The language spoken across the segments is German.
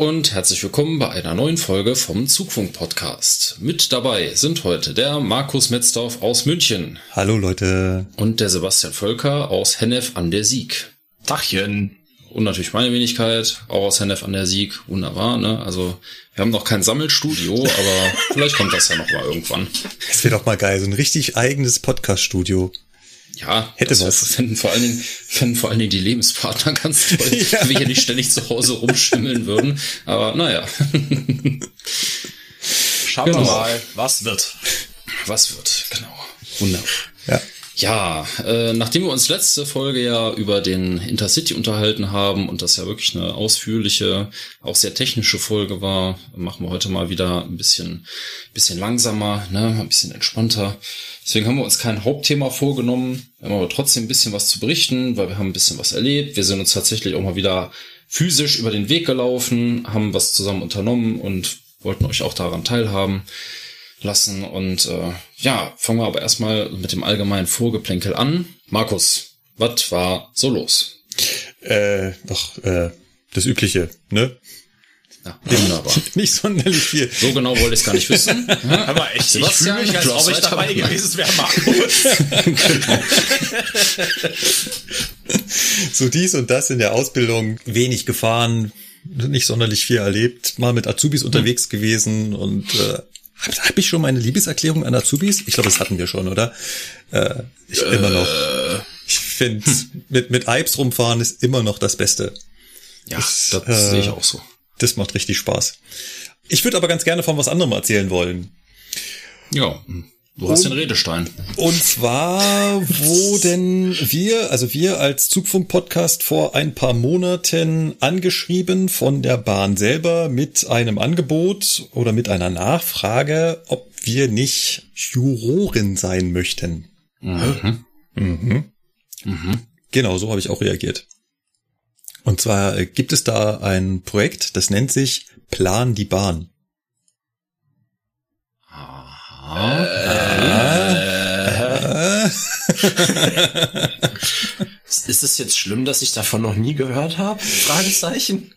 Und herzlich willkommen bei einer neuen Folge vom Zugfunk-Podcast. Mit dabei sind heute der Markus Metzdorf aus München. Hallo Leute. Und der Sebastian Völker aus Hennef an der Sieg. Tachchen und natürlich meine Wenigkeit, auch aus Hennef an der Sieg, wunderbar, ne? Also wir haben noch kein Sammelstudio, aber vielleicht kommt das ja noch mal irgendwann. Das wäre doch mal geil, so ein richtig eigenes Podcast-Studio. Ja, hätte das was. Fänden vor allen Dingen, fänden vor allen Dingen die Lebenspartner ganz toll, ja. wenn wir hier nicht ständig zu Hause rumschimmeln würden. Aber naja. Schauen genau. wir mal, was wird. Was wird, genau. Wunderbar. Ja. Ja, äh, nachdem wir uns letzte Folge ja über den Intercity unterhalten haben und das ja wirklich eine ausführliche, auch sehr technische Folge war, machen wir heute mal wieder ein bisschen, bisschen langsamer, ne, ein bisschen entspannter. Deswegen haben wir uns kein Hauptthema vorgenommen, haben aber trotzdem ein bisschen was zu berichten, weil wir haben ein bisschen was erlebt. Wir sind uns tatsächlich auch mal wieder physisch über den Weg gelaufen, haben was zusammen unternommen und wollten euch auch daran teilhaben lassen. Und äh, ja, fangen wir aber erstmal mit dem allgemeinen Vorgeplänkel an. Markus, was war so los? Äh, doch, äh, das Übliche, ne? Ja, wunderbar. Nicht sonderlich viel. So genau wollte ich es gar nicht wissen. Aber echt, ich fühle mich, als ob ich dabei gewesen wäre, Markus. so dies und das in der Ausbildung, wenig gefahren, nicht sonderlich viel erlebt, mal mit Azubis hm. unterwegs gewesen und äh, habe hab ich schon meine Liebeserklärung an Azubis? Ich glaube, das hatten wir schon, oder? Äh, ich äh, immer noch. Ich finde, hm. mit, mit Ipes rumfahren ist immer noch das Beste. Ja, das, das äh, sehe ich auch so. Das macht richtig Spaß. Ich würde aber ganz gerne von was anderem erzählen wollen. Ja, Du hast den Redestein. Und zwar wurden wir, also wir als Zugfunk-Podcast vor ein paar Monaten angeschrieben von der Bahn selber mit einem Angebot oder mit einer Nachfrage, ob wir nicht Jurorin sein möchten. Mhm. Mhm. Mhm. Genau, so habe ich auch reagiert. Und zwar gibt es da ein Projekt, das nennt sich Plan die Bahn. Ist es jetzt schlimm, dass ich davon noch nie gehört habe? Fragezeichen.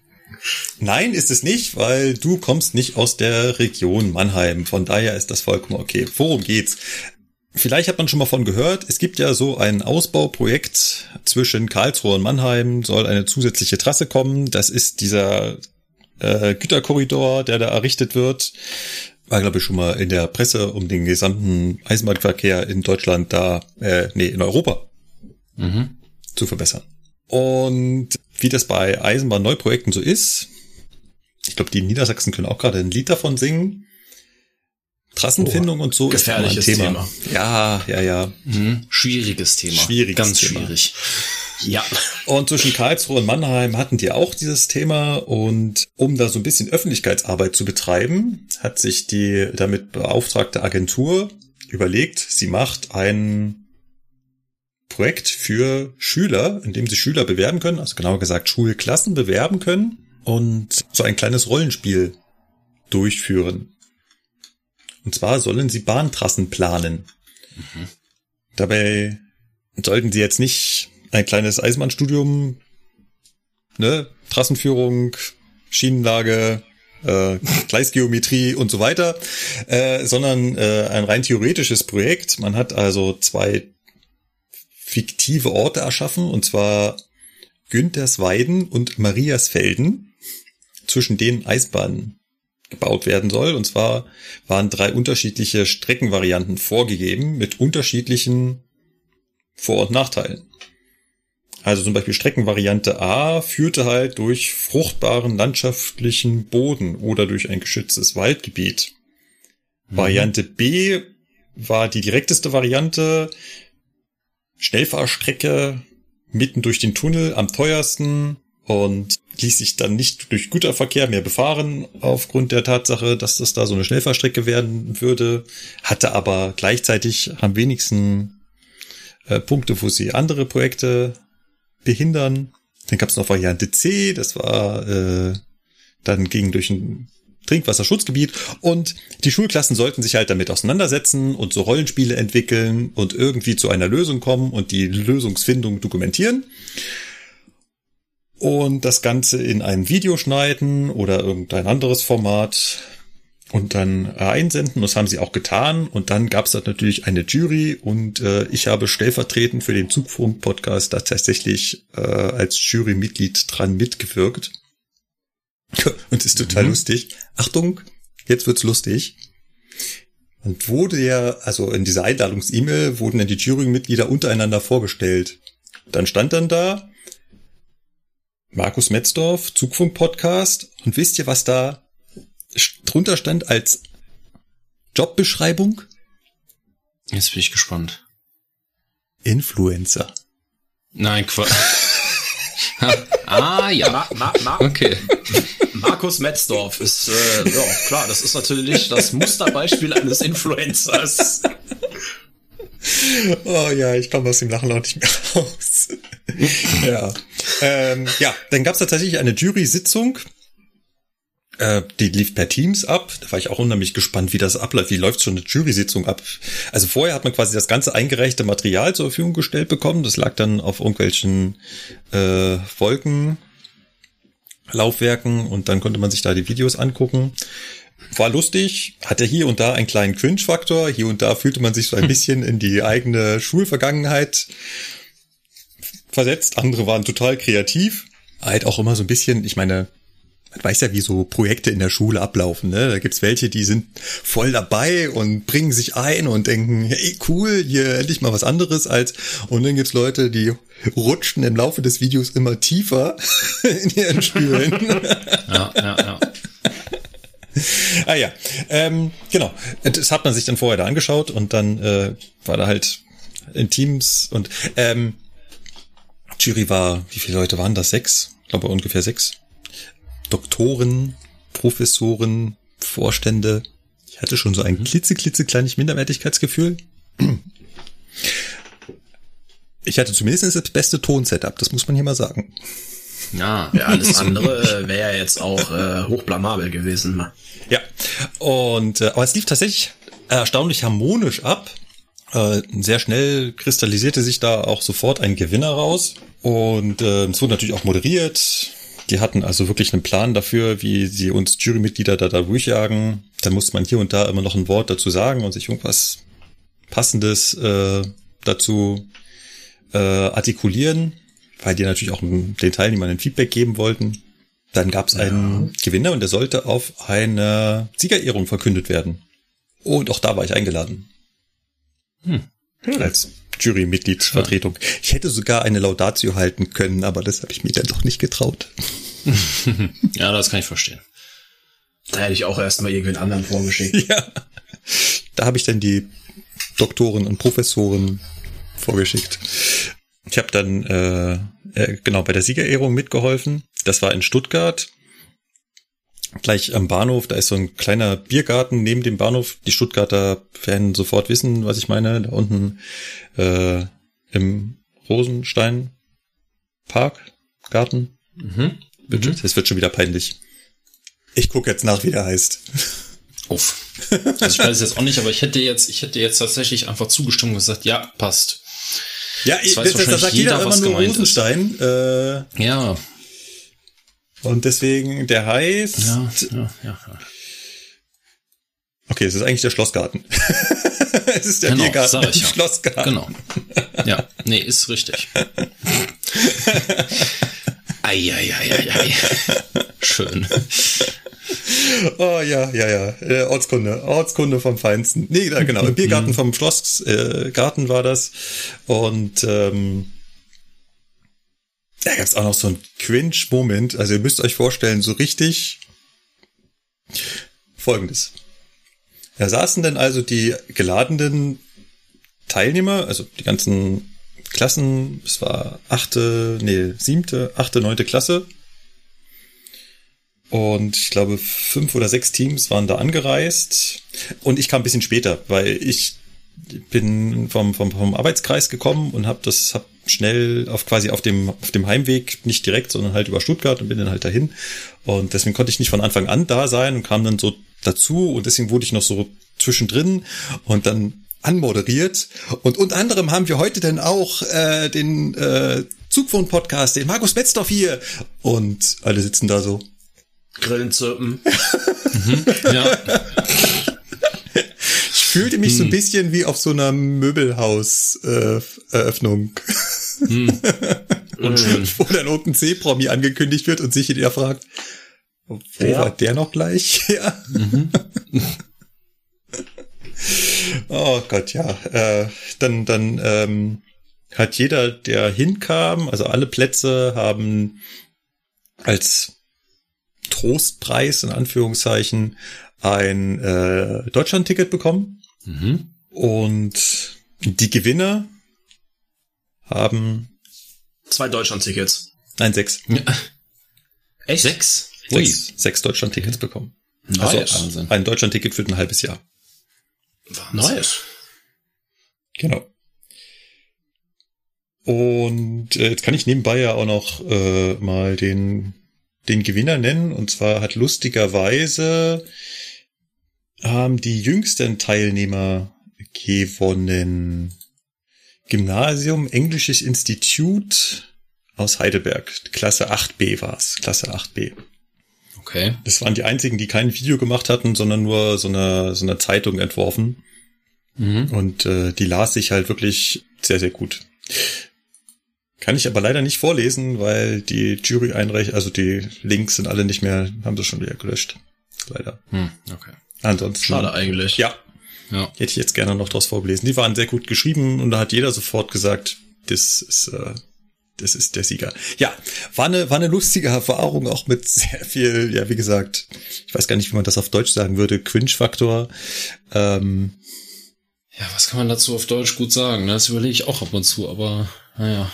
Nein, ist es nicht, weil du kommst nicht aus der Region Mannheim. Von daher ist das vollkommen okay. Worum geht's? Vielleicht hat man schon mal von gehört, es gibt ja so ein Ausbauprojekt zwischen Karlsruhe und Mannheim, soll eine zusätzliche Trasse kommen. Das ist dieser äh, Güterkorridor, der da errichtet wird war, glaube ich, schon mal in der Presse um den gesamten Eisenbahnverkehr in Deutschland da, äh, nee, in Europa mhm. zu verbessern. Und wie das bei Eisenbahn-Neuprojekten so ist, ich glaube, die Niedersachsen können auch gerade ein Lied davon singen. Trassenfindung oh, und so ist ein Thema. Thema. Ja, ja, ja. Mhm. Schwieriges Thema. Schwieriges Ganz Thema. schwierig. Ja. Und zwischen Karlsruhe und Mannheim hatten die auch dieses Thema und um da so ein bisschen Öffentlichkeitsarbeit zu betreiben, hat sich die damit beauftragte Agentur überlegt, sie macht ein Projekt für Schüler, in dem sich Schüler bewerben können, also genauer gesagt Schulklassen bewerben können und so ein kleines Rollenspiel durchführen. Und zwar sollen sie Bahntrassen planen. Mhm. Dabei sollten sie jetzt nicht ein kleines Eisenbahnstudium, ne, Trassenführung, Schienenlage, äh, Gleisgeometrie und so weiter, äh, sondern äh, ein rein theoretisches Projekt. Man hat also zwei fiktive Orte erschaffen, und zwar Güntersweiden und Mariasfelden, zwischen denen Eisbahnen gebaut werden soll. Und zwar waren drei unterschiedliche Streckenvarianten vorgegeben mit unterschiedlichen Vor- und Nachteilen. Also zum Beispiel Streckenvariante A führte halt durch fruchtbaren landschaftlichen Boden oder durch ein geschütztes Waldgebiet. Mhm. Variante B war die direkteste Variante, Schnellfahrstrecke mitten durch den Tunnel am teuersten und ließ sich dann nicht durch Güterverkehr mehr befahren aufgrund der Tatsache, dass das da so eine Schnellfahrstrecke werden würde, hatte aber gleichzeitig am wenigsten äh, Punkte, wo sie andere Projekte behindern. Dann gab es noch Variante C, das war äh, dann ging durch ein Trinkwasserschutzgebiet. Und die Schulklassen sollten sich halt damit auseinandersetzen und so Rollenspiele entwickeln und irgendwie zu einer Lösung kommen und die Lösungsfindung dokumentieren. Und das Ganze in ein Video schneiden oder irgendein anderes Format und dann einsenden. Das haben sie auch getan. Und dann gab es natürlich eine Jury und äh, ich habe stellvertretend für den Zugfunk-Podcast da tatsächlich äh, als Jurymitglied dran mitgewirkt. und ist total mhm. lustig. Achtung, jetzt wird's lustig. Und wurde ja, also in dieser Einladungs-E-Mail wurden dann die Jurymitglieder untereinander vorgestellt. Dann stand dann da Markus Metzdorf, Zugfunk-Podcast. Und wisst ihr, was da drunter stand als Jobbeschreibung? Jetzt bin ich gespannt. Influencer. Nein, Quatsch. ah, ja. Ma, ma, ma, okay. Markus Metzdorf ist, äh, ja, klar, das ist natürlich das Musterbeispiel eines Influencers. Oh ja, ich komme aus dem Lachen auch nicht mehr raus. ja. Ähm, ja, dann gab es tatsächlich eine Jury-Sitzung äh, die lief per Teams ab. Da war ich auch unheimlich gespannt, wie das abläuft. Wie läuft so eine Jury-Sitzung ab? Also vorher hat man quasi das ganze eingereichte Material zur Verfügung gestellt bekommen. Das lag dann auf irgendwelchen äh, Wolkenlaufwerken und dann konnte man sich da die Videos angucken. War lustig, hatte hier und da einen kleinen Cringe-Faktor. Hier und da fühlte man sich so ein bisschen in die eigene Schulvergangenheit versetzt. Andere waren total kreativ. Halt auch immer so ein bisschen, ich meine, man weiß ja, wie so Projekte in der Schule ablaufen. Ne? Da gibt's welche, die sind voll dabei und bringen sich ein und denken, hey, cool, hier endlich mal was anderes als. Und dann gibt's Leute, die rutschen im Laufe des Videos immer tiefer in ihren Stühlen. ja, ja, ja. ah ja, ähm, genau. Das hat man sich dann vorher da angeschaut und dann äh, war da halt in Teams und ähm, Jury war, wie viele Leute waren das? Sechs? Ich glaube ungefähr sechs. Doktoren, Professoren, Vorstände. Ich hatte schon so ein mhm. klitzeklitzekleines Minderwertigkeitsgefühl. Ich hatte zumindest das beste Tonsetup, das muss man hier mal sagen. Ja, alles andere äh, wäre jetzt auch äh, hochblamabel gewesen. Ja, und äh, aber es lief tatsächlich erstaunlich harmonisch ab. Äh, sehr schnell kristallisierte sich da auch sofort ein Gewinner raus. Und äh, es wurde natürlich auch moderiert. Die hatten also wirklich einen Plan dafür, wie sie uns Jurymitglieder da, da durchjagen. Dann musste man hier und da immer noch ein Wort dazu sagen und sich irgendwas Passendes äh, dazu äh, artikulieren, weil die natürlich auch den Teilnehmern ein Feedback geben wollten. Dann gab es einen ja. Gewinner und der sollte auf eine Siegerehrung verkündet werden. Und auch da war ich eingeladen. Hm. Hm. Als Jurymitgliedsvertretung. Ich hätte sogar eine Laudatio halten können, aber das habe ich mir dann doch nicht getraut. ja, das kann ich verstehen. Da hätte ich auch erstmal irgendwen anderen vorgeschickt. Ja. Da habe ich dann die Doktoren und Professoren vorgeschickt. Ich habe dann äh, äh, genau bei der Siegerehrung mitgeholfen. Das war in Stuttgart gleich am Bahnhof, da ist so ein kleiner Biergarten neben dem Bahnhof. Die Stuttgarter werden sofort wissen, was ich meine. Da unten äh, im Rosenstein Park, Garten. Mhm. Bitte. Mhm. Es wird schon wieder peinlich. Ich gucke jetzt nach, wie der heißt. Uff. Also ich weiß es jetzt auch nicht, aber ich hätte jetzt, ich hätte jetzt tatsächlich einfach zugestimmt und gesagt, ja, passt. Ja, das, weiß das, das sagt jeder, jeder immer nur Rosenstein. Äh, ja. Und deswegen, der heißt. Ja, ja, ja. Okay, es ist eigentlich der Schlossgarten. es ist der genau, Biergarten ich ja. Schlossgarten. Genau. Ja, nee, ist richtig. Eieieiei. Schön. Oh ja, ja, ja. Äh, Ortskunde. Ortskunde vom Feinsten. Nee, genau. Im Biergarten mhm. vom Schlossgarten äh, war das. Und ähm, da gab es auch noch so einen Cringe-Moment. Also ihr müsst euch vorstellen, so richtig folgendes. Da saßen denn also die geladenen Teilnehmer, also die ganzen Klassen, es war achte, nee, siebte, achte, neunte Klasse. Und ich glaube, fünf oder sechs Teams waren da angereist. Und ich kam ein bisschen später, weil ich bin vom, vom, vom Arbeitskreis gekommen und habe das hab schnell auf quasi auf dem, auf dem Heimweg, nicht direkt, sondern halt über Stuttgart und bin dann halt dahin. Und deswegen konnte ich nicht von Anfang an da sein und kam dann so dazu und deswegen wurde ich noch so zwischendrin und dann anmoderiert. Und unter anderem haben wir heute dann auch äh, den äh, Zugwohn-Podcast, den Markus Betzdorf hier. Und alle sitzen da so. Grillen zirpen. mhm, ja. Fühlte mich hm. so ein hm. bisschen wie auf so einer Möbelhaus-Eröffnung. Äh, hm. Unschön. Wo dann irgendein C-Promi angekündigt wird und sich jeder fragt, wo ja. war der noch gleich? Ja. Mhm. Oh Gott, ja. Äh, dann dann ähm, hat jeder, der hinkam, also alle Plätze haben als Trostpreis in Anführungszeichen ein äh, Deutschland-Ticket bekommen. Mhm. Und die Gewinner haben zwei Deutschland-Tickets. Nein, sechs. Ja. Echt? Sechs? Sechs, sechs Deutschland-Tickets bekommen. Nice. Also ein Deutschland-Ticket für ein halbes Jahr. Wahnsinn. Nice. Genau. Und äh, jetzt kann ich nebenbei ja auch noch äh, mal den, den Gewinner nennen. Und zwar hat lustigerweise haben die jüngsten Teilnehmer gewonnen. Gymnasium Englisches Institut aus Heidelberg. Klasse 8b war's. Klasse 8b. Okay. Das waren die einzigen, die kein Video gemacht hatten, sondern nur so eine, so eine Zeitung entworfen. Mhm. Und äh, die las sich halt wirklich sehr, sehr gut. Kann ich aber leider nicht vorlesen, weil die Jury einreicht, also die Links sind alle nicht mehr, haben sie schon wieder gelöscht. Leider. Hm, okay. Ansonsten. Schade eigentlich. Ja. ja. Hätte ich jetzt gerne noch draus vorgelesen. Die waren sehr gut geschrieben und da hat jeder sofort gesagt, das ist äh, das ist der Sieger. Ja, war eine, war eine lustige Erfahrung, auch mit sehr viel, ja, wie gesagt, ich weiß gar nicht, wie man das auf Deutsch sagen würde, Quinch-Faktor. Ähm, ja, was kann man dazu auf Deutsch gut sagen? Das überlege ich auch ab und zu, aber naja.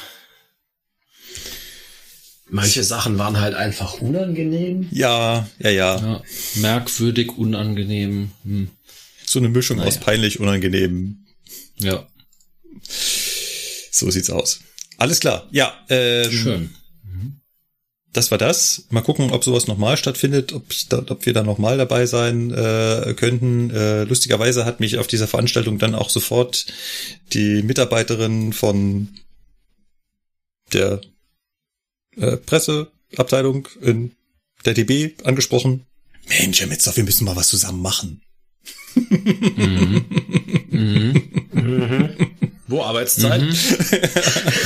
Manche Sachen waren halt einfach unangenehm. Ja, ja, ja. ja merkwürdig, unangenehm. Hm. So eine Mischung naja. aus peinlich, unangenehm. Ja. So sieht's aus. Alles klar. Ja. Ähm, Schön. Das war das. Mal gucken, ob sowas nochmal stattfindet, ob, ich da, ob wir da nochmal dabei sein äh, könnten. Äh, lustigerweise hat mich auf dieser Veranstaltung dann auch sofort die Mitarbeiterin von der äh, Presseabteilung in der DB angesprochen. Mensch, Herr Metzler, wir müssen mal was zusammen machen. Mhm. Mhm. Mhm. Wo Arbeitszeit? Mhm.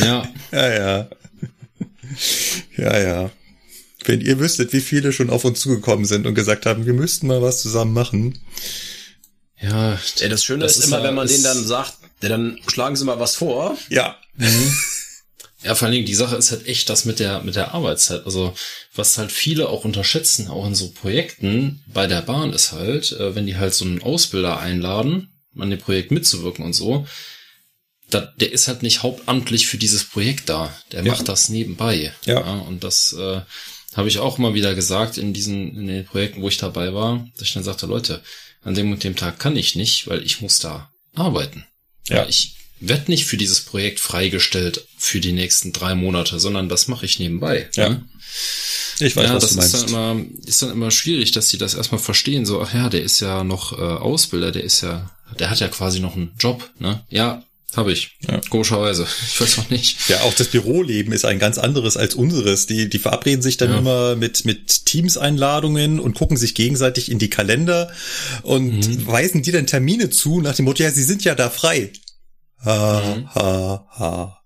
ja. Ja, ja. Ja, ja. Wenn ihr wüsstet, wie viele schon auf uns zugekommen sind und gesagt haben, wir müssten mal was zusammen machen. Ja, ja das Schöne das ist, ist immer, wenn man denen dann sagt, ja, dann schlagen sie mal was vor. Ja. Mhm. Ja, vor allen Dingen, die Sache ist halt echt das mit der, mit der Arbeitszeit. Also, was halt viele auch unterschätzen, auch in so Projekten bei der Bahn ist halt, äh, wenn die halt so einen Ausbilder einladen, an dem Projekt mitzuwirken und so, da, der ist halt nicht hauptamtlich für dieses Projekt da. Der ja. macht das nebenbei. Ja. ja und das äh, habe ich auch immer wieder gesagt in diesen in den Projekten, wo ich dabei war, dass ich dann sagte, Leute, an dem und dem Tag kann ich nicht, weil ich muss da arbeiten. Ja, ja ich werde nicht für dieses Projekt freigestellt für die nächsten drei Monate, sondern das mache ich nebenbei. Ja. Ne? Ich weiß, ja, was das du meinst. ist dann immer ist dann immer schwierig, dass sie das erstmal verstehen. So, ach ja, der ist ja noch äh, Ausbilder, der ist ja, der hat ja quasi noch einen Job. Ne? Ja, habe ich. Ja. Komischerweise. Ich weiß noch nicht. Ja, auch das Büroleben ist ein ganz anderes als unseres. Die, die verabreden sich dann ja. immer mit, mit Teams-Einladungen und gucken sich gegenseitig in die Kalender und mhm. weisen die dann Termine zu nach dem Motto, ja, sie sind ja da frei. Ha, mhm. ha, ha.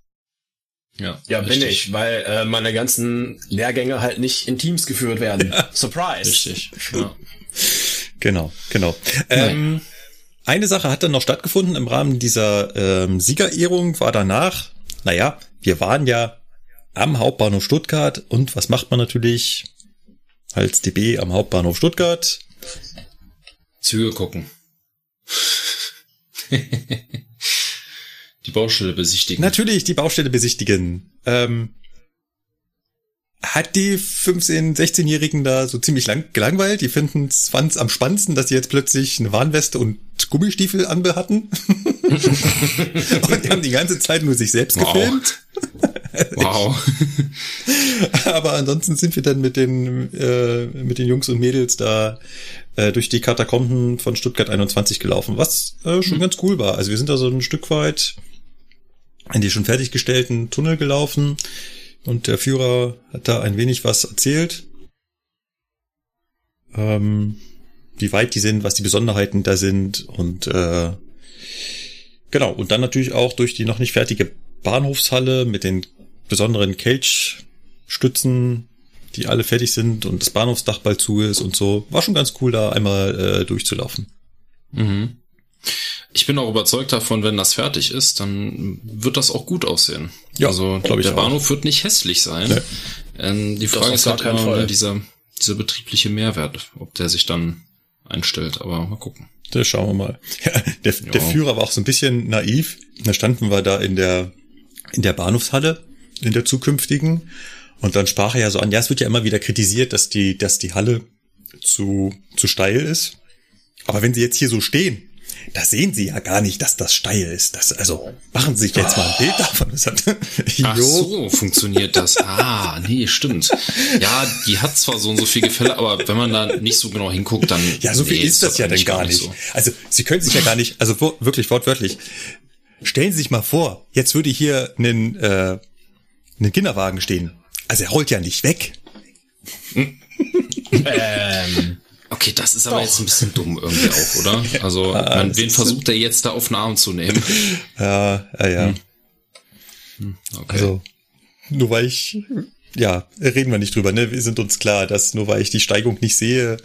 Ja, ja bin ich, weil äh, meine ganzen Lehrgänge halt nicht in Teams geführt werden. Ja. Surprise. Richtig. Ja. Genau, genau. Ähm, eine Sache hat dann noch stattgefunden im Rahmen dieser ähm, Siegerehrung, war danach, naja, wir waren ja am Hauptbahnhof Stuttgart und was macht man natürlich als DB am Hauptbahnhof Stuttgart? Züge gucken. Die Baustelle besichtigen. Natürlich, die Baustelle besichtigen. Ähm, hat die 15-, 16-Jährigen da so ziemlich lang gelangweilt? Die finden es am spannendsten, dass sie jetzt plötzlich eine Warnweste und Gummistiefel anbe hatten? und die haben die ganze Zeit nur sich selbst wow. gefilmt? wow. Aber ansonsten sind wir dann mit den, äh, mit den Jungs und Mädels da äh, durch die Katakomben von Stuttgart 21 gelaufen, was äh, schon mhm. ganz cool war. Also wir sind da so ein Stück weit in die schon fertiggestellten Tunnel gelaufen und der Führer hat da ein wenig was erzählt. Ähm, wie weit die sind, was die Besonderheiten da sind und äh, genau, und dann natürlich auch durch die noch nicht fertige Bahnhofshalle mit den besonderen Cage-Stützen, die alle fertig sind und das Bahnhofsdach bald zu ist und so. War schon ganz cool, da einmal äh, durchzulaufen. Mhm. Ich bin auch überzeugt davon, wenn das fertig ist, dann wird das auch gut aussehen. Ja, also ich der Bahnhof auch. wird nicht hässlich sein. Nee. Ähm, die Frage ist halt immer dieser, dieser betriebliche Mehrwert, ob der sich dann einstellt. Aber mal gucken. Das schauen wir mal. Ja, der, ja. der Führer war auch so ein bisschen naiv. Da standen wir da in der in der Bahnhofshalle, in der zukünftigen. Und dann sprach er ja so an, ja, es wird ja immer wieder kritisiert, dass die, dass die Halle zu, zu steil ist. Aber wenn sie jetzt hier so stehen, da sehen sie ja gar nicht, dass das steil ist. Das, also machen Sie sich jetzt mal ein Bild davon. Das hat, Ach so, funktioniert das. Ah, nee, stimmt. Ja, die hat zwar so und so viel Gefälle, aber wenn man da nicht so genau hinguckt, dann. Ja, so viel nee, ist das ja dann gar nicht. So. Also Sie können sich ja gar nicht, also wirklich wortwörtlich, stellen Sie sich mal vor, jetzt würde hier einen, äh, einen Kinderwagen stehen. Also er rollt ja nicht weg. ähm. Okay, das ist aber Doch. jetzt ein bisschen dumm irgendwie auch, oder? Also, ah, man, wen versucht er jetzt da auf den Arm zu nehmen? Ja, ja, ja. Hm. hm. Okay. Also, nur weil ich, ja, reden wir nicht drüber, ne? Wir sind uns klar, dass nur weil ich die Steigung nicht sehe,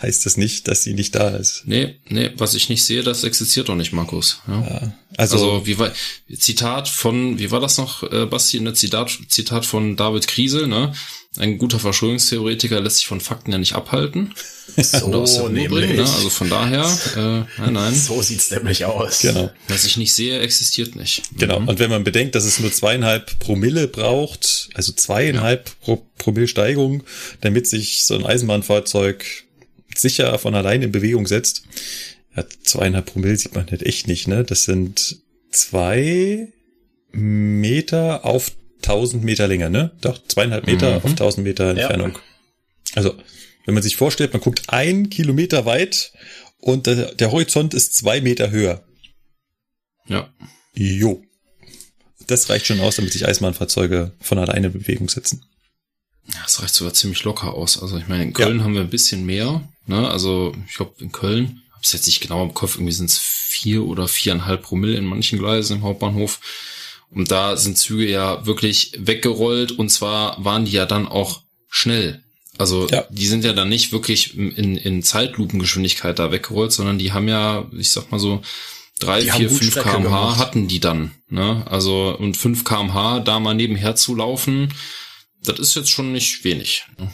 heißt das nicht, dass sie nicht da ist. Nee, nee, was ich nicht sehe, das existiert doch nicht, Markus. Ja. ja also, also, wie war Zitat von, wie war das noch, äh, Basti, ne Zitat, Zitat von David Kriesel, ne? Ein guter Verschwörungstheoretiker lässt sich von Fakten ja nicht abhalten. So, nämlich. Ne? Also von daher, äh, nein, nein. So sieht's nämlich aus. Genau. Was ich nicht sehe, existiert nicht. Genau. Mhm. Und wenn man bedenkt, dass es nur zweieinhalb Promille braucht, also zweieinhalb ja. Pro Promille Steigung, damit sich so ein Eisenbahnfahrzeug sicher von allein in Bewegung setzt. Ja, zweieinhalb Promille sieht man halt echt nicht, ne? Das sind zwei Meter auf 1000 Meter Länge, ne? Doch, zweieinhalb Meter mhm. auf 1000 Meter Entfernung. Ja. Also, wenn man sich vorstellt, man guckt ein Kilometer weit und der, der Horizont ist zwei Meter höher. Ja. Jo. Das reicht schon aus, damit sich Eisbahnfahrzeuge von alleine in Bewegung setzen. Ja, das reicht sogar ziemlich locker aus. Also ich meine, in Köln ja. haben wir ein bisschen mehr. Ne? Also ich glaube in Köln, hab's jetzt nicht genau im Kopf, irgendwie sind es vier oder viereinhalb Promille in manchen Gleisen im Hauptbahnhof. Und da sind Züge ja wirklich weggerollt und zwar waren die ja dann auch schnell. Also ja. die sind ja dann nicht wirklich in, in Zeitlupengeschwindigkeit da weggerollt, sondern die haben ja, ich sag mal so, drei, die vier, fünf kmh gemacht. hatten die dann. Ne? Also und fünf kmh da mal nebenher zu laufen, das ist jetzt schon nicht wenig. Ne?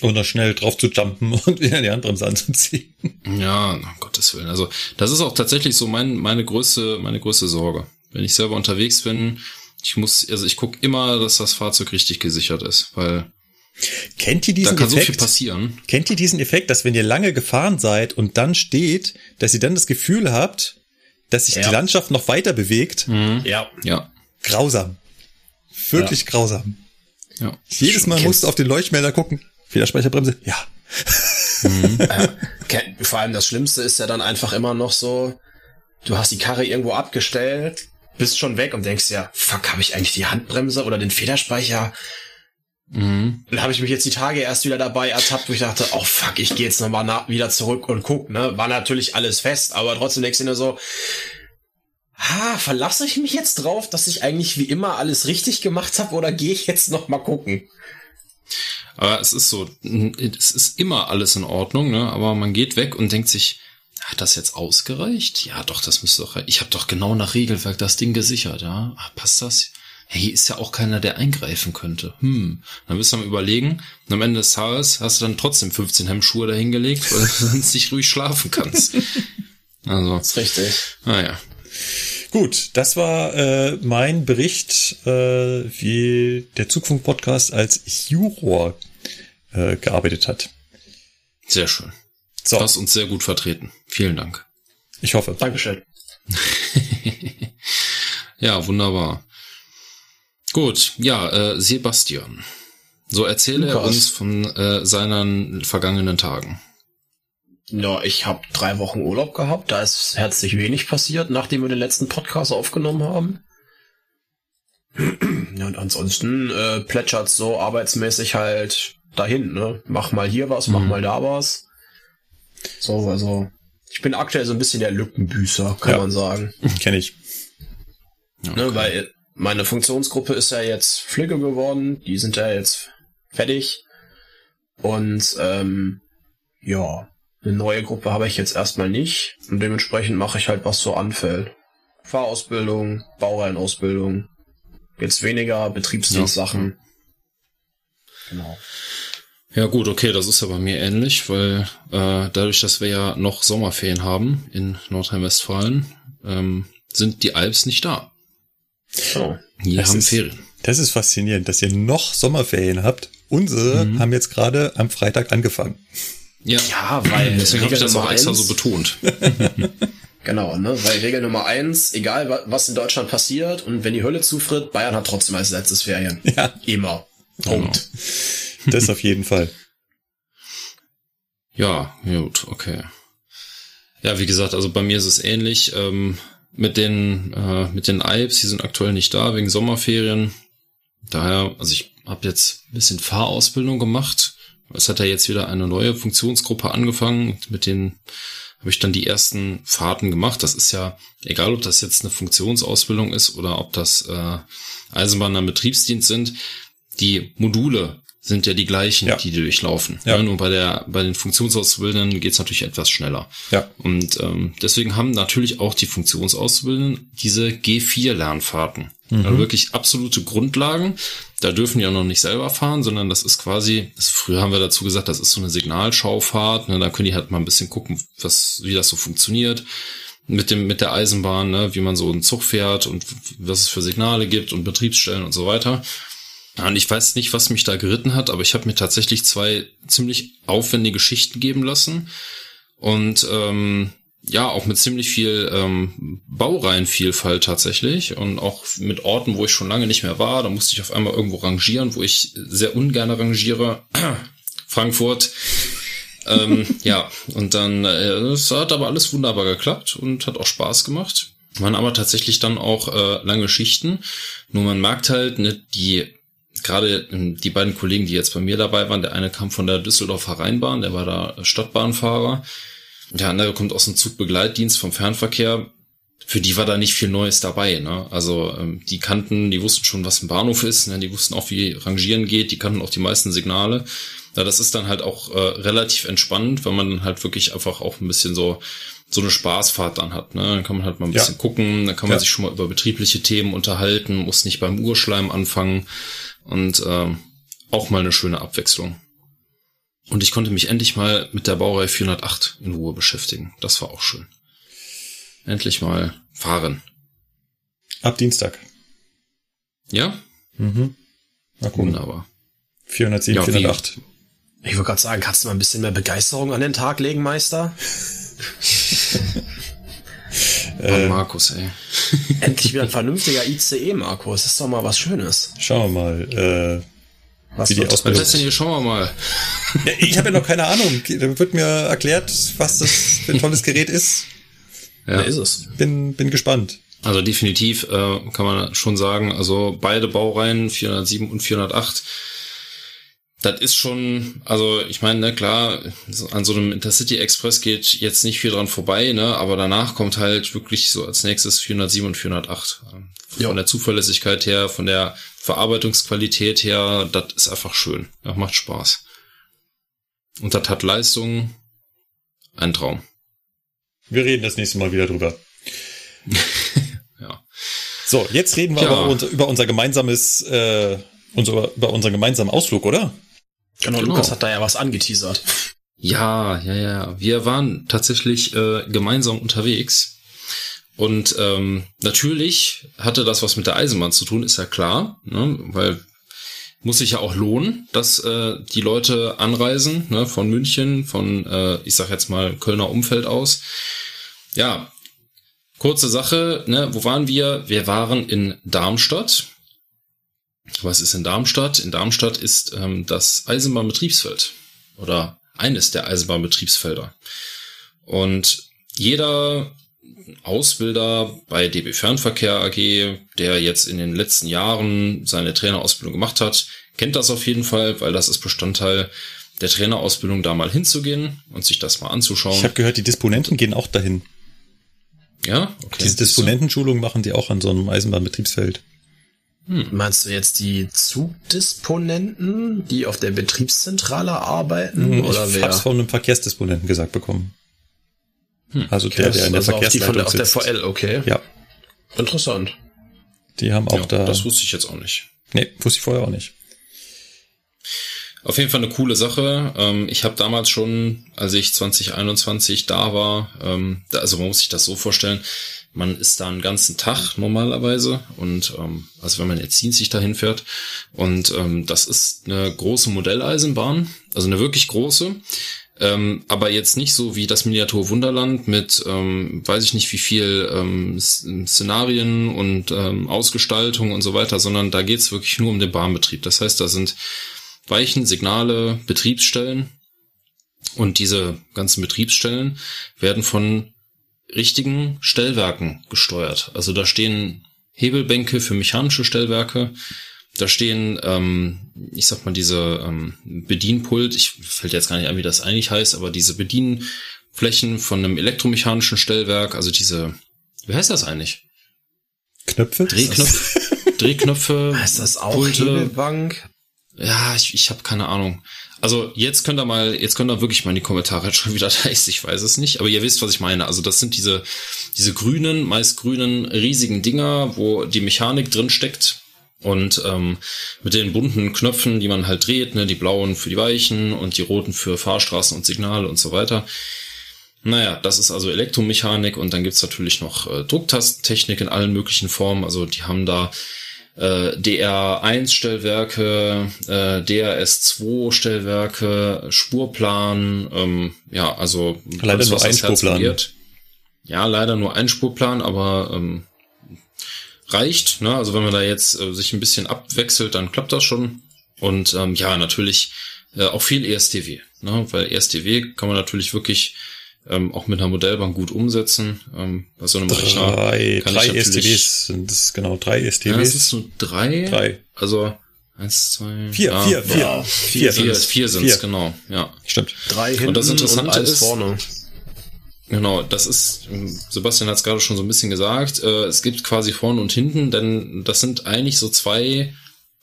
Und da schnell drauf zu jumpen und wieder die Handbremse anzuziehen. Ja, um Gottes Willen. Also das ist auch tatsächlich so mein, meine größte, meine größte Sorge. Wenn ich selber unterwegs bin, ich muss, also ich gucke immer, dass das Fahrzeug richtig gesichert ist, weil Kennt ihr diesen da kann Effekt? so viel passieren. Kennt ihr diesen Effekt, dass wenn ihr lange gefahren seid und dann steht, dass ihr dann das Gefühl habt, dass sich ja. die Landschaft noch weiter bewegt? Mhm. Ja, ja. Grausam. Wirklich ja. grausam. Ja. Jedes Mal musst du auf den Leuchtmelder gucken. Federspeicherbremse? Ja. Mhm. äh, vor allem das Schlimmste ist ja dann einfach immer noch so, du hast die Karre irgendwo abgestellt, bist schon weg und denkst ja, fuck, habe ich eigentlich die Handbremse oder den Federspeicher? Mhm. Dann habe ich mich jetzt die Tage erst wieder dabei ertappt, wo ich dachte, oh fuck, ich gehe jetzt nochmal wieder zurück und guck, ne? War natürlich alles fest, aber trotzdem denkst du dir so, ha, verlasse ich mich jetzt drauf, dass ich eigentlich wie immer alles richtig gemacht habe oder gehe ich jetzt noch mal gucken? Aber es ist so, es ist immer alles in Ordnung, ne? Aber man geht weg und denkt sich, hat das jetzt ausgereicht? Ja, doch, das müsste doch. Ich habe doch genau nach Regelwerk das Ding gesichert, ja? Ah, passt das? Hier ist ja auch keiner, der eingreifen könnte. Hm. Dann bist du am überlegen. Und am Ende des Tages hast du dann trotzdem 15 Hemmschuhe dahingelegt, weil du sonst nicht ruhig schlafen kannst. Also. Das ist richtig. Naja. Gut, das war äh, mein Bericht, äh, wie der Zugfunk-Podcast als Juror äh, gearbeitet hat. Sehr schön. So. Du hast uns sehr gut vertreten. Vielen Dank. Ich hoffe. Dankeschön. ja, wunderbar. Gut, ja, äh, Sebastian. So erzähle Lukas. er uns von äh, seinen vergangenen Tagen. Ja, ich habe drei Wochen Urlaub gehabt. Da ist herzlich wenig passiert, nachdem wir den letzten Podcast aufgenommen haben. Ja, und ansonsten äh, plätschert so arbeitsmäßig halt dahin, ne? Mach mal hier was, mach mhm. mal da was. So, also ich bin aktuell so ein bisschen der Lückenbüßer, kann ja. man sagen. Kenne ich. Ne, okay. Ne, weil meine Funktionsgruppe ist ja jetzt Pflege geworden, die sind ja jetzt fertig. Und ähm, ja, eine neue Gruppe habe ich jetzt erstmal nicht und dementsprechend mache ich halt, was so anfällt. Fahrausbildung, Baureihenausbildung, jetzt weniger Betriebsdienstsachen. Ja. Genau. Ja gut, okay, das ist ja bei mir ähnlich, weil äh, dadurch, dass wir ja noch Sommerferien haben in Nordrhein-Westfalen, ähm, sind die Alps nicht da. Oh, die haben ist, Ferien. Das ist faszinierend, dass ihr noch Sommerferien habt. Unsere mhm. haben jetzt gerade am Freitag angefangen. Ja, ja weil deswegen habe ich das auch extra so betont. genau, ne? Weil Regel Nummer eins, egal was in Deutschland passiert und wenn die Hölle zufriert, Bayern hat trotzdem als letztes Ferien. Ja. Immer. Punkt. Genau. Das auf jeden Fall. Ja, gut, okay. Ja, wie gesagt, also bei mir ist es ähnlich. Ähm, mit den äh, mit den Alps, die sind aktuell nicht da wegen Sommerferien. Daher, also ich habe jetzt ein bisschen Fahrausbildung gemacht es hat ja jetzt wieder eine neue Funktionsgruppe angefangen. Mit denen habe ich dann die ersten Fahrten gemacht. Das ist ja egal, ob das jetzt eine Funktionsausbildung ist oder ob das äh, Eisenbahner Betriebsdienst sind. Die Module sind ja die gleichen, ja. die, durchlaufen. Ja. ja. nur bei der bei den Funktionsauszubildenden geht's natürlich etwas schneller. Ja. Und ähm, deswegen haben natürlich auch die Funktionsauszubildenden diese G4-Lernfahrten. Mhm. Also wirklich absolute Grundlagen. Da dürfen die auch noch nicht selber fahren, sondern das ist quasi, das, früher haben wir dazu gesagt, das ist so eine Signalschaufahrt. Ne, da können die halt mal ein bisschen gucken, was, wie das so funktioniert mit dem mit der Eisenbahn, ne, wie man so einen Zug fährt und was es für Signale gibt und Betriebsstellen und so weiter. Und ich weiß nicht, was mich da geritten hat, aber ich habe mir tatsächlich zwei ziemlich aufwendige Schichten geben lassen. Und ähm, ja, auch mit ziemlich viel ähm, Baureihenvielfalt tatsächlich und auch mit Orten, wo ich schon lange nicht mehr war. Da musste ich auf einmal irgendwo rangieren, wo ich sehr ungern rangiere. Frankfurt. ähm, ja, und dann, äh, es hat aber alles wunderbar geklappt und hat auch Spaß gemacht. Waren aber tatsächlich dann auch äh, lange Schichten. Nur man merkt halt, ne, die gerade ähm, die beiden Kollegen, die jetzt bei mir dabei waren, der eine kam von der Düsseldorfer Rheinbahn, der war da Stadtbahnfahrer. Der andere kommt aus dem Zugbegleitdienst vom Fernverkehr. Für die war da nicht viel Neues dabei. Ne? Also ähm, die kannten, die wussten schon, was ein Bahnhof ist. Ne? Die wussten auch, wie Rangieren geht. Die kannten auch die meisten Signale. Ja, das ist dann halt auch äh, relativ entspannend, weil man dann halt wirklich einfach auch ein bisschen so so eine Spaßfahrt dann hat. Ne? Dann kann man halt mal ein bisschen ja. gucken, dann kann man ja. sich schon mal über betriebliche Themen unterhalten, muss nicht beim Urschleim anfangen und ähm, auch mal eine schöne Abwechslung. Und ich konnte mich endlich mal mit der Baureihe 408 in Ruhe beschäftigen. Das war auch schön. Endlich mal fahren. Ab Dienstag. Ja? Mhm. Na cool. Wunderbar. 407, ja, 408. Wie? Ich wollte gerade sagen, kannst du mal ein bisschen mehr Begeisterung an den Tag legen, Meister? äh, Markus, ey. Endlich wieder ein vernünftiger ICE, Markus. Das ist doch mal was Schönes. Schauen wir mal. Äh, was wie die Ausbildung. Was denn hier? Schauen wir mal. Ja, ich habe ja noch keine Ahnung. Da wird mir erklärt, was das für ein tolles Gerät ist. Ja, ist es. Bin, bin gespannt. Also definitiv äh, kann man schon sagen, also beide Baureihen, 407 und 408, das ist schon, also ich meine, ne, klar, an so einem Intercity Express geht jetzt nicht viel dran vorbei, ne, aber danach kommt halt wirklich so als nächstes 407 und 408. Von ja. der Zuverlässigkeit her, von der Verarbeitungsqualität her, das ist einfach schön. Das macht Spaß. Und das hat Leistung. Ein Traum. Wir reden das nächste Mal wieder drüber. ja. So, jetzt reden wir ja. aber über unser gemeinsames, äh, unser, über unseren gemeinsamen Ausflug, oder? Genau, genau, Lukas hat da ja was angeteasert. Ja, ja, ja. Wir waren tatsächlich äh, gemeinsam unterwegs. Und ähm, natürlich hatte das was mit der Eisenbahn zu tun, ist ja klar, ne? weil muss sich ja auch lohnen, dass äh, die Leute anreisen ne? von München, von, äh, ich sag jetzt mal, Kölner Umfeld aus. Ja, kurze Sache, ne? wo waren wir? Wir waren in Darmstadt. Was ist in Darmstadt? In Darmstadt ist ähm, das Eisenbahnbetriebsfeld oder eines der Eisenbahnbetriebsfelder. Und jeder Ausbilder bei DB Fernverkehr AG, der jetzt in den letzten Jahren seine Trainerausbildung gemacht hat, kennt das auf jeden Fall, weil das ist Bestandteil der Trainerausbildung, da mal hinzugehen und sich das mal anzuschauen. Ich habe gehört, die Disponenten gehen auch dahin. Ja, okay. Diese Disponentenschulung machen die auch an so einem Eisenbahnbetriebsfeld. Hm. Meinst du jetzt die Zugdisponenten, die auf der Betriebszentrale arbeiten? Hm, oder ich habe es von einem Verkehrsdisponenten gesagt bekommen. Hm. Also der, der in der also Verkehrsleitung auf, der, auf der VL, okay. Ja. Interessant. Die haben auch ja, da. Das wusste ich jetzt auch nicht. Nee, wusste ich vorher auch nicht. Auf jeden Fall eine coole Sache. Ähm, ich habe damals schon, als ich 2021 da war, ähm, also man muss sich das so vorstellen, man ist da einen ganzen Tag normalerweise und ähm, also wenn man jetzt dienstlich dahin fährt und ähm, das ist eine große Modelleisenbahn, also eine wirklich große, ähm, aber jetzt nicht so wie das Miniatur Wunderland mit, ähm, weiß ich nicht wie viel ähm, Szenarien und ähm, Ausgestaltung und so weiter, sondern da geht's wirklich nur um den Bahnbetrieb. Das heißt, da sind Weichen, Signale, Betriebsstellen und diese ganzen Betriebsstellen werden von richtigen Stellwerken gesteuert. Also da stehen Hebelbänke für mechanische Stellwerke. Da stehen, ähm, ich sag mal, diese ähm, Bedienpult, ich fällt jetzt gar nicht ein, wie das eigentlich heißt, aber diese Bedienflächen von einem elektromechanischen Stellwerk, also diese, wie heißt das eigentlich? Knöpfe? Drehknöpfe. Drehknöpfe. Heißt das auch Pulte. Hebelbank? Ja, ich, ich habe keine Ahnung. Also jetzt könnt ihr mal, jetzt könnt ihr wirklich mal in die Kommentare schreiben, wie das heißt. Ich weiß es nicht, aber ihr wisst, was ich meine. Also das sind diese diese grünen, meist grünen riesigen Dinger, wo die Mechanik drin steckt und ähm, mit den bunten Knöpfen, die man halt dreht, ne, die blauen für die Weichen und die roten für Fahrstraßen und Signale und so weiter. Naja, das ist also Elektromechanik und dann gibt's natürlich noch äh, Drucktastentechnik in allen möglichen Formen. Also die haben da äh, DR1-Stellwerke, äh, DRS2-Stellwerke, Spurplan, ähm, ja, also leider nur ein Spurplan. Ja, leider nur ein Spurplan, aber ähm, reicht. Ne? Also wenn man da jetzt äh, sich ein bisschen abwechselt, dann klappt das schon. Und ähm, ja, natürlich äh, auch viel ESTW, ne? weil ESTW kann man natürlich wirklich ähm, auch mit einer Modellbank gut umsetzen. Ähm, bei so einem drei, Rechner kann drei ich STWs sind es genau drei STWs. Ja, es ist nur drei. Drei. Also eins, zwei, vier, ja, vier, vier, ja, vier, vier, vier sind es genau. Ja, stimmt. Drei hinten und das Interessante und ist, vorne. Genau, das ist, Sebastian hat es gerade schon so ein bisschen gesagt, äh, es gibt quasi vorne und hinten, denn das sind eigentlich so zwei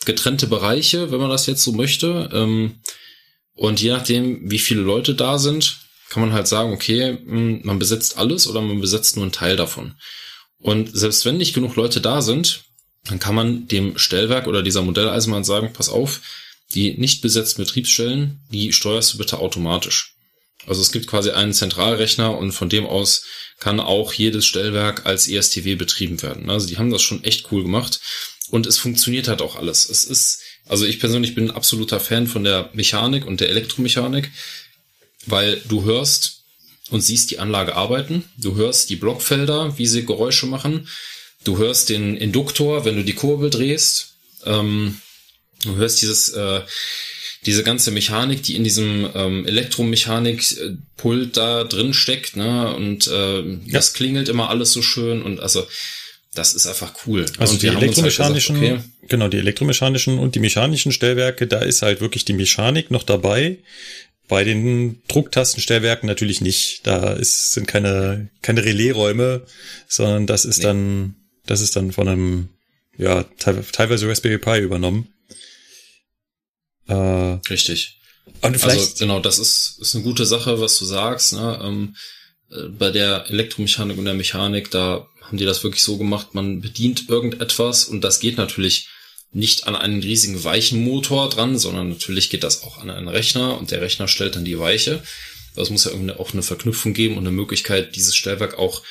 getrennte Bereiche, wenn man das jetzt so möchte. Ähm, und je nachdem, wie viele Leute da sind, kann man halt sagen, okay, hm, man besetzt alles oder man besetzt nur einen Teil davon. Und selbst wenn nicht genug Leute da sind, dann kann man dem Stellwerk oder dieser Modelleisenbahn sagen, pass auf, die nicht besetzten Betriebsstellen, die steuerst du bitte automatisch. Also es gibt quasi einen Zentralrechner und von dem aus kann auch jedes Stellwerk als ESTW betrieben werden. Also die haben das schon echt cool gemacht und es funktioniert halt auch alles. Es ist, also ich persönlich bin ein absoluter Fan von der Mechanik und der Elektromechanik weil du hörst und siehst die Anlage arbeiten, du hörst die Blockfelder, wie sie Geräusche machen, du hörst den Induktor, wenn du die Kurbel drehst, ähm, du hörst dieses äh, diese ganze Mechanik, die in diesem ähm, Elektromechanik-Pult da drin steckt, ne? Und äh, ja. das klingelt immer alles so schön und also das ist einfach cool. Also und die elektromechanischen, halt gesagt, okay, genau, die elektromechanischen und die mechanischen Stellwerke, da ist halt wirklich die Mechanik noch dabei. Bei den Drucktastenstellwerken natürlich nicht. Da ist, sind keine, keine Relaisräume, sondern das ist nee. dann, das ist dann von einem, ja, teilweise Raspberry Pi übernommen. Äh, Richtig. Und vielleicht, also genau, das ist, ist eine gute Sache, was du sagst. Ne? Ähm, äh, bei der Elektromechanik und der Mechanik, da haben die das wirklich so gemacht, man bedient irgendetwas und das geht natürlich nicht an einen riesigen Weichenmotor dran, sondern natürlich geht das auch an einen Rechner und der Rechner stellt dann die Weiche. Das muss ja irgendwie auch eine Verknüpfung geben und eine Möglichkeit, dieses Stellwerk auch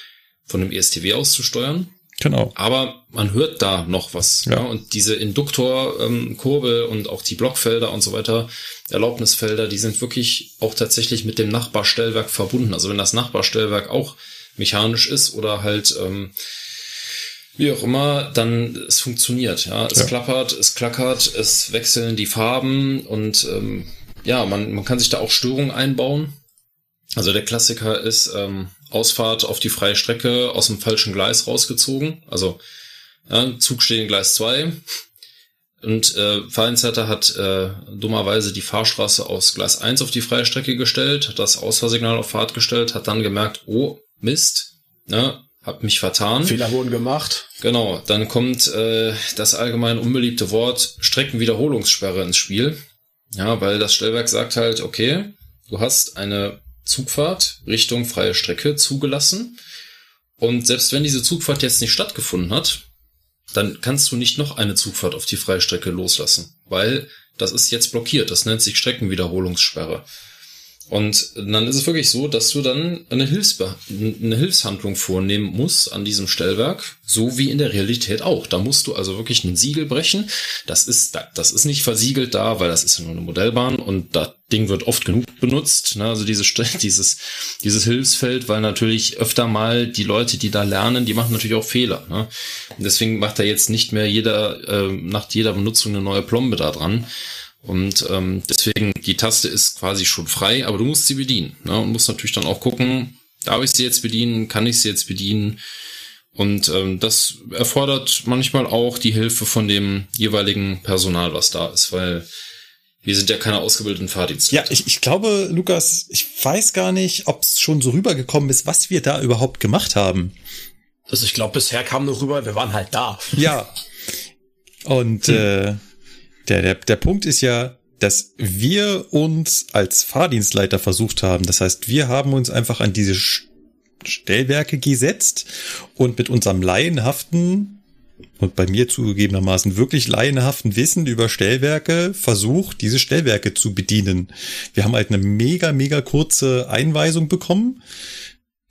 von dem ESTW aus zu steuern. Genau. Aber man hört da noch was. Ja. ja und diese Induktorkurbel ähm, und auch die Blockfelder und so weiter, Erlaubnisfelder, die sind wirklich auch tatsächlich mit dem Nachbarstellwerk verbunden. Also wenn das Nachbarstellwerk auch mechanisch ist oder halt ähm, wie auch immer, dann es funktioniert. Ja, es ja. klappert, es klackert, es wechseln die Farben und ähm, ja, man, man kann sich da auch Störungen einbauen. Also der Klassiker ist ähm, Ausfahrt auf die freie Strecke aus dem falschen Gleis rausgezogen. Also ja, Zug steht in Gleis 2 und äh, Fahrdienstleiter hat äh, dummerweise die Fahrstraße aus Gleis 1 auf die freie Strecke gestellt, hat das Ausfahrsignal auf Fahrt gestellt, hat dann gemerkt, oh Mist, ne, hab mich vertan. Fehler wurden gemacht. Genau, dann kommt äh, das allgemein unbeliebte Wort Streckenwiederholungssperre ins Spiel. Ja, weil das Stellwerk sagt halt, okay, du hast eine Zugfahrt Richtung freie Strecke zugelassen. Und selbst wenn diese Zugfahrt jetzt nicht stattgefunden hat, dann kannst du nicht noch eine Zugfahrt auf die freie Strecke loslassen, weil das ist jetzt blockiert. Das nennt sich Streckenwiederholungssperre. Und dann ist es wirklich so, dass du dann eine, Hilfsbe eine Hilfshandlung vornehmen musst an diesem Stellwerk, so wie in der Realität auch. Da musst du also wirklich ein Siegel brechen. Das ist, das ist nicht versiegelt da, weil das ist ja nur eine Modellbahn und das Ding wird oft genug benutzt. Ne? Also diese, dieses, dieses Hilfsfeld, weil natürlich öfter mal die Leute, die da lernen, die machen natürlich auch Fehler. Ne? Und deswegen macht da jetzt nicht mehr jeder, äh, nach jeder Benutzung eine neue Plombe da dran. Und ähm, deswegen, die Taste ist quasi schon frei, aber du musst sie bedienen. Ne? Und musst natürlich dann auch gucken, darf ich sie jetzt bedienen, kann ich sie jetzt bedienen? Und ähm, das erfordert manchmal auch die Hilfe von dem jeweiligen Personal, was da ist, weil wir sind ja keine ausgebildeten Fahrdienste. Ja, ich, ich glaube, Lukas, ich weiß gar nicht, ob es schon so rübergekommen ist, was wir da überhaupt gemacht haben. Also ich glaube, bisher kam nur rüber, wir waren halt da. Ja. Und hm. äh, der, der, der Punkt ist ja, dass wir uns als Fahrdienstleiter versucht haben. Das heißt, wir haben uns einfach an diese Stellwerke gesetzt und mit unserem laienhaften und bei mir zugegebenermaßen wirklich laienhaften Wissen über Stellwerke versucht, diese Stellwerke zu bedienen. Wir haben halt eine mega, mega kurze Einweisung bekommen.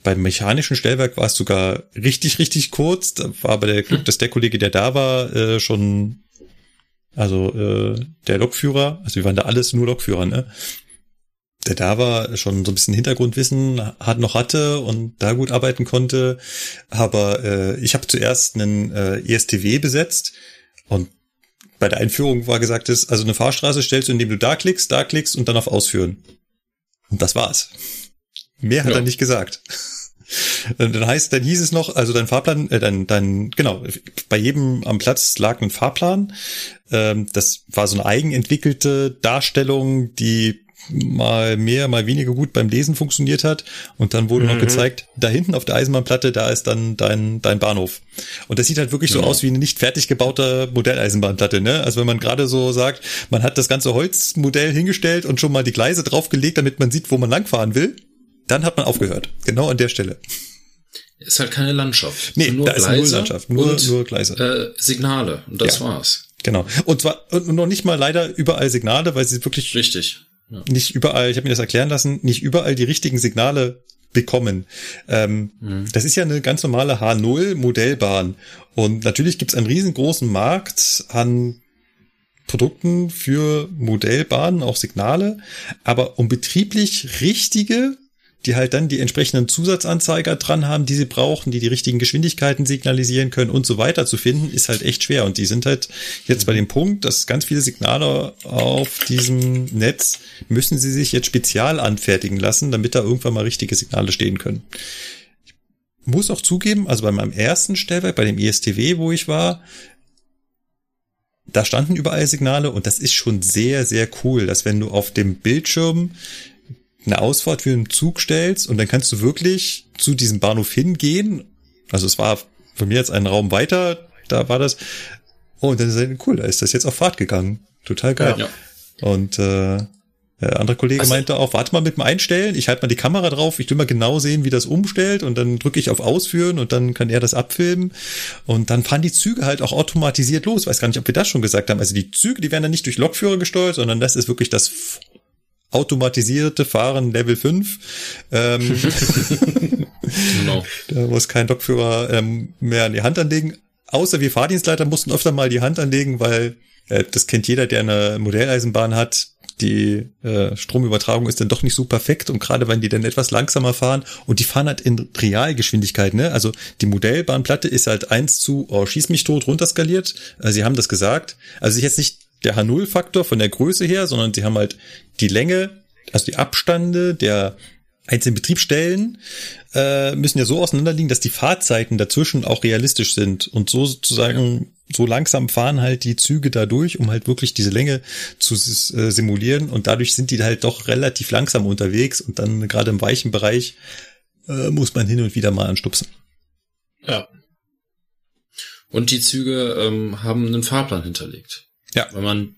Beim mechanischen Stellwerk war es sogar richtig, richtig kurz. Da war aber der Glück, dass der Kollege, der da war, äh, schon also äh, der Lokführer, also wir waren da alles nur Lokführer, ne? Der da war, schon so ein bisschen Hintergrundwissen hat noch hatte und da gut arbeiten konnte. Aber äh, ich habe zuerst einen äh, ESTW besetzt und bei der Einführung war gesagt, ist, also eine Fahrstraße stellst du, indem du da klickst, da klickst und dann auf Ausführen. Und das war's. Mehr hat ja. er nicht gesagt. Dann heißt, dann hieß es noch, also dein Fahrplan, äh, dein, dein, genau, bei jedem am Platz lag ein Fahrplan. Ähm, das war so eine eigenentwickelte Darstellung, die mal mehr, mal weniger gut beim Lesen funktioniert hat. Und dann wurde mhm. noch gezeigt, da hinten auf der Eisenbahnplatte, da ist dann dein, dein Bahnhof. Und das sieht halt wirklich so aus wie eine nicht fertig gebaute Modelleisenbahnplatte, ne? Also wenn man gerade so sagt, man hat das ganze Holzmodell hingestellt und schon mal die Gleise draufgelegt, damit man sieht, wo man langfahren will dann hat man aufgehört. Genau an der Stelle. Ist halt keine Landschaft. Nee, nur da Gleise ist null Landschaft, nur, und, nur Gleise. Äh, Signale. Und das ja, war's. Genau. Und zwar und noch nicht mal leider überall Signale, weil sie wirklich richtig ja. nicht überall, ich habe mir das erklären lassen, nicht überall die richtigen Signale bekommen. Ähm, mhm. Das ist ja eine ganz normale H0 Modellbahn und natürlich gibt's einen riesengroßen Markt an Produkten für Modellbahnen, auch Signale, aber um betrieblich richtige die halt dann die entsprechenden Zusatzanzeiger dran haben, die sie brauchen, die die richtigen Geschwindigkeiten signalisieren können und so weiter zu finden, ist halt echt schwer. Und die sind halt jetzt bei dem Punkt, dass ganz viele Signale auf diesem Netz müssen sie sich jetzt spezial anfertigen lassen, damit da irgendwann mal richtige Signale stehen können. Ich muss auch zugeben, also bei meinem ersten Stellwerk, bei dem ISTW, wo ich war, da standen überall Signale und das ist schon sehr, sehr cool, dass wenn du auf dem Bildschirm eine Ausfahrt für einen Zug stellst und dann kannst du wirklich zu diesem Bahnhof hingehen. Also es war von mir jetzt einen Raum weiter, da war das. Oh, und dann ist es cool, da ist das jetzt auf Fahrt gegangen. Total geil. Ja. Und äh, der andere Kollege also, meinte auch, warte mal mit dem Einstellen, ich halte mal die Kamera drauf, ich will mal genau sehen, wie das umstellt und dann drücke ich auf Ausführen und dann kann er das abfilmen und dann fahren die Züge halt auch automatisiert los. Weiß gar nicht, ob wir das schon gesagt haben. Also die Züge, die werden dann nicht durch Lokführer gesteuert, sondern das ist wirklich das automatisierte Fahren Level 5. Ähm, genau. Da muss kein Lokführer ähm, mehr an die Hand anlegen. Außer wir Fahrdienstleiter mussten öfter mal die Hand anlegen, weil äh, das kennt jeder, der eine Modelleisenbahn hat. Die äh, Stromübertragung ist dann doch nicht so perfekt und gerade wenn die dann etwas langsamer fahren und die fahren halt in Realgeschwindigkeit, ne? Also die Modellbahnplatte ist halt eins zu, oh, schieß mich tot, runterskaliert. Also sie haben das gesagt. Also ist jetzt nicht der H0-Faktor von der Größe her, sondern sie haben halt die Länge, also die Abstände der einzelnen Betriebsstellen äh, müssen ja so auseinanderliegen, dass die Fahrzeiten dazwischen auch realistisch sind und so sozusagen so langsam fahren halt die Züge da durch, um halt wirklich diese Länge zu äh, simulieren und dadurch sind die halt doch relativ langsam unterwegs und dann gerade im weichen Bereich äh, muss man hin und wieder mal anstupsen. Ja. Und die Züge ähm, haben einen Fahrplan hinterlegt. Ja. Wenn man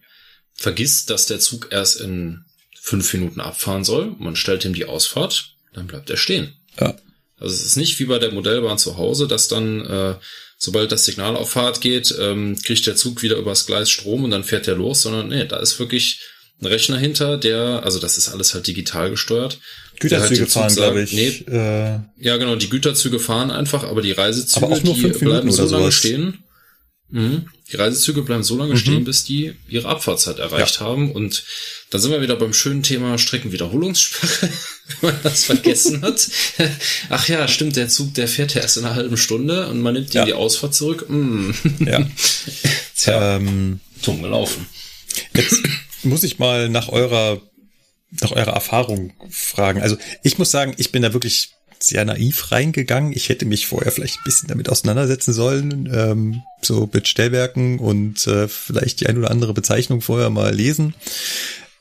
vergisst, dass der Zug erst in fünf Minuten abfahren soll, man stellt ihm die Ausfahrt, dann bleibt er stehen. Ja. Also es ist nicht wie bei der Modellbahn zu Hause, dass dann, äh, sobald das Signal auf Fahrt geht, ähm, kriegt der Zug wieder übers Gleis Strom und dann fährt er los, sondern nee, da ist wirklich ein Rechner hinter, der, also das ist alles halt digital gesteuert. Güterzüge halt fahren, glaube ich. Nee, äh, ja, genau, die Güterzüge fahren einfach, aber die Reisezüge, aber die bleiben so lange stehen. Mhm. Die Reisezüge bleiben so lange mhm. stehen, bis die ihre Abfahrtzeit erreicht ja. haben. Und dann sind wir wieder beim schönen Thema Streckenwiederholungssperre, wenn man das vergessen hat. Ach ja, stimmt, der Zug, der fährt ja erst in einer halben Stunde und man nimmt ja. die Ausfahrt zurück. Mm. Ja. Tja, ähm, dumm gelaufen. Jetzt muss ich mal nach eurer, nach eurer Erfahrung fragen. Also ich muss sagen, ich bin da wirklich sehr naiv reingegangen. Ich hätte mich vorher vielleicht ein bisschen damit auseinandersetzen sollen, ähm, so mit Stellwerken und äh, vielleicht die ein oder andere Bezeichnung vorher mal lesen.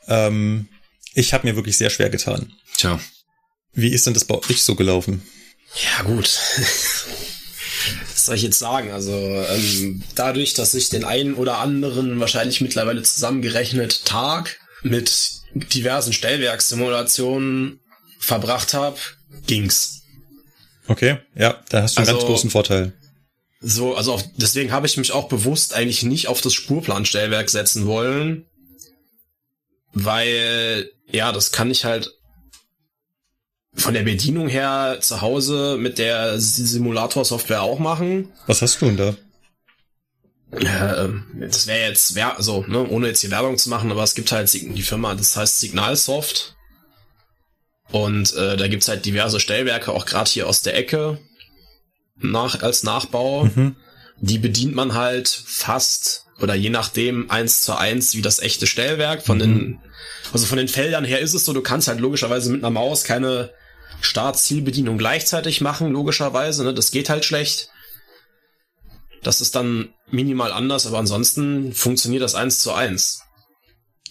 Ähm, ich habe mir wirklich sehr schwer getan. Tja. Wie ist denn das bei euch so gelaufen? Ja, gut. Was soll ich jetzt sagen? Also ähm, dadurch, dass ich den einen oder anderen wahrscheinlich mittlerweile zusammengerechnet Tag mit diversen Stellwerkssimulationen verbracht habe, ging's. Okay, ja, da hast du einen also, ganz großen Vorteil. So, also auf, deswegen habe ich mich auch bewusst eigentlich nicht auf das Spurplanstellwerk setzen wollen, weil ja, das kann ich halt von der Bedienung her zu Hause mit der Simulator-Software auch machen. Was hast du denn da? Äh, das wäre jetzt, wär, also, ne, ohne jetzt die Werbung zu machen, aber es gibt halt die Firma, das heißt Signalsoft. Und äh, da gibt's halt diverse Stellwerke, auch gerade hier aus der Ecke nach, als Nachbau. Mhm. Die bedient man halt fast oder je nachdem eins zu eins wie das echte Stellwerk. Von mhm. den, also von den Feldern her ist es so, du kannst halt logischerweise mit einer Maus keine Start-Zielbedienung gleichzeitig machen, logischerweise. Ne? Das geht halt schlecht. Das ist dann minimal anders, aber ansonsten funktioniert das eins zu eins.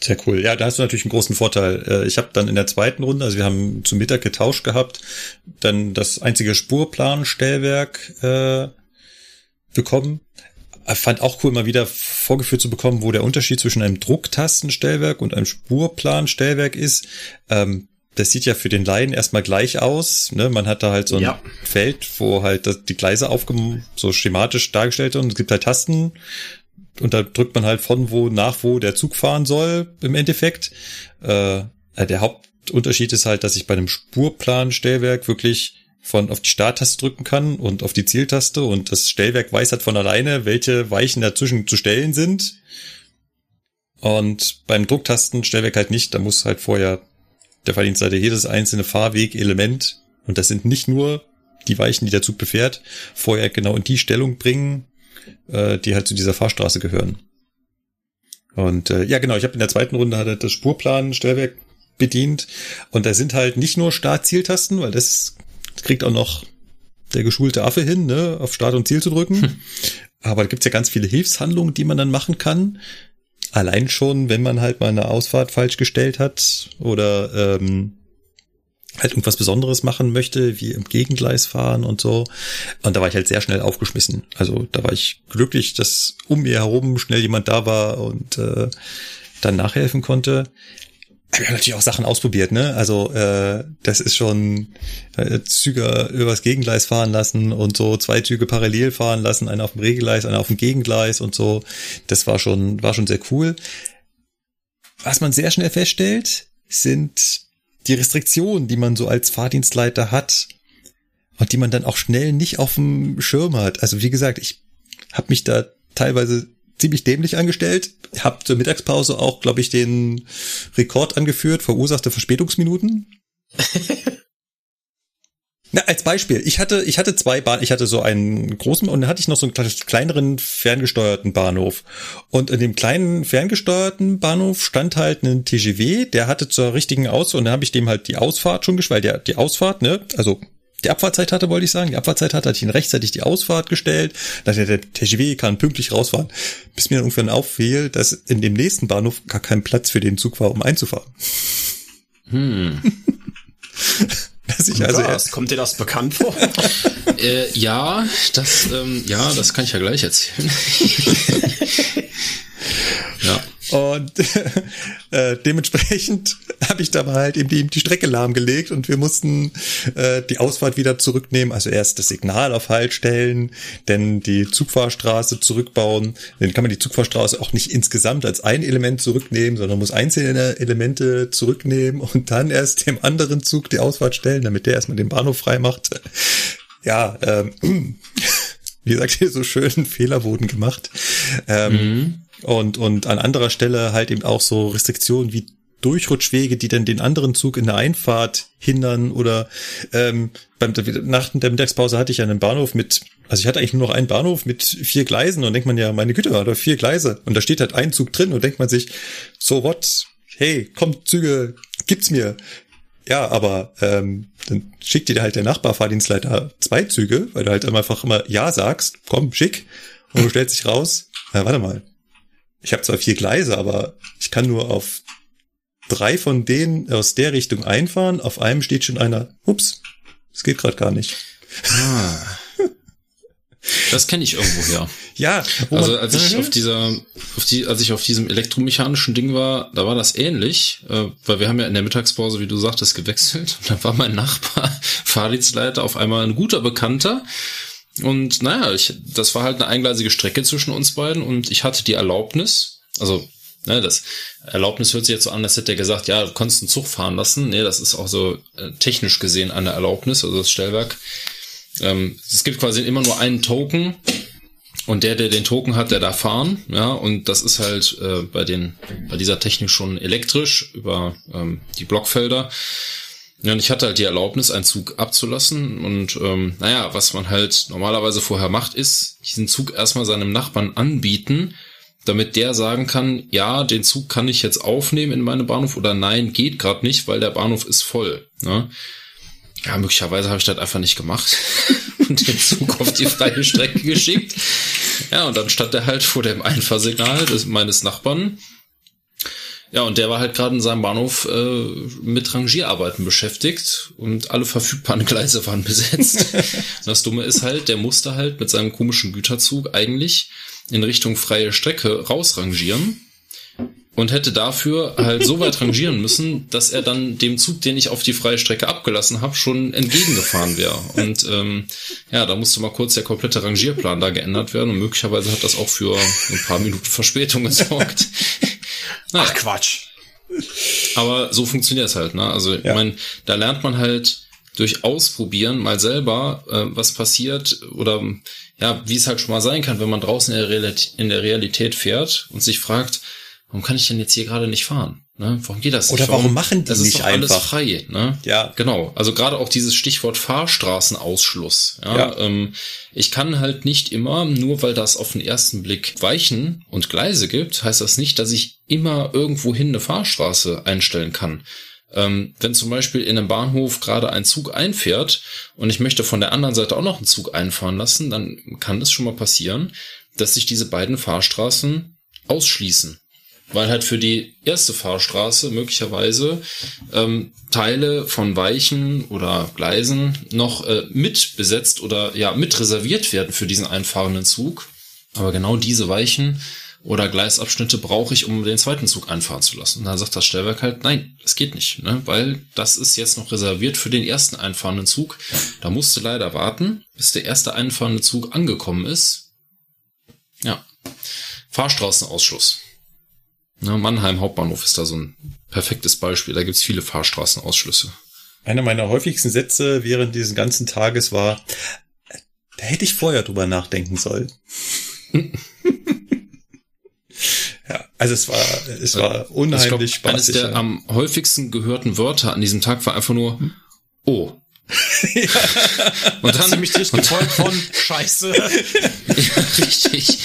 Sehr cool. Ja, da hast du natürlich einen großen Vorteil. Äh, ich habe dann in der zweiten Runde, also wir haben zu Mittag getauscht gehabt, dann das einzige Spurplan-Stellwerk äh, bekommen. Ich fand auch cool, mal wieder vorgeführt zu bekommen, wo der Unterschied zwischen einem Drucktastenstellwerk und einem Spurplan-Stellwerk ist. Ähm, das sieht ja für den Laien erstmal gleich aus. Ne? Man hat da halt so ein ja. Feld, wo halt die Gleise aufge so schematisch dargestellt sind und es gibt halt Tasten und da drückt man halt von wo nach wo der Zug fahren soll im Endeffekt. Äh, der Hauptunterschied ist halt, dass ich bei einem Spurplan-Stellwerk wirklich von auf die Starttaste drücken kann und auf die Zieltaste und das Stellwerk weiß halt von alleine, welche Weichen dazwischen zu stellen sind. Und beim Drucktastenstellwerk halt nicht, da muss halt vorher der Fahrdienstleiter jedes einzelne Fahrwegelement, und das sind nicht nur die Weichen, die der Zug befährt, vorher genau in die Stellung bringen, äh, die halt zu dieser Fahrstraße gehören. Und äh, ja, genau, ich habe in der zweiten Runde hatte das Spurplan-Stellwerk bedient und da sind halt nicht nur Start-Zieltasten, weil das kriegt auch noch der geschulte Affe hin, ne, auf Start und Ziel zu drücken. Hm. Aber da gibt's ja ganz viele Hilfshandlungen, die man dann machen kann. Allein schon, wenn man halt mal eine Ausfahrt falsch gestellt hat oder ähm, halt irgendwas Besonderes machen möchte, wie im Gegengleis fahren und so. Und da war ich halt sehr schnell aufgeschmissen. Also da war ich glücklich, dass um mir herum schnell jemand da war und äh, dann nachhelfen konnte. Wir haben natürlich auch Sachen ausprobiert, ne? Also äh, das ist schon äh, Züge übers Gegengleis fahren lassen und so zwei Züge parallel fahren lassen, einer auf dem Regengleis, einer auf dem Gegengleis und so. Das war schon war schon sehr cool. Was man sehr schnell feststellt, sind die Restriktionen, die man so als Fahrdienstleiter hat und die man dann auch schnell nicht auf dem Schirm hat. Also wie gesagt, ich habe mich da teilweise ziemlich dämlich angestellt. Hab zur Mittagspause auch, glaube ich, den Rekord angeführt, verursachte Verspätungsminuten. Na, als Beispiel, ich hatte, ich hatte zwei Bahn, ich hatte so einen großen und dann hatte ich noch so einen kleineren ferngesteuerten Bahnhof. Und in dem kleinen ferngesteuerten Bahnhof stand halt ein TGW, der hatte zur richtigen Aus und dann habe ich dem halt die Ausfahrt schon gestellt, weil der die Ausfahrt, ne, also die Abfahrtzeit hatte, wollte ich sagen. Die Abfahrtzeit hatte, hatte ich ihn rechtzeitig die Ausfahrt gestellt. Da der, der TGW kann pünktlich rausfahren. Bis mir dann irgendwann auffiel, dass in dem nächsten Bahnhof gar kein Platz für den Zug war, um einzufahren. Hm. dass ich also erst, kommt dir das bekannt vor? äh, ja, das ähm, ja, das kann ich ja gleich erzählen. Und äh, dementsprechend habe ich da mal halt eben die, die Strecke lahmgelegt und wir mussten äh, die Ausfahrt wieder zurücknehmen. Also erst das Signal auf Halt stellen, dann die Zugfahrstraße zurückbauen. Dann kann man die Zugfahrstraße auch nicht insgesamt als ein Element zurücknehmen, sondern muss einzelne Elemente zurücknehmen und dann erst dem anderen Zug die Ausfahrt stellen, damit der erstmal den Bahnhof frei macht. Ja, ähm, wie gesagt, hier so schön Fehler wurden gemacht. Ähm, mhm. Und, und an anderer Stelle halt eben auch so Restriktionen wie Durchrutschwege, die dann den anderen Zug in der Einfahrt hindern oder ähm, beim, nach der Mittagspause hatte ich ja einen Bahnhof mit, also ich hatte eigentlich nur noch einen Bahnhof mit vier Gleisen und denkt man ja, meine Güte, da vier Gleise. Und da steht halt ein Zug drin und denkt man sich, so what, hey, kommt Züge, gibt's mir. Ja, aber ähm, dann schickt dir halt der Nachbarfahrdienstleiter zwei Züge, weil du halt einfach immer Ja sagst, komm, schick, und du stellst dich raus, ja, warte mal, ich habe zwar vier Gleise, aber ich kann nur auf drei von denen aus der Richtung einfahren. Auf einem steht schon einer, ups, es geht gerade gar nicht. Ah. Das kenne ich irgendwo her. ja. Also als ich auf dieser, auf die, als ich auf diesem elektromechanischen Ding war, da war das ähnlich, äh, weil wir haben ja in der Mittagspause, wie du sagtest, gewechselt. Und dann war mein Nachbar, Fahrdienstleiter, auf einmal ein guter Bekannter. Und naja, ich, das war halt eine eingleisige Strecke zwischen uns beiden und ich hatte die Erlaubnis, also Ne, das Erlaubnis hört sich jetzt so an, als hätte er gesagt, ja, du kannst einen Zug fahren lassen. Nee, das ist auch so äh, technisch gesehen eine Erlaubnis, also das Stellwerk. Ähm, es gibt quasi immer nur einen Token und der, der den Token hat, der darf fahren. Ja, und das ist halt äh, bei den bei dieser Technik schon elektrisch über ähm, die Blockfelder. Ja, und ich hatte halt die Erlaubnis, einen Zug abzulassen. Und ähm, naja, was man halt normalerweise vorher macht, ist, diesen Zug erstmal seinem Nachbarn anbieten, damit der sagen kann, ja, den Zug kann ich jetzt aufnehmen in meine Bahnhof oder nein, geht gerade nicht, weil der Bahnhof ist voll. Ne? Ja, möglicherweise habe ich das einfach nicht gemacht und den Zug auf die freie Strecke geschickt. Ja, und dann stand er halt vor dem Einfahrsignal des, meines Nachbarn ja, und der war halt gerade in seinem Bahnhof äh, mit Rangierarbeiten beschäftigt und alle verfügbaren Gleise waren besetzt. das Dumme ist halt, der musste halt mit seinem komischen Güterzug eigentlich in Richtung freie Strecke rausrangieren und hätte dafür halt so weit rangieren müssen, dass er dann dem Zug, den ich auf die freie Strecke abgelassen habe, schon entgegengefahren wäre. Und ähm, ja, da musste mal kurz der komplette Rangierplan da geändert werden und möglicherweise hat das auch für ein paar Minuten Verspätung gesorgt. Ach Quatsch. Aber so funktioniert es halt, ne? Also ja. ich meine, da lernt man halt durch Ausprobieren mal selber, äh, was passiert oder ja, wie es halt schon mal sein kann, wenn man draußen in der, Realität, in der Realität fährt und sich fragt, warum kann ich denn jetzt hier gerade nicht fahren? Ne? Warum geht das nicht? Oder warum, warum machen die das nicht ist doch einfach? alles frei. Ne? Ja. Genau. Also gerade auch dieses Stichwort Fahrstraßenausschluss. Ja? ja. Ähm, ich kann halt nicht immer, nur weil das auf den ersten Blick Weichen und Gleise gibt, heißt das nicht, dass ich immer irgendwohin eine Fahrstraße einstellen kann. Ähm, wenn zum Beispiel in einem Bahnhof gerade ein Zug einfährt und ich möchte von der anderen Seite auch noch einen Zug einfahren lassen, dann kann es schon mal passieren, dass sich diese beiden Fahrstraßen ausschließen weil halt für die erste Fahrstraße möglicherweise ähm, Teile von Weichen oder Gleisen noch äh, mit besetzt oder ja mit reserviert werden für diesen einfahrenden Zug. Aber genau diese Weichen oder Gleisabschnitte brauche ich, um den zweiten Zug einfahren zu lassen. Und dann sagt das Stellwerk halt, nein, es geht nicht, ne? weil das ist jetzt noch reserviert für den ersten einfahrenden Zug. Da musste leider warten, bis der erste einfahrende Zug angekommen ist. Ja, Fahrstraßenausschluss. Na, Mannheim Hauptbahnhof ist da so ein perfektes Beispiel. Da gibt's viele Fahrstraßenausschlüsse. Einer meiner häufigsten Sätze während dieses ganzen Tages war, da hätte ich vorher drüber nachdenken sollen. ja, also es war, es war unheimlich ich glaub. Eines der ja. am häufigsten gehörten Wörter an diesem Tag war einfach nur, oh, ja. Und dann ziemlich dicht gefolgt von Scheiße. Ja, richtig.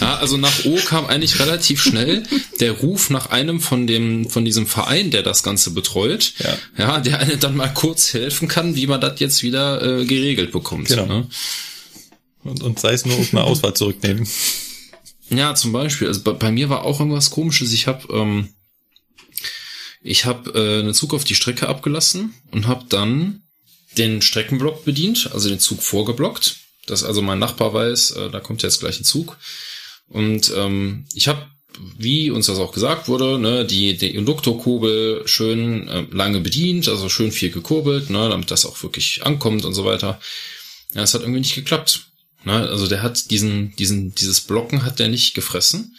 Ja, also nach O kam eigentlich relativ schnell der Ruf nach einem von dem von diesem Verein, der das Ganze betreut. Ja, ja der eine dann mal kurz helfen kann, wie man das jetzt wieder äh, geregelt bekommt. Genau. Ne? Und, und sei es nur auf eine Auswahl zurücknehmen. Ja, zum Beispiel. Also bei, bei mir war auch irgendwas Komisches. Ich habe ähm, ich habe äh, einen Zug auf die Strecke abgelassen und habe dann den Streckenblock bedient, also den Zug vorgeblockt, dass also mein Nachbar weiß, äh, da kommt jetzt gleich ein Zug. Und ähm, ich habe, wie uns das auch gesagt wurde, ne, die, die Induktorkurbel schön äh, lange bedient, also schön viel gekurbelt, ne, damit das auch wirklich ankommt und so weiter. Ja, es hat irgendwie nicht geklappt. Ne? Also der hat diesen, diesen, dieses Blocken hat der nicht gefressen.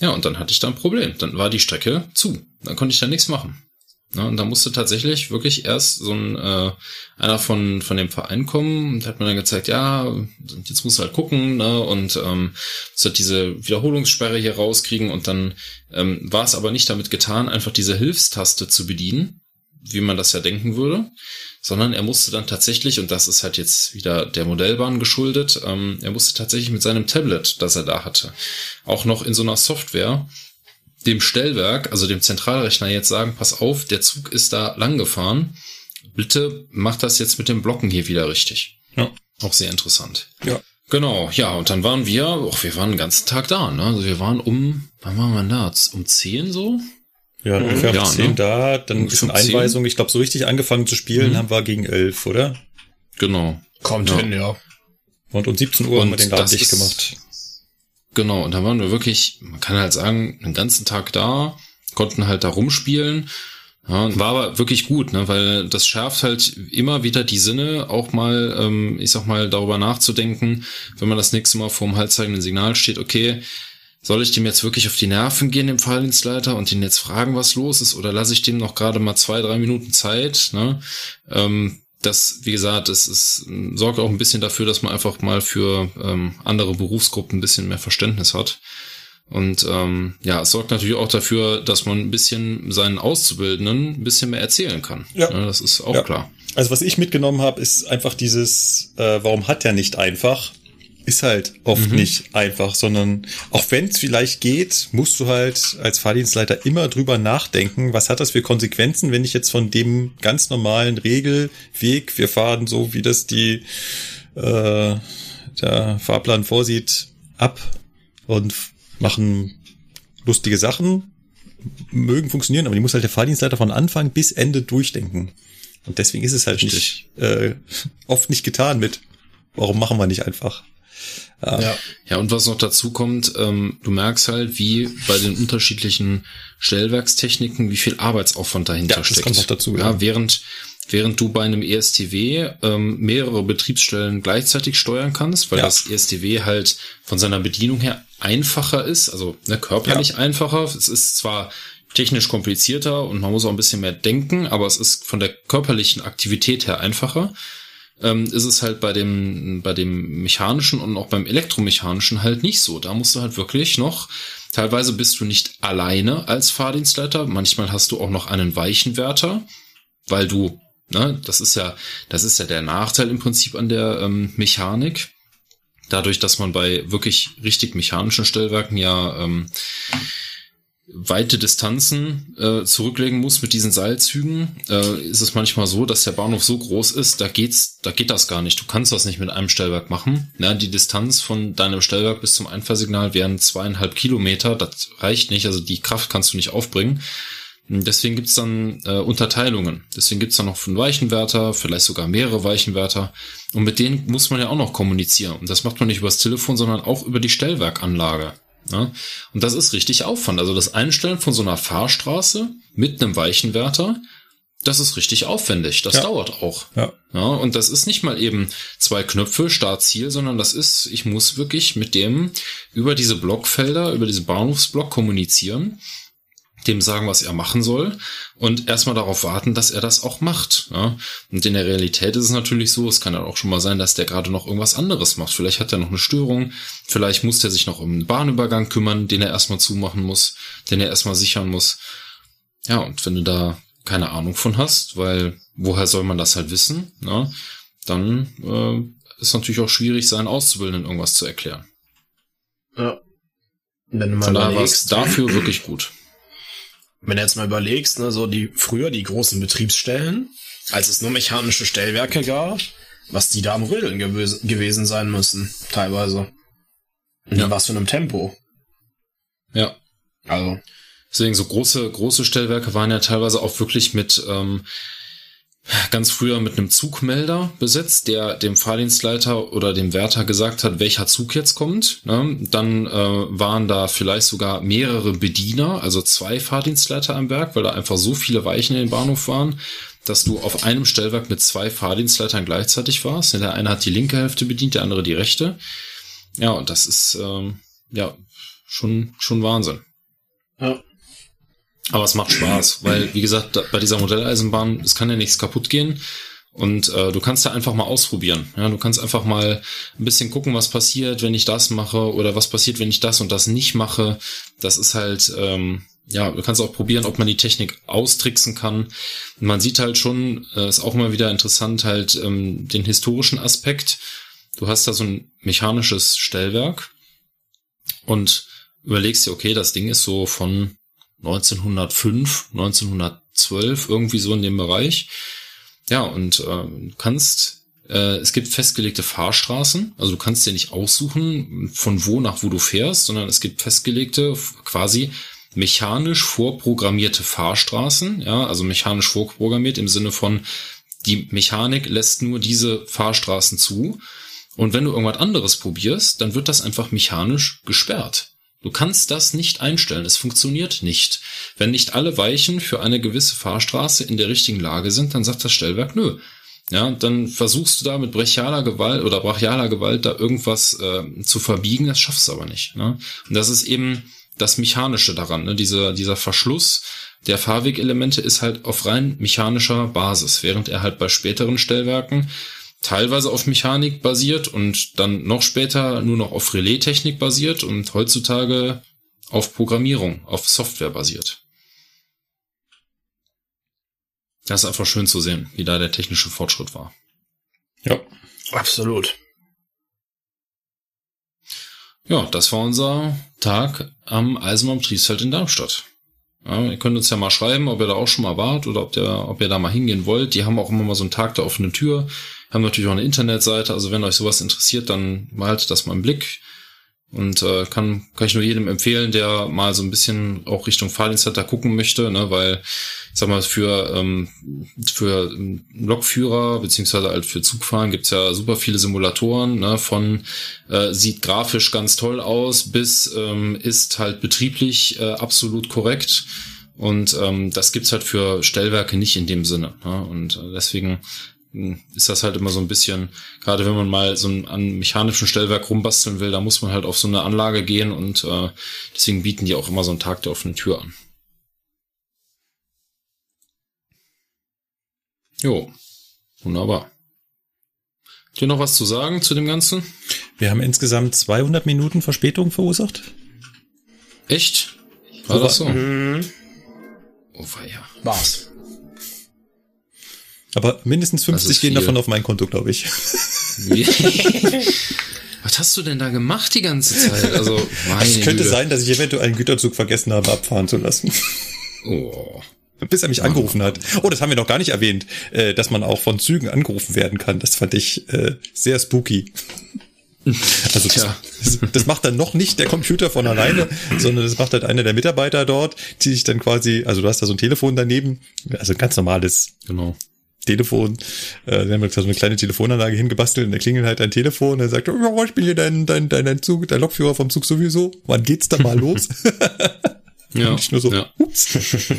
Ja, und dann hatte ich da ein Problem. Dann war die Strecke zu. Dann konnte ich da nichts machen. Ne, und da musste tatsächlich wirklich erst so ein äh, einer von von dem Verein kommen und hat mir dann gezeigt, ja, jetzt muss halt gucken ne, und ähm, muss halt diese Wiederholungssperre hier rauskriegen. Und dann ähm, war es aber nicht damit getan, einfach diese Hilfstaste zu bedienen, wie man das ja denken würde, sondern er musste dann tatsächlich, und das ist halt jetzt wieder der Modellbahn geschuldet, ähm, er musste tatsächlich mit seinem Tablet, das er da hatte, auch noch in so einer Software dem Stellwerk, also dem Zentralrechner jetzt sagen, pass auf, der Zug ist da lang gefahren. Bitte mach das jetzt mit dem Blocken hier wieder richtig. Ja. Auch sehr interessant. Ja. Genau, ja, und dann waren wir, och, wir waren den ganzen Tag da, ne? Also wir waren um, wann waren wir da? Um zehn so? Ja, mhm. ungefähr ja, um zehn ne? da, dann ein bisschen Einweisung. Ich glaube, so richtig angefangen zu spielen mhm. haben wir gegen elf, oder? Genau. Kommt ja. hin, ja. Und um 17 Uhr und haben wir den Laden dicht gemacht. Genau, und da waren wir wirklich, man kann halt sagen, einen ganzen Tag da, konnten halt da rumspielen. Ja, war aber wirklich gut, ne, weil das schärft halt immer wieder die Sinne, auch mal, ähm, ich sag mal, darüber nachzudenken, wenn man das nächste Mal vor dem haltzeigenden Signal steht, okay, soll ich dem jetzt wirklich auf die Nerven gehen, dem Fahrdienstleiter, und ihn jetzt fragen, was los ist, oder lasse ich dem noch gerade mal zwei, drei Minuten Zeit, ne? Ähm, das, wie gesagt, es ist, sorgt auch ein bisschen dafür, dass man einfach mal für ähm, andere Berufsgruppen ein bisschen mehr Verständnis hat. Und ähm, ja, es sorgt natürlich auch dafür, dass man ein bisschen seinen Auszubildenden ein bisschen mehr erzählen kann. Ja, ja das ist auch ja. klar. Also was ich mitgenommen habe, ist einfach dieses, äh, warum hat er nicht einfach? Ist halt oft mhm. nicht einfach, sondern auch wenn es vielleicht geht, musst du halt als Fahrdienstleiter immer drüber nachdenken, was hat das für Konsequenzen, wenn ich jetzt von dem ganz normalen Regelweg, wir fahren so, wie das die äh, der Fahrplan vorsieht, ab und machen lustige Sachen, mögen funktionieren, aber die muss halt der Fahrdienstleiter von Anfang bis Ende durchdenken. Und deswegen ist es halt Richtig. nicht äh, oft nicht getan mit, warum machen wir nicht einfach? Ja. ja, und was noch dazu kommt, ähm, du merkst halt, wie bei den unterschiedlichen Stellwerkstechniken, wie viel Arbeitsaufwand dahinter ja, steckt. Das kommt noch dazu. Ja, ja. während während du bei einem ESTW ähm, mehrere Betriebsstellen gleichzeitig steuern kannst, weil ja. das ESTW halt von seiner Bedienung her einfacher ist, also ne, körperlich ja. einfacher. Es ist zwar technisch komplizierter und man muss auch ein bisschen mehr denken, aber es ist von der körperlichen Aktivität her einfacher ähm, ist es halt bei dem, bei dem mechanischen und auch beim elektromechanischen halt nicht so. Da musst du halt wirklich noch, teilweise bist du nicht alleine als Fahrdienstleiter, manchmal hast du auch noch einen Weichenwärter, weil du, ne, das ist ja, das ist ja der Nachteil im Prinzip an der ähm, Mechanik. Dadurch, dass man bei wirklich richtig mechanischen Stellwerken ja ähm, weite Distanzen äh, zurücklegen muss mit diesen Seilzügen, äh, ist es manchmal so, dass der Bahnhof so groß ist, da geht's, da geht das gar nicht. Du kannst das nicht mit einem Stellwerk machen. Ja, die Distanz von deinem Stellwerk bis zum Einfahrsignal wären zweieinhalb Kilometer. Das reicht nicht. Also die Kraft kannst du nicht aufbringen. Deswegen gibt's dann äh, Unterteilungen. Deswegen gibt's dann noch einen Weichenwärter, vielleicht sogar mehrere Weichenwärter. Und mit denen muss man ja auch noch kommunizieren. Und das macht man nicht übers Telefon, sondern auch über die Stellwerkanlage. Ja? Und das ist richtig Aufwand. Also das Einstellen von so einer Fahrstraße mit einem Weichenwärter, das ist richtig aufwendig. Das Ja. dauert auch. Ja. Ja, und das ist nicht mal eben zwei Knöpfe, Start, Ziel, sondern das ist, ich muss wirklich mit dem über diese Blockfelder, über diese Bahnhofsblock kommunizieren, dem sagen, was er machen soll und erstmal darauf warten, dass er das auch macht. Ja? Und in der Realität ist es natürlich so, es kann ja auch schon mal sein, dass der gerade noch irgendwas anderes macht. Vielleicht hat er noch eine Störung, vielleicht muss der sich noch um einen Bahnübergang kümmern, den er erstmal zumachen muss, den er erstmal sichern muss. Ja, und wenn du da keine Ahnung von hast, weil woher soll man das halt wissen, ne? dann äh, ist natürlich auch schwierig, seinen Auszubildenden irgendwas zu erklären. Ja. Wenn mal Von daher war es dafür wirklich gut. Wenn du jetzt mal überlegst, ne, so die früher die großen Betriebsstellen, als es nur mechanische Stellwerke gab, was die da am Rödeln gewes gewesen sein müssen, teilweise. Und Ja. was für einem Tempo. Ja. Also, Deswegen so große, große Stellwerke waren ja teilweise auch wirklich mit ähm, ganz früher mit einem Zugmelder besetzt, der dem Fahrdienstleiter oder dem Wärter gesagt hat, welcher Zug jetzt kommt. Ne? Dann äh, waren da vielleicht sogar mehrere Bediener, also zwei Fahrdienstleiter am Werk, weil da einfach so viele Weichen in den Bahnhof waren, dass du auf einem Stellwerk mit zwei Fahrdienstleitern gleichzeitig warst. Der eine hat die linke Hälfte bedient, der andere die rechte. Ja, und das ist ähm, ja schon schon Wahnsinn. ja. Aber es macht Spaß, weil, wie gesagt, bei dieser Modelleisenbahn, es kann ja nichts kaputt gehen. Und äh, du kannst da einfach mal ausprobieren. Ja, du kannst einfach mal ein bisschen gucken, was passiert, wenn ich das mache oder was passiert, wenn ich das und das nicht mache. Das ist halt, ähm, ja, du kannst auch probieren, ob man die Technik austricksen kann. Und man sieht halt schon, äh, ist auch mal wieder interessant, halt ähm, den historischen Aspekt. Du hast da so ein mechanisches Stellwerk und überlegst dir, okay, das Ding ist so von 1905, 1912, irgendwie so in dem Bereich. Ja, und äh, kannst, äh, es gibt festgelegte Fahrstraßen, also du kannst dir nicht aussuchen, von wo nach wo du fährst, sondern es gibt festgelegte, quasi mechanisch vorprogrammierte Fahrstraßen, ja, also mechanisch vorprogrammiert im Sinne von, die Mechanik lässt nur diese Fahrstraßen zu. Und wenn du irgendwas anderes probierst, dann wird das einfach mechanisch gesperrt. Du kannst das nicht einstellen. Es funktioniert nicht. Wenn nicht alle Weichen für eine gewisse Fahrstraße in der richtigen Lage sind, dann sagt das Stellwerk nö. Ja, dann versuchst du da mit brachialer Gewalt oder brachialer Gewalt da irgendwas äh, zu verbiegen, das schaffst du aber nicht. Ne? Und das ist eben das Mechanische daran. Ne? Dieser, dieser Verschluss der Fahrwegelemente ist halt auf rein mechanischer Basis, während er halt bei späteren Stellwerken teilweise auf Mechanik basiert und dann noch später nur noch auf Relaistechnik basiert und heutzutage auf Programmierung, auf Software basiert. Das ist einfach schön zu sehen, wie da der technische Fortschritt war. Ja. absolut. Ja, das war unser Tag am Eisenbahnbetriebsfeld in Darmstadt. Ja, ihr könnt uns ja mal schreiben, ob ihr da auch schon mal wart oder ob, der, ob ihr da mal hingehen wollt. Die haben auch immer mal so einen Tag der offenen Tür, haben natürlich auch eine Internetseite. Also wenn euch sowas interessiert, dann behaltet das mal im Blick. Und äh, kann, kann ich nur jedem empfehlen, der mal so ein bisschen auch Richtung Fahrdienstleiter gucken möchte, ne, weil, ich sag mal, für, ähm, für Lokführer beziehungsweise halt für Zugfahren gibt's ja super viele Simulatoren, ne, von äh, sieht grafisch ganz toll aus bis ähm, ist halt betrieblich äh, absolut korrekt. Und ähm, das gibt's halt für Stellwerke nicht in dem Sinne. Ne? Und äh, deswegen ist das halt immer so ein bisschen, gerade wenn man mal so ein an mechanischen Stellwerk rumbasteln will, da muss man halt auf so eine Anlage gehen und äh, deswegen bieten die auch immer so einen Tag der offenen Tür an. Jo, wunderbar. Habt ihr noch was zu sagen zu dem Ganzen? Wir haben insgesamt 200 Minuten Verspätung verursacht. Echt? War das so? Mhm. Oh, weia. War's. Aber mindestens Das 50 ist gehen davon auf mein Konto, glaube ich. Was hast du denn da gemacht die ganze Zeit? Also, meine Es könnte Güte. sein, dass ich eventuell einen Güterzug vergessen habe, abfahren zu lassen. Oh. Bis er mich angerufen hat. Oh, das haben wir noch gar nicht erwähnt, äh, dass man auch von Zügen angerufen werden kann. Das fand ich äh, sehr spooky. Also das, Tja. das, das macht dann noch nicht der Computer von alleine, sondern das macht halt einer der Mitarbeiter dort, die sich dann quasi, also du hast da so ein Telefon daneben, also ganz normales Genau. Telefon. Äh, wir haben da so eine kleine Telefonanlage hingebastelt und da klingelt halt ein Telefon und er sagt, oh, ich bin hier dein, dein, dein, dein Zug, dein Lokführer vom Zug sowieso. Wann geht's da mal los? Ja. Und ich nur so, ja. ups.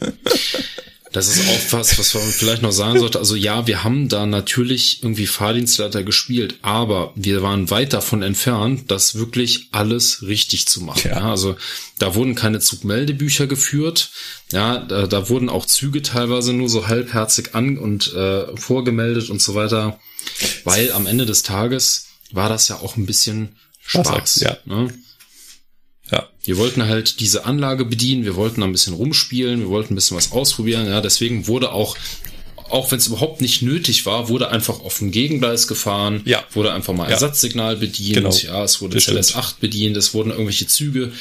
Das ist auch was, was man vielleicht noch sagen sollte. Also ja, wir haben da natürlich irgendwie Fahrdienstleiter gespielt, aber wir waren weit davon entfernt, das wirklich alles richtig zu machen. Ja. also da wurden keine Zugmeldebücher geführt. Ja, da, da wurden auch Züge teilweise nur so halbherzig an und äh, vorgemeldet und so weiter, weil am Ende des Tages war das ja auch ein bisschen Spaß. Ja. Ne? Ja. Wir wollten halt diese Anlage bedienen, wir wollten ein bisschen rumspielen, wir wollten ein bisschen was ausprobieren. Ja, deswegen wurde auch, auch wenn es überhaupt nicht nötig war, wurde einfach auf dem Gegengleis gefahren, ja. wurde einfach mal ja. Ersatzsignal bedient, genau. ja, es wurde CLS 8 bedient, es wurden irgendwelche Züge,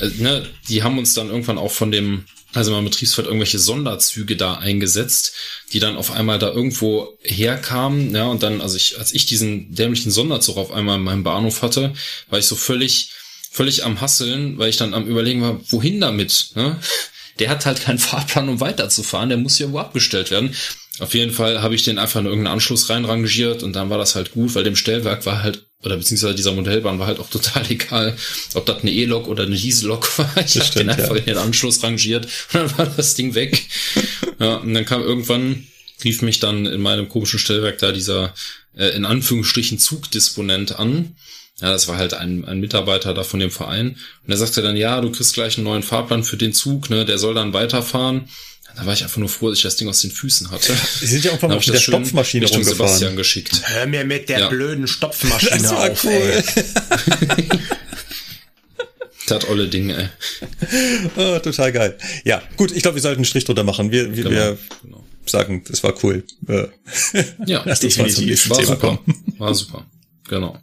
äh, ne, die haben uns dann irgendwann auch von dem also im Betriebsfeld irgendwelche Sonderzüge da eingesetzt, die dann auf einmal da irgendwo herkamen, ja, und dann, also ich, als ich diesen dämlichen Sonderzug auf einmal in meinem Bahnhof hatte, war ich so völlig, völlig am Hasseln, weil ich dann am überlegen war, wohin damit, ne? Der hat halt keinen Fahrplan, um weiterzufahren, der muss ja wo abgestellt werden. Auf jeden Fall habe ich den einfach in irgendeinen Anschluss reinrangiert und dann war das halt gut, weil dem Stellwerk war halt, oder beziehungsweise dieser Modellbahn war halt auch total egal, ob das eine E-Lok oder eine Diesel-Lok war. Ich habe den einfach ja. in den Anschluss rangiert und dann war das Ding weg. ja, und dann kam irgendwann, rief mich dann in meinem komischen Stellwerk da dieser, äh, in Anführungsstrichen, Zugdisponent an. Ja, das war halt ein, ein Mitarbeiter da von dem Verein. Und er sagte dann, ja, du kriegst gleich einen neuen Fahrplan für den Zug, ne, der soll dann weiterfahren. Da war ich einfach nur froh, dass ich das Ding aus den Füßen hatte. Sie sind ja auch mal mit der Stopfmaschine Richtung rumgefahren. Sebastian geschickt. Hör mir mit der ja. blöden Stopfmaschine das war auf, cool. Das olle Ding, ey. Oh, total geil. Ja, gut, ich glaube, wir sollten einen Strich drunter machen. Wir, wir, genau. wir genau. sagen, das war cool. Äh, ja, das definitiv. War, war super. War super. Genau.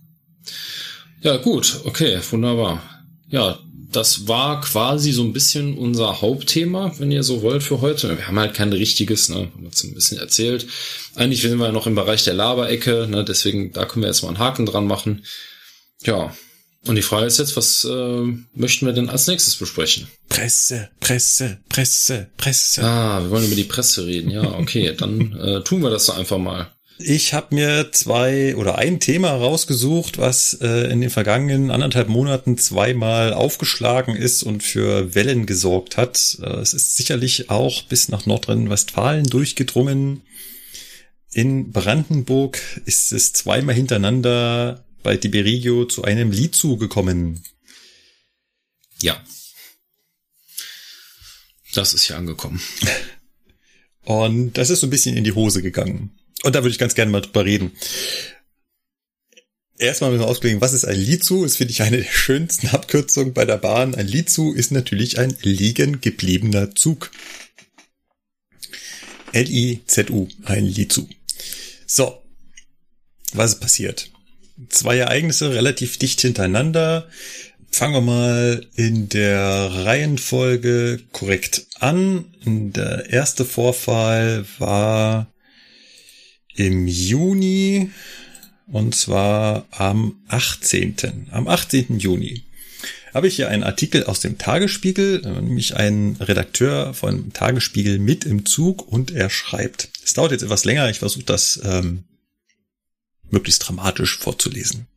Ja, gut, okay, wunderbar. Ja, das war quasi so ein bisschen unser Hauptthema, wenn ihr so wollt, für heute. Wir haben halt kein richtiges, ne, haben uns ein bisschen erzählt. Eigentlich sind wir ja noch im Bereich der Laberecke, ne, deswegen, da können wir jetzt mal einen Haken dran machen. Ja. Und die Frage ist jetzt, was äh, möchten wir denn als nächstes besprechen? Presse, Presse, Presse, Presse. Ah, wir wollen über die Presse reden. Ja, okay, dann äh, tun wir das doch einfach mal. Ich habe mir zwei oder ein Thema rausgesucht, was äh, in den vergangenen anderthalb Monaten zweimal aufgeschlagen ist und für Wellen gesorgt hat. Äh, es ist sicherlich auch bis nach Nordrhein-Westfalen durchgedrungen. In Brandenburg ist es zweimal hintereinander bei Tiberigio zu einem Lizu gekommen. Ja. Das ist ja angekommen. Und das ist so ein bisschen in die Hose gegangen. Und da würde ich ganz gerne mal drüber reden. Erstmal müssen wir auslegen, was ist ein Lizu? Das finde ich eine der schönsten Abkürzungen bei der Bahn. Ein Lizu ist natürlich ein liegen gebliebener Zug. L-I-Z-U, ein Lizu. So, was ist passiert? Zwei Ereignisse relativ dicht hintereinander. Fangen wir mal in der Reihenfolge korrekt an. Der erste Vorfall war im Juni und zwar am 18. Am 18. Juni habe ich hier einen Artikel aus dem Tagesspiegel, nämlich ein Redakteur von Tagesspiegel mit im Zug und er schreibt. Es dauert jetzt etwas länger, ich versuche das ähm, möglichst dramatisch vorzulesen.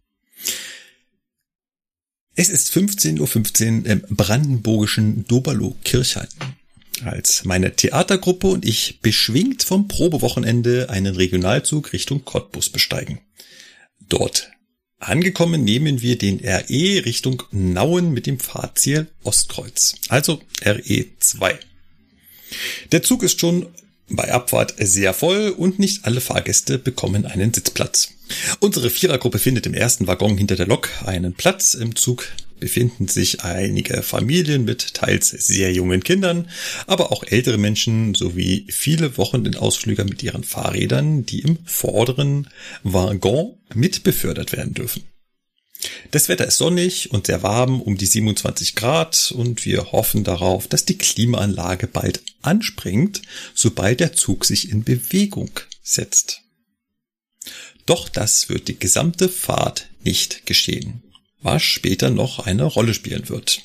Es ist 15.15 Uhr im brandenburgischen Doberloh-Kirchheim als meine Theatergruppe und ich beschwingt vom Probewochenende einen Regionalzug Richtung Cottbus besteigen. Dort angekommen nehmen wir den RE Richtung Nauen mit dem Fahrziel Ostkreuz, also RE2. Der Zug ist schon bei Abfahrt sehr voll und nicht alle Fahrgäste bekommen einen Sitzplatz. Unsere Vierergruppe findet im ersten Waggon hinter der Lok einen Platz. Im Zug befinden sich einige Familien mit teils sehr jungen Kindern, aber auch ältere Menschen sowie viele Wochenendausflüger mit ihren Fahrrädern, die im vorderen Waggon mit befördert werden dürfen. Das Wetter ist sonnig und sehr warm, um die 27 Grad, und wir hoffen darauf, dass die Klimaanlage bald anspringt, sobald der Zug sich in Bewegung setzt. Doch das wird die gesamte Fahrt nicht geschehen, was später noch eine Rolle spielen wird.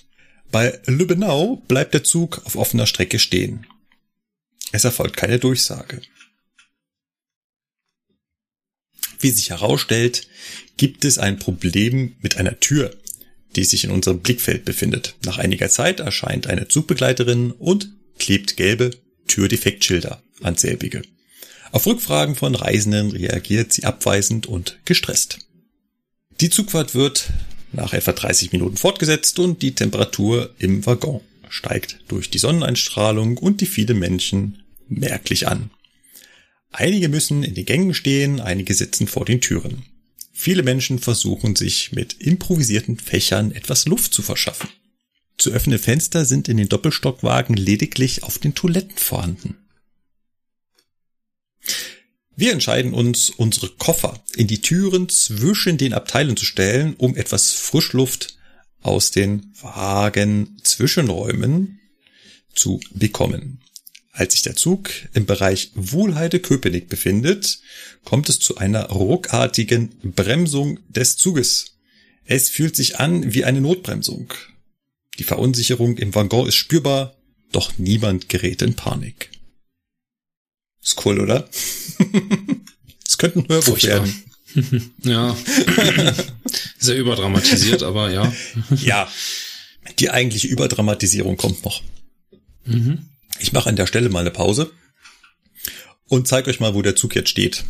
Bei Lübbenau bleibt der Zug auf offener Strecke stehen. Es erfolgt keine Durchsage. Wie sich herausstellt, gibt es ein Problem mit einer Tür, die sich in unserem Blickfeld befindet. Nach einiger Zeit erscheint eine Zugbegleiterin und klebt gelbe Türdefektschilder an selbige. Auf Rückfragen von Reisenden reagiert sie abweisend und gestresst. Die Zugfahrt wird nach etwa 30 Minuten fortgesetzt und die Temperatur im Waggon steigt durch die Sonneneinstrahlung und die vielen Menschen merklich an. Einige müssen in den Gängen stehen, einige sitzen vor den Türen. Viele Menschen versuchen sich mit improvisierten Fächern etwas Luft zu verschaffen. Zu öffnende Fenster sind in den Doppelstockwagen lediglich auf den Toiletten vorhanden. Wir entscheiden uns, unsere Koffer in die Türen zwischen den Abteilen zu stellen, um etwas Frischluft aus den Wagen Zwischenräumen zu bekommen. Als sich der Zug im Bereich Wohlheide-Köpenick befindet, kommt es zu einer ruckartigen Bremsung des Zuges. Es fühlt sich an wie eine Notbremsung. Die Verunsicherung im Waggon ist spürbar, doch niemand gerät in Panik. Ist cool, oder? Es könnte ein Hörbuch Furchtbar. werden. ja. Sehr überdramatisiert, aber ja. ja. Die eigentliche Überdramatisierung kommt noch. Mhm. Ich mache an der Stelle mal eine Pause und zeige euch mal, wo der Zug jetzt steht.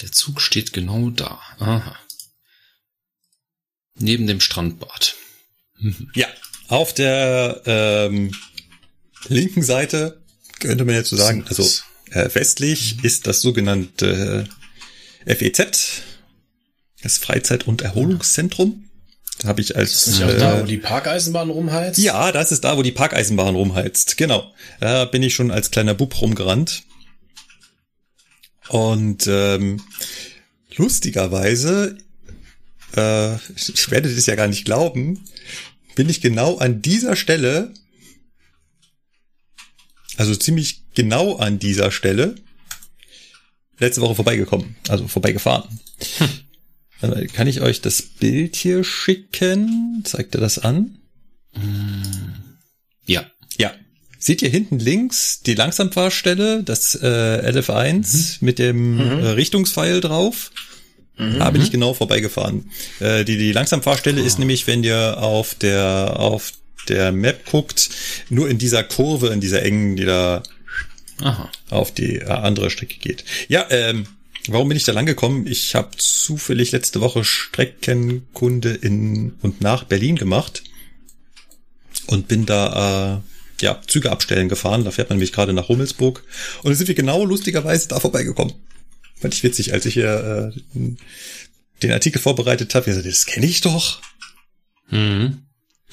Der Zug steht genau da. Aha. Neben dem Strandbad. Mhm. Ja, auf der ähm, linken Seite könnte man jetzt so sagen, also äh, westlich mhm. ist das sogenannte FEZ, das Freizeit- und Erholungszentrum. Da habe ich als ist das nicht äh, da, wo die Parkeisenbahn rumheizt? Ja, das ist da, wo die Parkeisenbahn rumheizt. Genau. Da bin ich schon als kleiner Bub rumgerannt. Und ähm, lustigerweise, äh, ich werde das ja gar nicht glauben, bin ich genau an dieser Stelle, also ziemlich genau an dieser Stelle, letzte Woche vorbeigekommen, also vorbeigefahren. Hm. Kann ich euch das Bild hier schicken? Zeigt er das an? Ja. Ja. Seht ihr hinten links die Langsamfahrstelle, das äh, LF1 mhm. mit dem mhm. äh, Richtungspfeil drauf? Mhm. Da bin ich genau vorbeigefahren. Äh, die, die Langsamfahrstelle oh. ist nämlich, wenn ihr auf der auf der Map guckt, nur in dieser Kurve, in dieser engen, die da Aha. auf die äh, andere Strecke geht. Ja, ähm, Warum bin ich da lang gekommen? Ich habe zufällig letzte Woche Streckenkunde in und nach Berlin gemacht und bin da äh, ja Züge abstellen gefahren. Da fährt man nämlich gerade nach Rummelsburg und da sind wir genau lustigerweise da vorbeigekommen. Fand ich witzig, als ich hier äh, den Artikel vorbereitet habe. Ich das kenne ich doch. Mhm.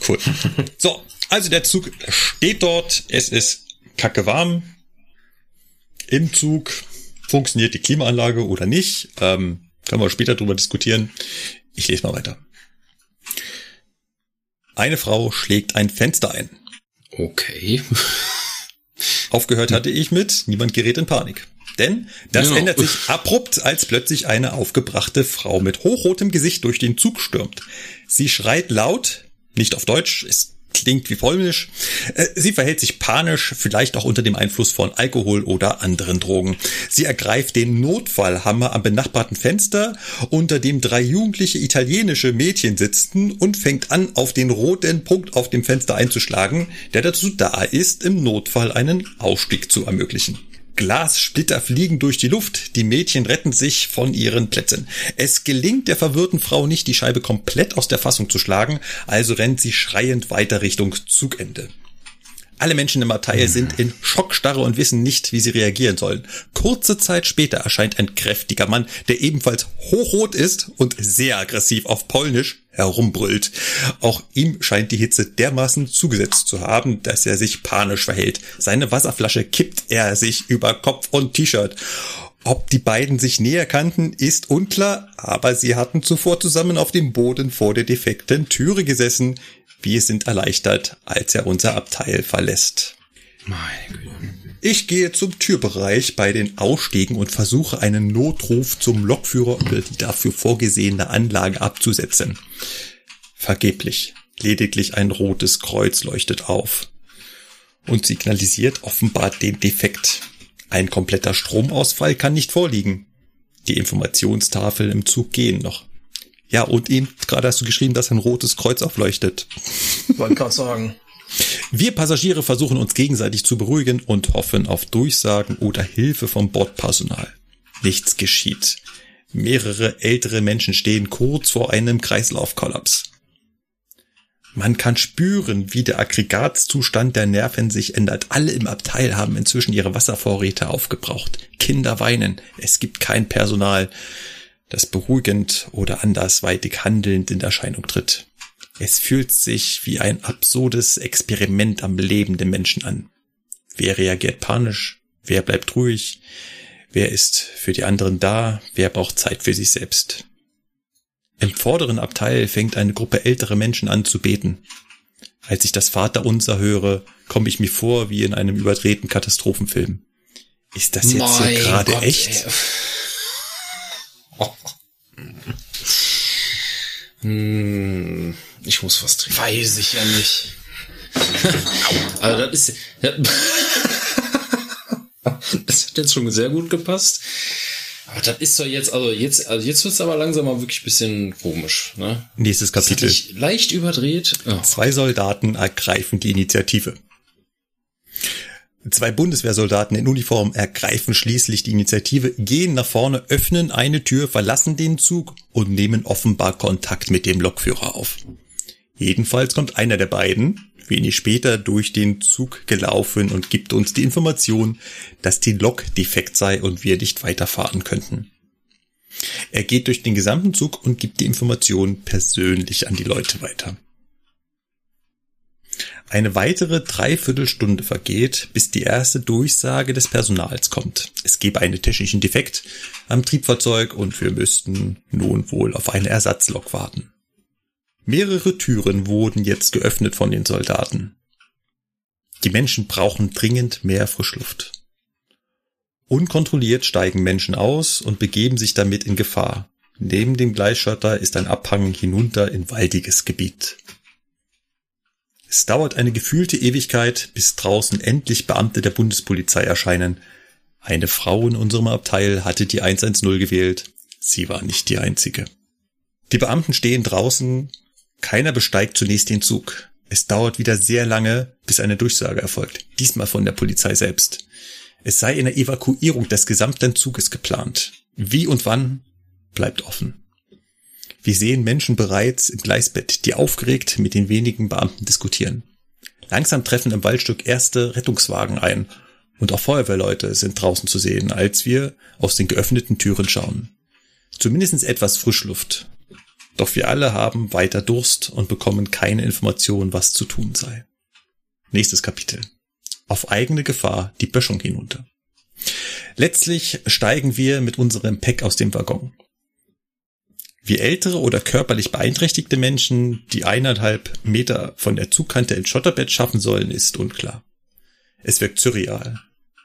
Cool. so, also der Zug steht dort. Es ist kacke warm. Im Zug Funktioniert die Klimaanlage oder nicht? Ähm, können wir später drüber diskutieren. Ich lese mal weiter. Eine Frau schlägt ein Fenster ein. Okay. Aufgehört hatte ich mit, niemand gerät in Panik. Denn das genau. ändert sich abrupt, als plötzlich eine aufgebrachte Frau mit hochrotem Gesicht durch den Zug stürmt. Sie schreit laut, nicht auf Deutsch, ist klingt wie polnisch. Äh, sie verhält sich panisch, vielleicht auch unter dem Einfluss von Alkohol oder anderen Drogen. Sie ergreift den Notfallhammer am benachbarten Fenster, unter dem drei jugendliche italienische Mädchen sitzen und fängt an, auf den roten Punkt auf dem Fenster einzuschlagen, der dazu da ist, im Notfall einen Ausstieg zu ermöglichen. Glassplitter fliegen durch die Luft. Die Mädchen retten sich von ihren Plätzen. Es gelingt der verwirrten Frau nicht, die Scheibe komplett aus der Fassung zu schlagen, also rennt sie schreiend weiter Richtung Zugende. Alle Menschen im Abteil sind in Schockstarre und wissen nicht, wie sie reagieren sollen. Kurze Zeit später erscheint ein kräftiger Mann, der ebenfalls hochrot ist und sehr aggressiv auf Polnisch herumbrüllt. Auch ihm scheint die Hitze dermaßen zugesetzt zu haben, dass er sich panisch verhält. Seine Wasserflasche kippt er sich über Kopf und T-Shirt. Ob die beiden sich näher kannten, ist unklar, aber sie hatten zuvor zusammen auf dem Boden vor der defekten Türe gesessen. Wir sind erleichtert, als er unser Abteil verlässt. Meine Güte. Ich gehe zum Türbereich bei den Ausstiegen und versuche einen Notruf zum Lokführer über die dafür vorgesehene Anlage abzusetzen. Vergeblich. Lediglich ein rotes Kreuz leuchtet auf und signalisiert offenbar den Defekt. Ein kompletter Stromausfall kann nicht vorliegen. Die Informationstafel im Zug gehen noch. Ja, und eben gerade hast du geschrieben, dass ein rotes Kreuz aufleuchtet. Wollte gerade sagen. Wir Passagiere versuchen uns gegenseitig zu beruhigen und hoffen auf Durchsagen oder Hilfe vom Bordpersonal. Nichts geschieht. Mehrere ältere Menschen stehen kurz vor einem Kreislaufkollaps. Man kann spüren, wie der Aggregatzustand der Nerven sich ändert. Alle im Abteil haben inzwischen ihre Wasservorräte aufgebraucht. Kinder weinen. Es gibt kein Personal, das beruhigend oder andersweitig handelnd in Erscheinung tritt. Es fühlt sich wie ein absurdes Experiment am Leben der Menschen an. Wer reagiert panisch? Wer bleibt ruhig? Wer ist für die anderen da? Wer braucht Zeit für sich selbst? Im vorderen Abteil fängt eine Gruppe ältere Menschen an zu beten. Als ich das Vaterunser höre, komme ich mir vor wie in einem überdrehten Katastrophenfilm. Ist das jetzt mein hier gerade echt? Oh. Hm, ich muss was trinken. Weiß ich ja nicht. also das ist. das hat jetzt schon sehr gut gepasst. Aber das ist doch jetzt, also jetzt, also jetzt wird's aber langsam mal wirklich bisschen komisch, ne? Nächstes Kapitel. leicht überdreht. Oh. Zwei Soldaten ergreifen die Initiative. Zwei Bundeswehrsoldaten in Uniform ergreifen schließlich die Initiative, gehen nach vorne, öffnen eine Tür, verlassen den Zug und nehmen offenbar Kontakt mit dem Lokführer auf. Jedenfalls kommt einer der beiden, wenig später durch den Zug gelaufen und gibt uns die Information, dass die Lok defekt sei und wir nicht weiterfahren könnten. Er geht durch den gesamten Zug und gibt die Information persönlich an die Leute weiter. Eine weitere Dreiviertelstunde vergeht, bis die erste Durchsage des Personals kommt. Es gebe einen technischen Defekt am Triebfahrzeug und wir müssten nun wohl auf eine Ersatzlok warten. Mehrere Türen wurden jetzt geöffnet von den Soldaten. Die Menschen brauchen dringend mehr Frischluft. Unkontrolliert steigen Menschen aus und begeben sich damit in Gefahr. Neben dem Gleisschotter ist ein Abhang hinunter in waldiges Gebiet. Es dauert eine gefühlte Ewigkeit, bis draußen endlich Beamte der Bundespolizei erscheinen. Eine Frau in unserem Abteil hatte die 110 gewählt. Sie war nicht die einzige. Die Beamten stehen draußen, keiner besteigt zunächst den Zug. Es dauert wieder sehr lange, bis eine Durchsage erfolgt, diesmal von der Polizei selbst. Es sei eine Evakuierung des gesamten Zuges geplant. Wie und wann bleibt offen. Wir sehen Menschen bereits im Gleisbett, die aufgeregt mit den wenigen Beamten diskutieren. Langsam treffen im Waldstück erste Rettungswagen ein und auch Feuerwehrleute sind draußen zu sehen, als wir aus den geöffneten Türen schauen. Zumindest etwas Frischluft doch wir alle haben weiter Durst und bekommen keine Information, was zu tun sei. Nächstes Kapitel. Auf eigene Gefahr die Böschung hinunter. Letztlich steigen wir mit unserem Pack aus dem Waggon. Wie ältere oder körperlich beeinträchtigte Menschen, die eineinhalb Meter von der Zugkante ins Schotterbett schaffen sollen, ist unklar. Es wirkt surreal,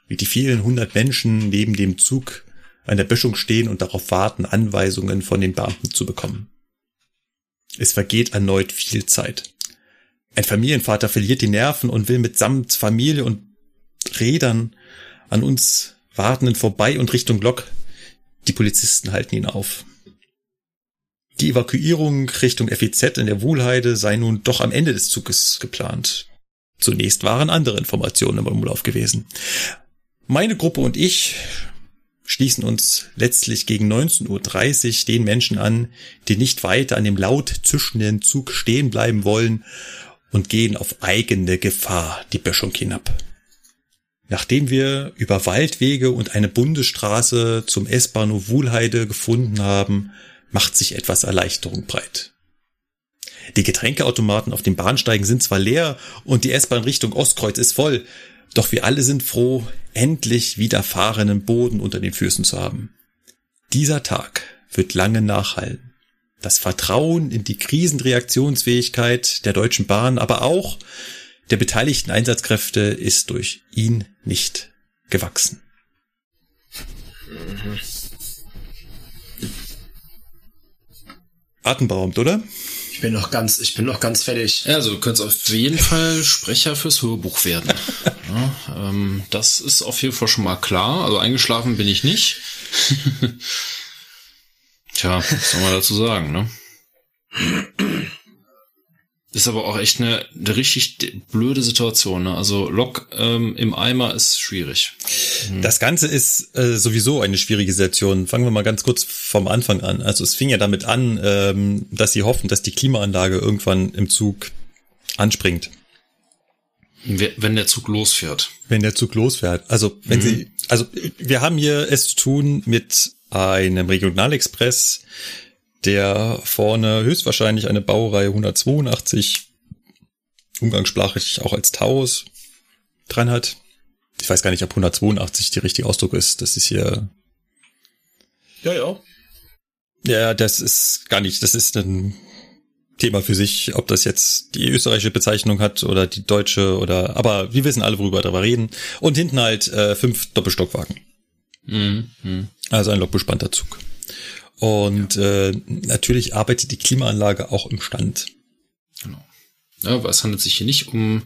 wie die vielen hundert Menschen neben dem Zug an der Böschung stehen und darauf warten, Anweisungen von den Beamten zu bekommen. Es vergeht erneut viel Zeit. Ein Familienvater verliert die Nerven und will mitsamt Familie und Rädern an uns Wartenden vorbei und Richtung Lok. Die Polizisten halten ihn auf. Die Evakuierung Richtung FEZ in der Wohlheide sei nun doch am Ende des Zuges geplant. Zunächst waren andere Informationen im Umlauf gewesen. Meine Gruppe und ich schließen uns letztlich gegen 19.30 Uhr den Menschen an, die nicht weiter an dem laut zischenden Zug stehen bleiben wollen und gehen auf eigene Gefahr die Böschung hinab. Nachdem wir über Waldwege und eine Bundesstraße zum S-Bahnhof Wuhlheide gefunden haben, macht sich etwas Erleichterung breit. Die Getränkeautomaten auf den Bahnsteigen sind zwar leer und die S-Bahn Richtung Ostkreuz ist voll, doch wir alle sind froh, endlich wieder fahrenden Boden unter den Füßen zu haben. Dieser Tag wird lange nachhallen. Das Vertrauen in die Krisenreaktionsfähigkeit der Deutschen Bahn, aber auch der beteiligten Einsatzkräfte ist durch ihn nicht gewachsen. Atemberaubend, oder? Ich bin noch ganz, ich bin noch ganz fertig. Ja, also du könntest auf jeden Fall Sprecher fürs Hörbuch werden. Ja, ähm, das ist auf jeden Fall schon mal klar. Also eingeschlafen bin ich nicht. Tja, was soll man dazu sagen, ne? Ist aber auch echt eine, eine richtig blöde Situation. Ne? Also Lok ähm, im Eimer ist schwierig. Mhm. Das Ganze ist äh, sowieso eine schwierige Situation. Fangen wir mal ganz kurz vom Anfang an. Also es fing ja damit an, ähm, dass sie hoffen, dass die Klimaanlage irgendwann im Zug anspringt. Wenn der Zug losfährt. Wenn der Zug losfährt. Also wenn mhm. sie, also wir haben hier es zu tun mit einem Regionalexpress, der vorne höchstwahrscheinlich eine Baureihe 182, umgangssprachlich auch als Taos dran hat. Ich weiß gar nicht, ob 182 die richtige Ausdruck ist. Das ist hier. Ja, ja. Ja, das ist gar nicht, das ist ein Thema für sich, ob das jetzt die österreichische Bezeichnung hat oder die deutsche oder, aber wir wissen alle, worüber wir darüber reden. Und hinten halt äh, fünf Doppelstockwagen. Mhm. Also ein lokbespannter Zug. Und äh, natürlich arbeitet die Klimaanlage auch im Stand. Genau. Ja, aber es handelt sich hier nicht um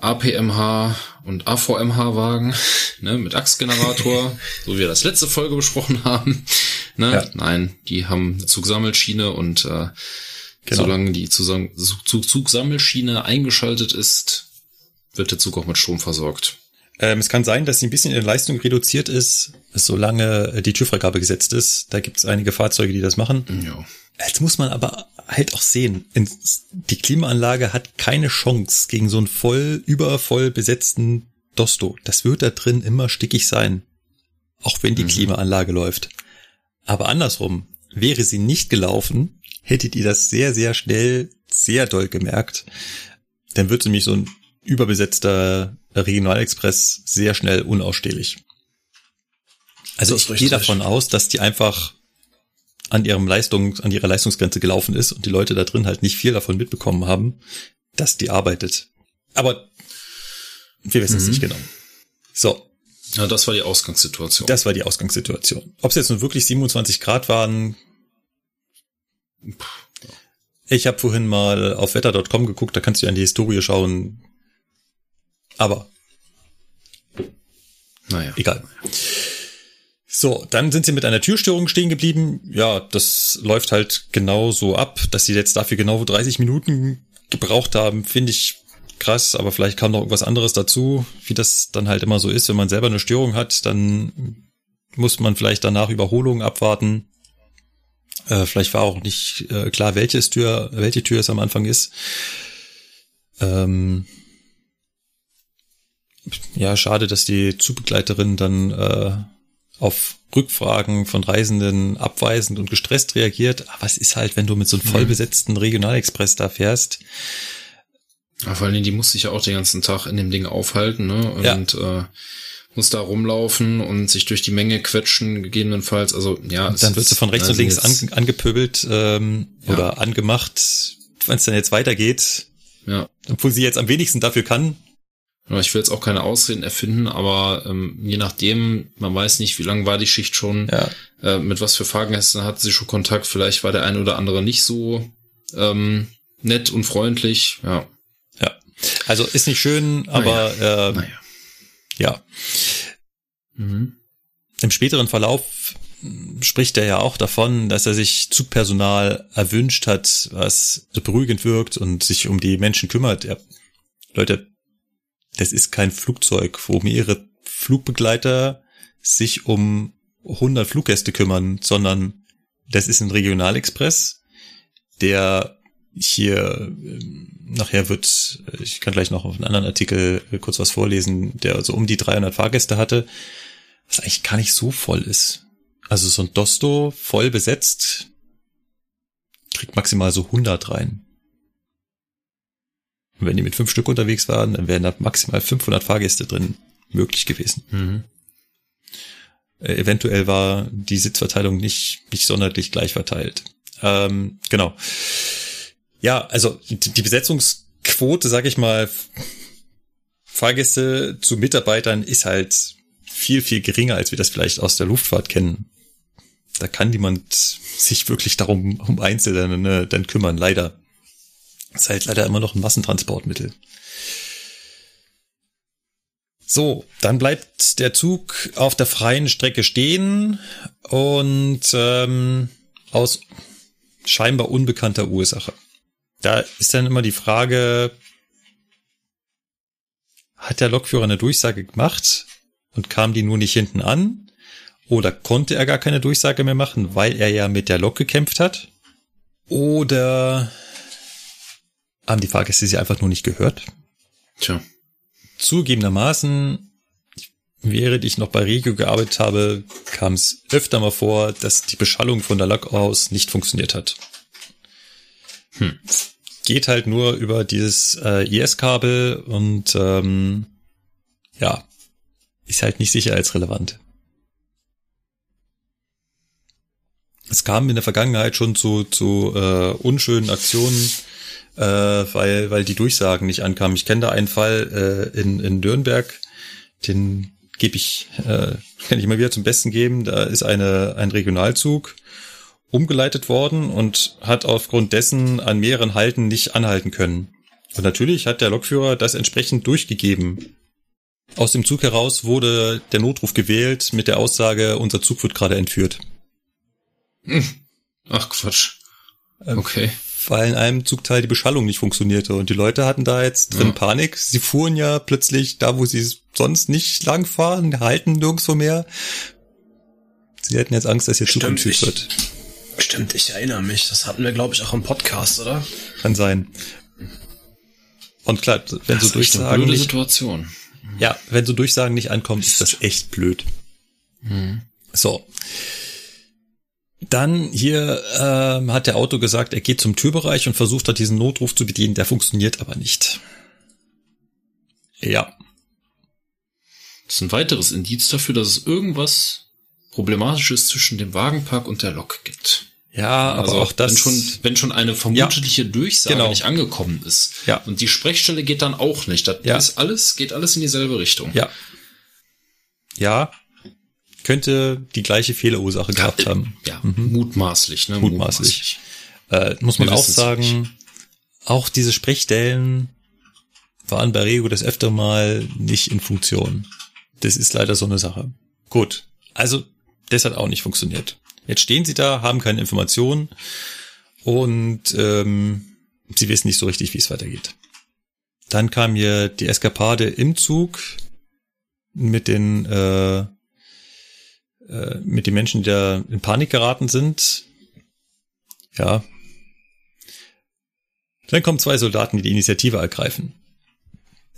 APMH und AVMH-Wagen ne, mit Achsgenerator, so wie wir das letzte Folge besprochen haben. Ne? Ja. Nein, die haben eine Zugsammelschiene und äh, genau. solange die Zugsammelschiene eingeschaltet ist, wird der Zug auch mit Strom versorgt. Ähm, es kann sein, dass sie ein bisschen in der Leistung reduziert ist, solange äh, die TÜV-Freigabe gesetzt ist. Da gibt es einige Fahrzeuge, die das machen. Ja. Jetzt muss man aber halt auch sehen, die Klimaanlage hat keine Chance gegen so einen voll, übervoll besetzten Dosto. Das wird da drin immer stickig sein. Auch wenn die mhm. Klimaanlage läuft. Aber andersrum, wäre sie nicht gelaufen, hättet ihr das sehr, sehr schnell, sehr doll gemerkt. Dann wird nämlich so ein überbesetzter Regionalexpress sehr schnell unausstehlich. Also ich gehe davon aus, dass die einfach an ihrem Leistung, an ihrer Leistungsgrenze gelaufen ist und die Leute da drin halt nicht viel davon mitbekommen haben, dass die arbeitet. Aber wir wissen mhm. es nicht genau. So. Ja, das war die Ausgangssituation. Das war die Ausgangssituation. Ob es jetzt nun wirklich 27 Grad waren, ich habe vorhin mal auf wetter.com geguckt, da kannst du an die Historie schauen. Aber naja. Egal. So, dann sind sie mit einer Türstörung stehen geblieben. Ja, das läuft halt genau so ab, dass sie jetzt dafür genau 30 Minuten gebraucht haben, finde ich krass, aber vielleicht kam noch irgendwas anderes dazu, wie das dann halt immer so ist, wenn man selber eine Störung hat, dann muss man vielleicht danach Überholungen abwarten. Äh, vielleicht war auch nicht äh, klar, welches Tür, welche Tür es am Anfang ist. Ähm, ja, schade, dass die Zugbegleiterin dann äh, auf Rückfragen von Reisenden abweisend und gestresst reagiert. Aber es ist halt, wenn du mit so einem mhm. vollbesetzten Regionalexpress da fährst. Ja, vor allem, die muss sich ja auch den ganzen Tag in dem Ding aufhalten, ne? Und ja. äh, muss da rumlaufen und sich durch die Menge quetschen, gegebenenfalls. Also ja. Dann wird sie von rechts und links an, angepöbelt ähm, ja. oder angemacht, wenn es dann jetzt weitergeht. Ja. Obwohl sie jetzt am wenigsten dafür kann, ich will jetzt auch keine Ausreden erfinden, aber ähm, je nachdem, man weiß nicht, wie lang war die Schicht schon, ja. äh, mit was für Fahrgästen hatte sie schon Kontakt, vielleicht war der eine oder andere nicht so ähm, nett und freundlich, ja. Ja, also ist nicht schön, aber naja. Äh, naja. ja. Mhm. Im späteren Verlauf spricht er ja auch davon, dass er sich Zugpersonal erwünscht hat, was beruhigend wirkt und sich um die Menschen kümmert. Ja, Leute, das ist kein Flugzeug, wo mehrere Flugbegleiter sich um 100 Fluggäste kümmern, sondern das ist ein Regionalexpress, der hier ähm, nachher wird, ich kann gleich noch auf einen anderen Artikel kurz was vorlesen, der so um die 300 Fahrgäste hatte, was eigentlich gar nicht so voll ist. Also so ein Dosto voll besetzt kriegt maximal so 100 rein. Und wenn die mit fünf Stück unterwegs waren, dann wären da maximal 500 Fahrgäste drin möglich gewesen. Mhm. Äh, eventuell war die Sitzverteilung nicht, nicht sonderlich gleich verteilt. Ähm, genau. Ja, also die, Besetzungsquote, sag ich mal, Fahrgäste zu Mitarbeitern ist halt viel, viel geringer, als wir das vielleicht aus der Luftfahrt kennen. Da kann niemand sich wirklich darum um Einzelne ne, dann kümmern, leider. Ist halt leider immer noch ein Massentransportmittel. So, dann bleibt der Zug auf der freien Strecke stehen und ähm, aus scheinbar unbekannter Ursache. Da ist dann immer die Frage, hat der Lokführer eine Durchsage gemacht und kam die nur nicht hinten an? Oder konnte er gar keine Durchsage mehr machen, weil er ja mit der Lok gekämpft hat? Oder haben die Fahrgäste sie einfach nur nicht gehört? Tja. Zugegebenermaßen, während ich noch bei Regio gearbeitet habe, kam es öfter mal vor, dass die Beschallung von der Lok aus nicht funktioniert hat. Hm. Geht halt nur über dieses äh, IS-Kabel und ähm, ja, ist halt nicht sicherheitsrelevant. Es kam in der Vergangenheit schon zu, zu äh, unschönen Aktionen, äh, weil, weil die Durchsagen nicht ankamen. Ich kenne da einen Fall äh, in, in Nürnberg, den gebe ich, äh, kann ich mal wieder zum Besten geben. Da ist eine, ein Regionalzug umgeleitet worden und hat aufgrund dessen an mehreren Halten nicht anhalten können. Und natürlich hat der Lokführer das entsprechend durchgegeben. Aus dem Zug heraus wurde der Notruf gewählt mit der Aussage, unser Zug wird gerade entführt. Hm. Ach Quatsch. Ähm, okay. Weil in einem Zugteil die Beschallung nicht funktionierte und die Leute hatten da jetzt drin ja. Panik. Sie fuhren ja plötzlich da, wo sie sonst nicht langfahren, halten nirgendwo mehr. Sie hätten jetzt Angst, dass ihr Zug entführt wird. Stimmt, ich erinnere mich. Das hatten wir, glaube ich, auch im Podcast, oder? Kann sein. Und klar, wenn das so Durchsagen nicht, Situation. Ja, wenn so Durchsagen nicht ankommen, ist das echt blöd. Mhm. So. Dann hier äh, hat der Auto gesagt, er geht zum Türbereich und versucht hat, diesen Notruf zu bedienen. Der funktioniert aber nicht. Ja. Das ist ein weiteres Indiz dafür, dass es irgendwas Problematisches zwischen dem Wagenpark und der Lok gibt. Ja, also aber auch das. Wenn schon, wenn schon eine vermutliche ja, Durchsage genau. nicht angekommen ist. Ja. Und die Sprechstelle geht dann auch nicht. Das ja. ist alles, geht alles in dieselbe Richtung. Ja. Ja. Könnte die gleiche Fehlerursache ja, gehabt haben. Ja, mhm. mutmaßlich, ne? Mutmaßlich. mutmaßlich. Äh, muss man auch sagen, auch diese Sprechstellen waren bei Rego das öfter mal nicht in Funktion. Das ist leider so eine Sache. Gut. Also, das hat auch nicht funktioniert. Jetzt stehen sie da, haben keine Informationen und ähm, sie wissen nicht so richtig, wie es weitergeht. Dann kam hier die Eskapade im Zug mit den äh, äh, mit den Menschen, die da in Panik geraten sind. Ja. Dann kommen zwei Soldaten, die die Initiative ergreifen.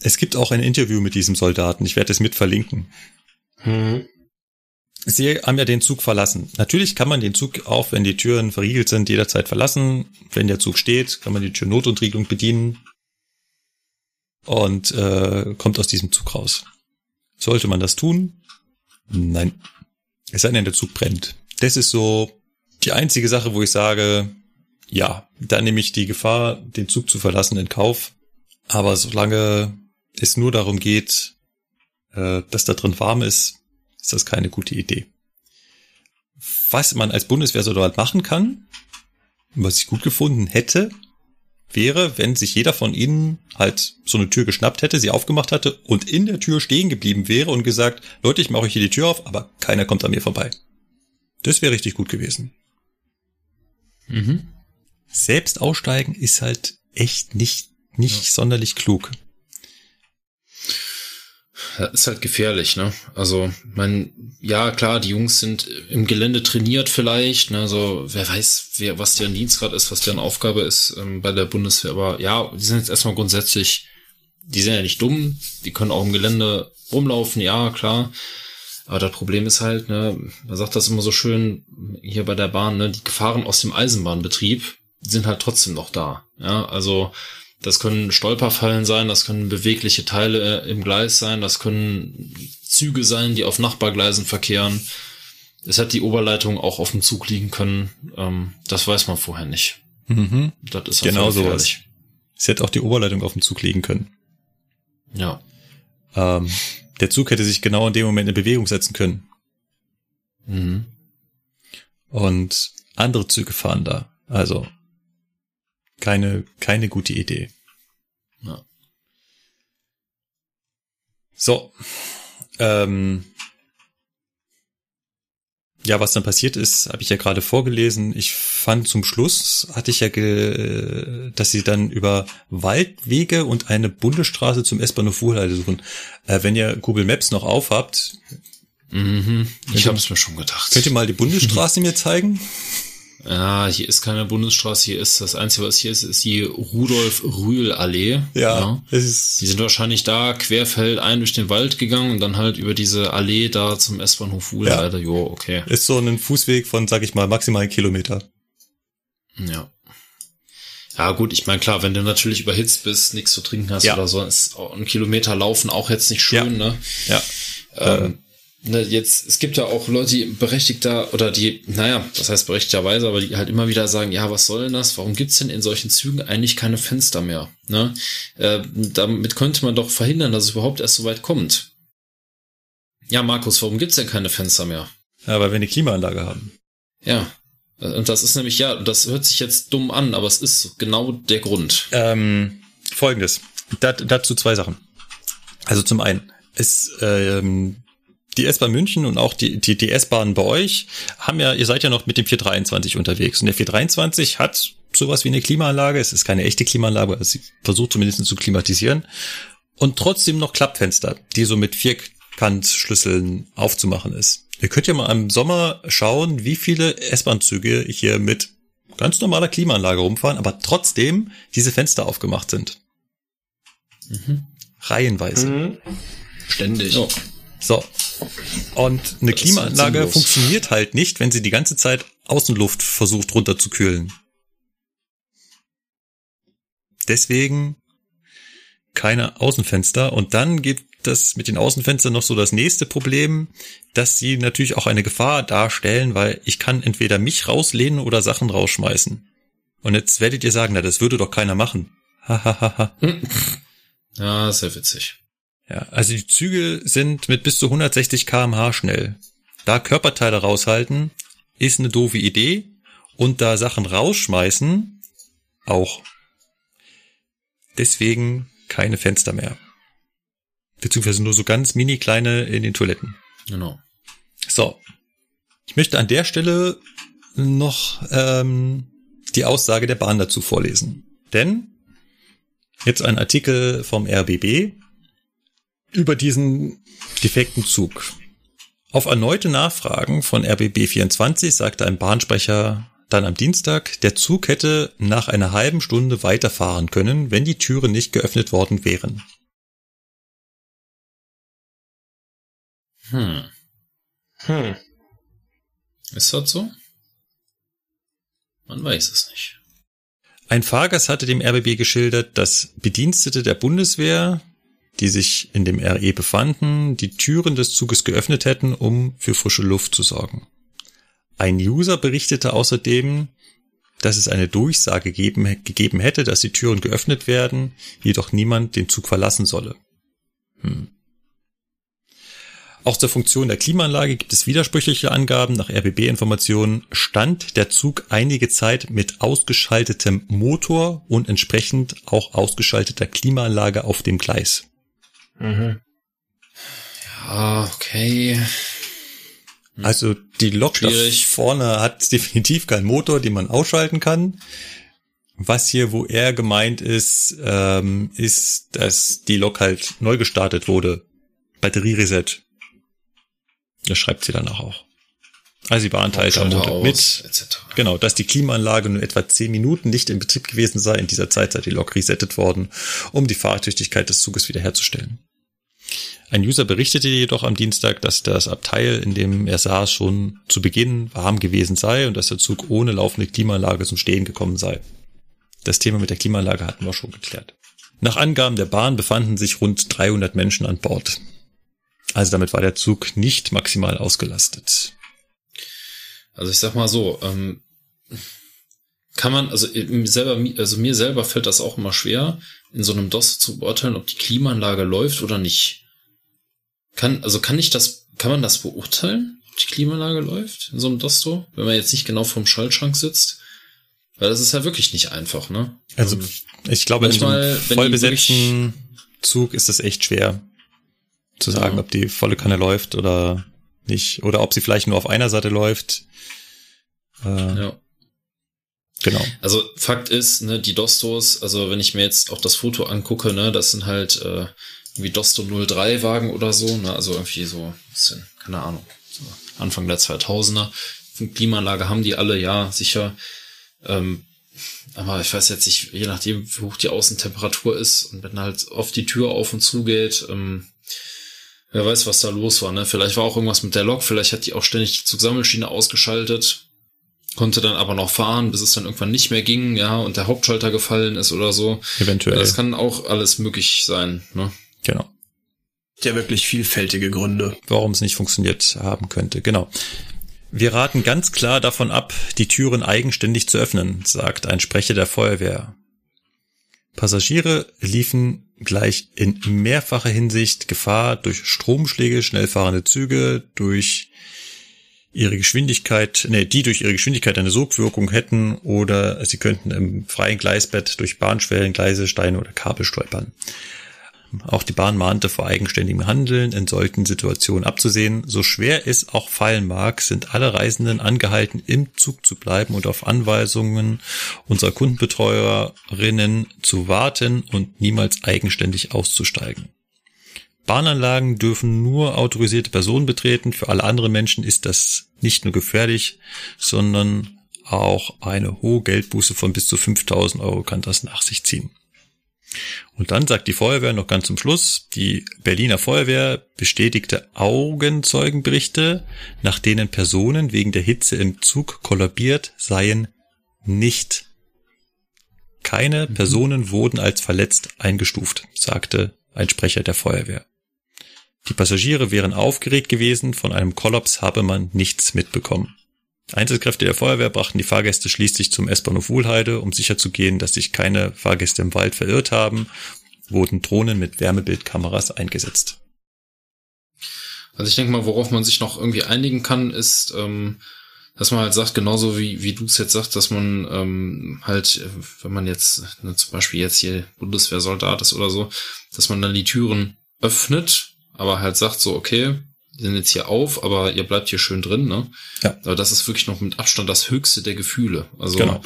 Es gibt auch ein Interview mit diesem Soldaten. Ich werde es mit verlinken. Hm. Sie haben ja den Zug verlassen. Natürlich kann man den Zug auch, wenn die Türen verriegelt sind, jederzeit verlassen. Wenn der Zug steht, kann man die Türnotentriegelung bedienen und äh, kommt aus diesem Zug raus. Sollte man das tun? Nein. Es sei denn, der Zug brennt. Das ist so die einzige Sache, wo ich sage, ja, da nehme ich die Gefahr, den Zug zu verlassen, in Kauf. Aber solange es nur darum geht, äh, dass da drin warm ist, ist das keine gute Idee. Was man als Bundeswehrsoldat machen kann, was ich gut gefunden hätte, wäre, wenn sich jeder von ihnen halt so eine Tür geschnappt hätte, sie aufgemacht hatte und in der Tür stehen geblieben wäre und gesagt, Leute, ich mache euch hier die Tür auf, aber keiner kommt an mir vorbei. Das wäre richtig gut gewesen. Mhm. Selbst aussteigen ist halt echt nicht, nicht ja. sonderlich klug. Ja, ist halt gefährlich, ne? Also, mein, ja, klar, die Jungs sind im Gelände trainiert vielleicht, ne? Also, wer weiß, wer, was deren Dienstgrad ist, was deren Aufgabe ist ähm, bei der Bundeswehr. Aber ja, die sind jetzt erstmal grundsätzlich, die sind ja nicht dumm, die können auch im Gelände rumlaufen, ja, klar. Aber das Problem ist halt, ne, man sagt das immer so schön hier bei der Bahn, ne, die Gefahren aus dem Eisenbahnbetrieb sind halt trotzdem noch da. Ja, also das können Stolperfallen sein, das können bewegliche Teile äh, im Gleis sein, das können Züge sein, die auf Nachbargleisen verkehren. Es hat die Oberleitung auch auf dem Zug liegen können. Ähm, das weiß man vorher nicht. Mhm. Das ist genau so. Es hätte auch die Oberleitung auf dem Zug liegen können. Ja. Ähm, der Zug hätte sich genau in dem Moment in Bewegung setzen können. Mhm. Und andere Züge fahren da. Also keine, keine gute Idee. Ja. So. Ähm, Ja, was dann passiert ist, habe ich ja gerade vorgelesen. Ich fand zum Schluss, hatte ich ja, ge dass sie dann über Waldwege und eine Bundesstraße zum S-Bahnhof Wuhlheide suchen. Äh, wenn ihr Google Maps noch aufhabt. Mhm, ich habe es mir schon gedacht. Könnt ihr mal die Bundesstraße mir zeigen? Ja, hier ist keine Bundesstraße, hier ist das Einzige, was hier ist, ist die Rudolf-Rühl-Allee. Ja, ja. Es ist die sind wahrscheinlich da querfeld ein durch den Wald gegangen und dann halt über diese Allee da zum S-Bahnhof Wuhl. Ja. Jo, okay. Ist so ein Fußweg von, sag ich mal, maximal einen Kilometer. Ja. Ja, gut, ich meine, klar, wenn du natürlich überhitzt bist, nichts zu trinken hast ja. oder so, ist ein Kilometer laufen auch jetzt nicht schön, ja. ne? Ja. Ähm, ne, jetzt, es gibt ja auch Leute, die berechtigter oder die, naja, das heißt berechtigterweise, aber die halt immer wieder sagen, ja, was soll denn das? Warum gibt's denn in solchen Zügen eigentlich keine Fenster mehr? Ne? Äh, damit könnte man doch verhindern, dass es überhaupt erst so weit kommt. Ja, Markus, warum gibt's denn keine Fenster mehr? Ja, weil wir eine Klimaanlage haben. Ja. Und das ist nämlich, ja, das hört sich jetzt dumm an, aber es ist genau der Grund. Ähm, Folgendes. Dat, dazu zwei Sachen. Also zum einen, es, ähm, die S-Bahn München und auch die, die, die S-Bahn bei euch haben ja, ihr seid ja noch mit dem 423 unterwegs. Und der 423 hat sowas wie eine Klimaanlage. Es ist keine echte Klimaanlage, also sie versucht zumindest zu klimatisieren. Und trotzdem noch Klappfenster, die so mit Vierkantschlüsseln aufzumachen ist. Ihr könnt ja mal im Sommer schauen, wie viele S-Bahn-Züge hier mit ganz normaler Klimaanlage rumfahren, aber trotzdem diese Fenster aufgemacht sind. Mhm. Reihenweise. Mhm. Ständig. Oh. So. Und eine das Klimaanlage funktioniert halt nicht, wenn sie die ganze Zeit Außenluft versucht runterzukühlen. Deswegen keine Außenfenster. Und dann gibt das mit den Außenfenstern noch so das nächste Problem, dass sie natürlich auch eine Gefahr darstellen, weil ich kann entweder mich rauslehnen oder Sachen rausschmeißen. Und jetzt werdet ihr sagen, na, das würde doch keiner machen. Hahaha. ja, sehr witzig. Ja, also die Züge sind mit bis zu 160 kmh schnell. Da Körperteile raushalten, ist eine doofe Idee. Und da Sachen rausschmeißen, auch. Deswegen keine Fenster mehr. Beziehungsweise nur so ganz mini kleine in den Toiletten. Genau. So. Ich möchte an der Stelle noch ähm, die Aussage der Bahn dazu vorlesen. Denn jetzt ein Artikel vom RBB, über diesen defekten Zug. Auf erneute Nachfragen von RBB24 sagte ein Bahnsprecher dann am Dienstag, der Zug hätte nach einer halben Stunde weiterfahren können, wenn die Türen nicht geöffnet worden wären. Hm. Hm. Ist das so? Man weiß es nicht. Ein Fahrgast hatte dem RBB geschildert, dass Bedienstete der Bundeswehr die sich in dem RE befanden, die Türen des Zuges geöffnet hätten, um für frische Luft zu sorgen. Ein User berichtete außerdem, dass es eine Durchsage gegeben, gegeben hätte, dass die Türen geöffnet werden, jedoch niemand den Zug verlassen solle. Hm. Auch zur Funktion der Klimaanlage gibt es widersprüchliche Angaben. Nach RBB-Informationen stand der Zug einige Zeit mit ausgeschaltetem Motor und entsprechend auch ausgeschalteter Klimaanlage auf dem Gleis. Mhm. Ja, okay. Hm. Also die Lok Schwierig. vorne hat definitiv keinen Motor, den man ausschalten kann. Was hier, wo er gemeint ist, ähm, ist, dass die Lok halt neu gestartet wurde. Batterie-Reset. Das schreibt sie danach auch. Also die Bahn teilt am Montag mit, genau, dass die Klimaanlage nur etwa zehn Minuten nicht in Betrieb gewesen sei. In dieser Zeit sei die Lok resettet worden, um die Fahrtüchtigkeit des Zuges wiederherzustellen. Ein User berichtete jedoch am Dienstag, dass das Abteil, in dem er saß, schon zu Beginn warm gewesen sei und dass der Zug ohne laufende Klimaanlage zum Stehen gekommen sei. Das Thema mit der Klimaanlage hatten wir schon geklärt. Nach Angaben der Bahn befanden sich rund 300 Menschen an Bord. Also damit war der Zug nicht maximal ausgelastet. Also ich sag mal so, ähm, kann man, also selber, also mir selber fällt das auch immer schwer, in so einem DOS zu beurteilen, ob die Klimaanlage läuft oder nicht. Kann, also kann ich das, kann man das beurteilen, ob die Klimaanlage läuft in so einem Dosto, wenn man jetzt nicht genau vorm Schaltschrank sitzt? Weil das ist ja wirklich nicht einfach, ne? Also ähm, ich glaube, manchmal, in so einem vollbesetzten Zug ist es echt schwer zu sagen, ja. ob die volle Kanne läuft oder nicht. Oder ob sie vielleicht nur auf einer Seite läuft. Äh, ja. Genau. Also Fakt ist, ne, die Dostos, also wenn ich mir jetzt auch das Foto angucke, ne, das sind halt äh, wie Dosto 03 Wagen oder so, ne, also irgendwie so, bisschen, keine Ahnung, so Anfang der 2000er. Klimaanlage haben die alle, ja, sicher. Ähm, aber ich weiß jetzt nicht, je nachdem, wie hoch die Außentemperatur ist und wenn halt oft die Tür auf und zu geht, ähm, wer weiß, was da los war, ne? Vielleicht war auch irgendwas mit der Lok, vielleicht hat die auch ständig die Zugsammelschiene ausgeschaltet, konnte dann aber noch fahren, bis es dann irgendwann nicht mehr ging, ja, und der Hauptschalter gefallen ist oder so. Eventuell. Das kann auch alles möglich sein, ne? Genau. Ja, wirklich vielfältige Gründe. Warum es nicht funktioniert haben könnte, genau. Wir raten ganz klar davon ab, die Türen eigenständig zu öffnen, sagt ein Sprecher der Feuerwehr. Passagiere liefen gleich in mehrfacher Hinsicht Gefahr durch Stromschläge, schnellfahrende Züge, durch ihre Geschwindigkeit, nee, die durch ihre Geschwindigkeit eine Sogwirkung hätten oder sie könnten im freien Gleisbett durch Bahnschwellen, Gleise, Steine oder Kabel stolpern. Auch die Bahn mahnte vor eigenständigem Handeln in solchen Situationen abzusehen. So schwer es auch fallen mag, sind alle Reisenden angehalten, im Zug zu bleiben und auf Anweisungen unserer Kundenbetreuerinnen zu warten und niemals eigenständig auszusteigen. Bahnanlagen dürfen nur autorisierte Personen betreten. Für alle anderen Menschen ist das nicht nur gefährlich, sondern auch eine hohe Geldbuße von bis zu 5000 Euro kann das nach sich ziehen. Und dann sagt die Feuerwehr noch ganz zum Schluss, die Berliner Feuerwehr bestätigte Augenzeugenberichte, nach denen Personen wegen der Hitze im Zug kollabiert seien, nicht. Keine mhm. Personen wurden als verletzt eingestuft, sagte ein Sprecher der Feuerwehr. Die Passagiere wären aufgeregt gewesen, von einem Kollaps habe man nichts mitbekommen. Einsatzkräfte der Feuerwehr brachten die Fahrgäste schließlich zum S-Bahnhof Wohlheide, um sicherzugehen, dass sich keine Fahrgäste im Wald verirrt haben, wurden Drohnen mit Wärmebildkameras eingesetzt. Also ich denke mal, worauf man sich noch irgendwie einigen kann, ist, ähm, dass man halt sagt, genauso wie, wie du es jetzt sagst, dass man ähm, halt, wenn man jetzt ne, zum Beispiel jetzt hier Bundeswehrsoldat ist oder so, dass man dann die Türen öffnet, aber halt sagt so, okay, sind jetzt hier auf, aber ihr bleibt hier schön drin, ne? Ja. Aber das ist wirklich noch mit Abstand das höchste der Gefühle. Also genau.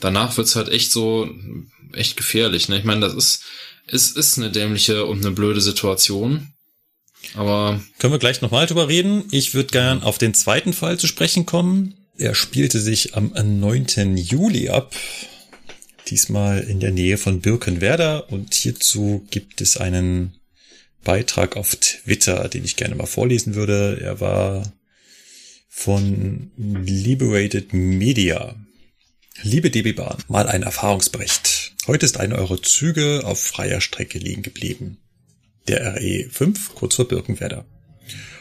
danach wird's halt echt so, echt gefährlich, ne? Ich meine, das ist, es ist eine dämliche und eine blöde Situation. Aber. Können wir gleich nochmal drüber reden? Ich würde gern auf den zweiten Fall zu sprechen kommen. Er spielte sich am 9. Juli ab. Diesmal in der Nähe von Birkenwerder und hierzu gibt es einen Beitrag auf Twitter, den ich gerne mal vorlesen würde. Er war von Liberated Media. Liebe DB Bahn, mal ein Erfahrungsbericht. Heute ist eine eurer Züge auf freier Strecke liegen geblieben. Der RE 5, kurz vor Birkenwerder.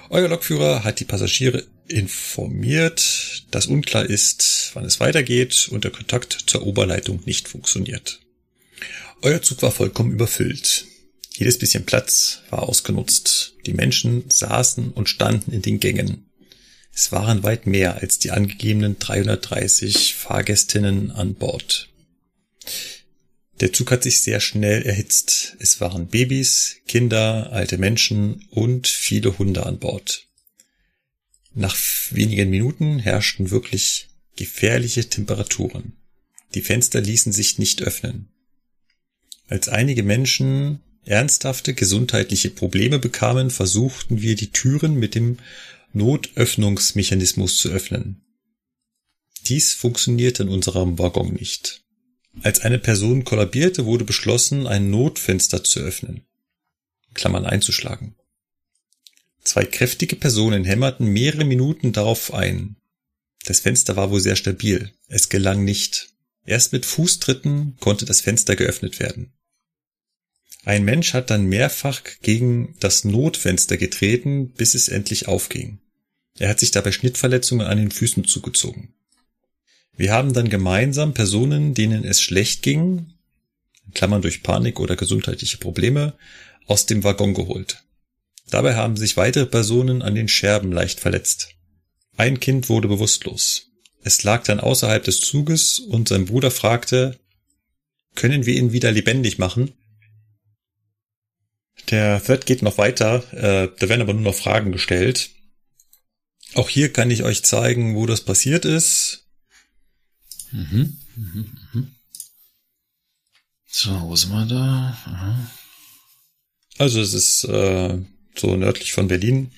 Euer Lokführer hat die Passagiere informiert, dass unklar ist, wann es weitergeht und der Kontakt zur Oberleitung nicht funktioniert. Euer Zug war vollkommen überfüllt. Jedes bisschen Platz war ausgenutzt. Die Menschen saßen und standen in den Gängen. Es waren weit mehr als die angegebenen 330 Fahrgästinnen an Bord. Der Zug hat sich sehr schnell erhitzt. Es waren Babys, Kinder, alte Menschen und viele Hunde an Bord. Nach wenigen Minuten herrschten wirklich gefährliche Temperaturen. Die Fenster ließen sich nicht öffnen. Als einige Menschen ernsthafte gesundheitliche Probleme bekamen, versuchten wir die Türen mit dem Notöffnungsmechanismus zu öffnen. Dies funktionierte in unserem Waggon nicht. Als eine Person kollabierte, wurde beschlossen, ein Notfenster zu öffnen. Klammern einzuschlagen. Zwei kräftige Personen hämmerten mehrere Minuten darauf ein. Das Fenster war wohl sehr stabil. Es gelang nicht. Erst mit Fußtritten konnte das Fenster geöffnet werden. Ein Mensch hat dann mehrfach gegen das Notfenster getreten, bis es endlich aufging. Er hat sich dabei Schnittverletzungen an den Füßen zugezogen. Wir haben dann gemeinsam Personen, denen es schlecht ging, Klammern durch Panik oder gesundheitliche Probleme, aus dem Waggon geholt. Dabei haben sich weitere Personen an den Scherben leicht verletzt. Ein Kind wurde bewusstlos. Es lag dann außerhalb des Zuges und sein Bruder fragte, können wir ihn wieder lebendig machen? Der Thread geht noch weiter, äh, da werden aber nur noch Fragen gestellt. Auch hier kann ich euch zeigen, wo das passiert ist. Mhm. Mhm. Mhm. So, wo sind wir da? Aha. Also es ist äh, so nördlich von Berlin.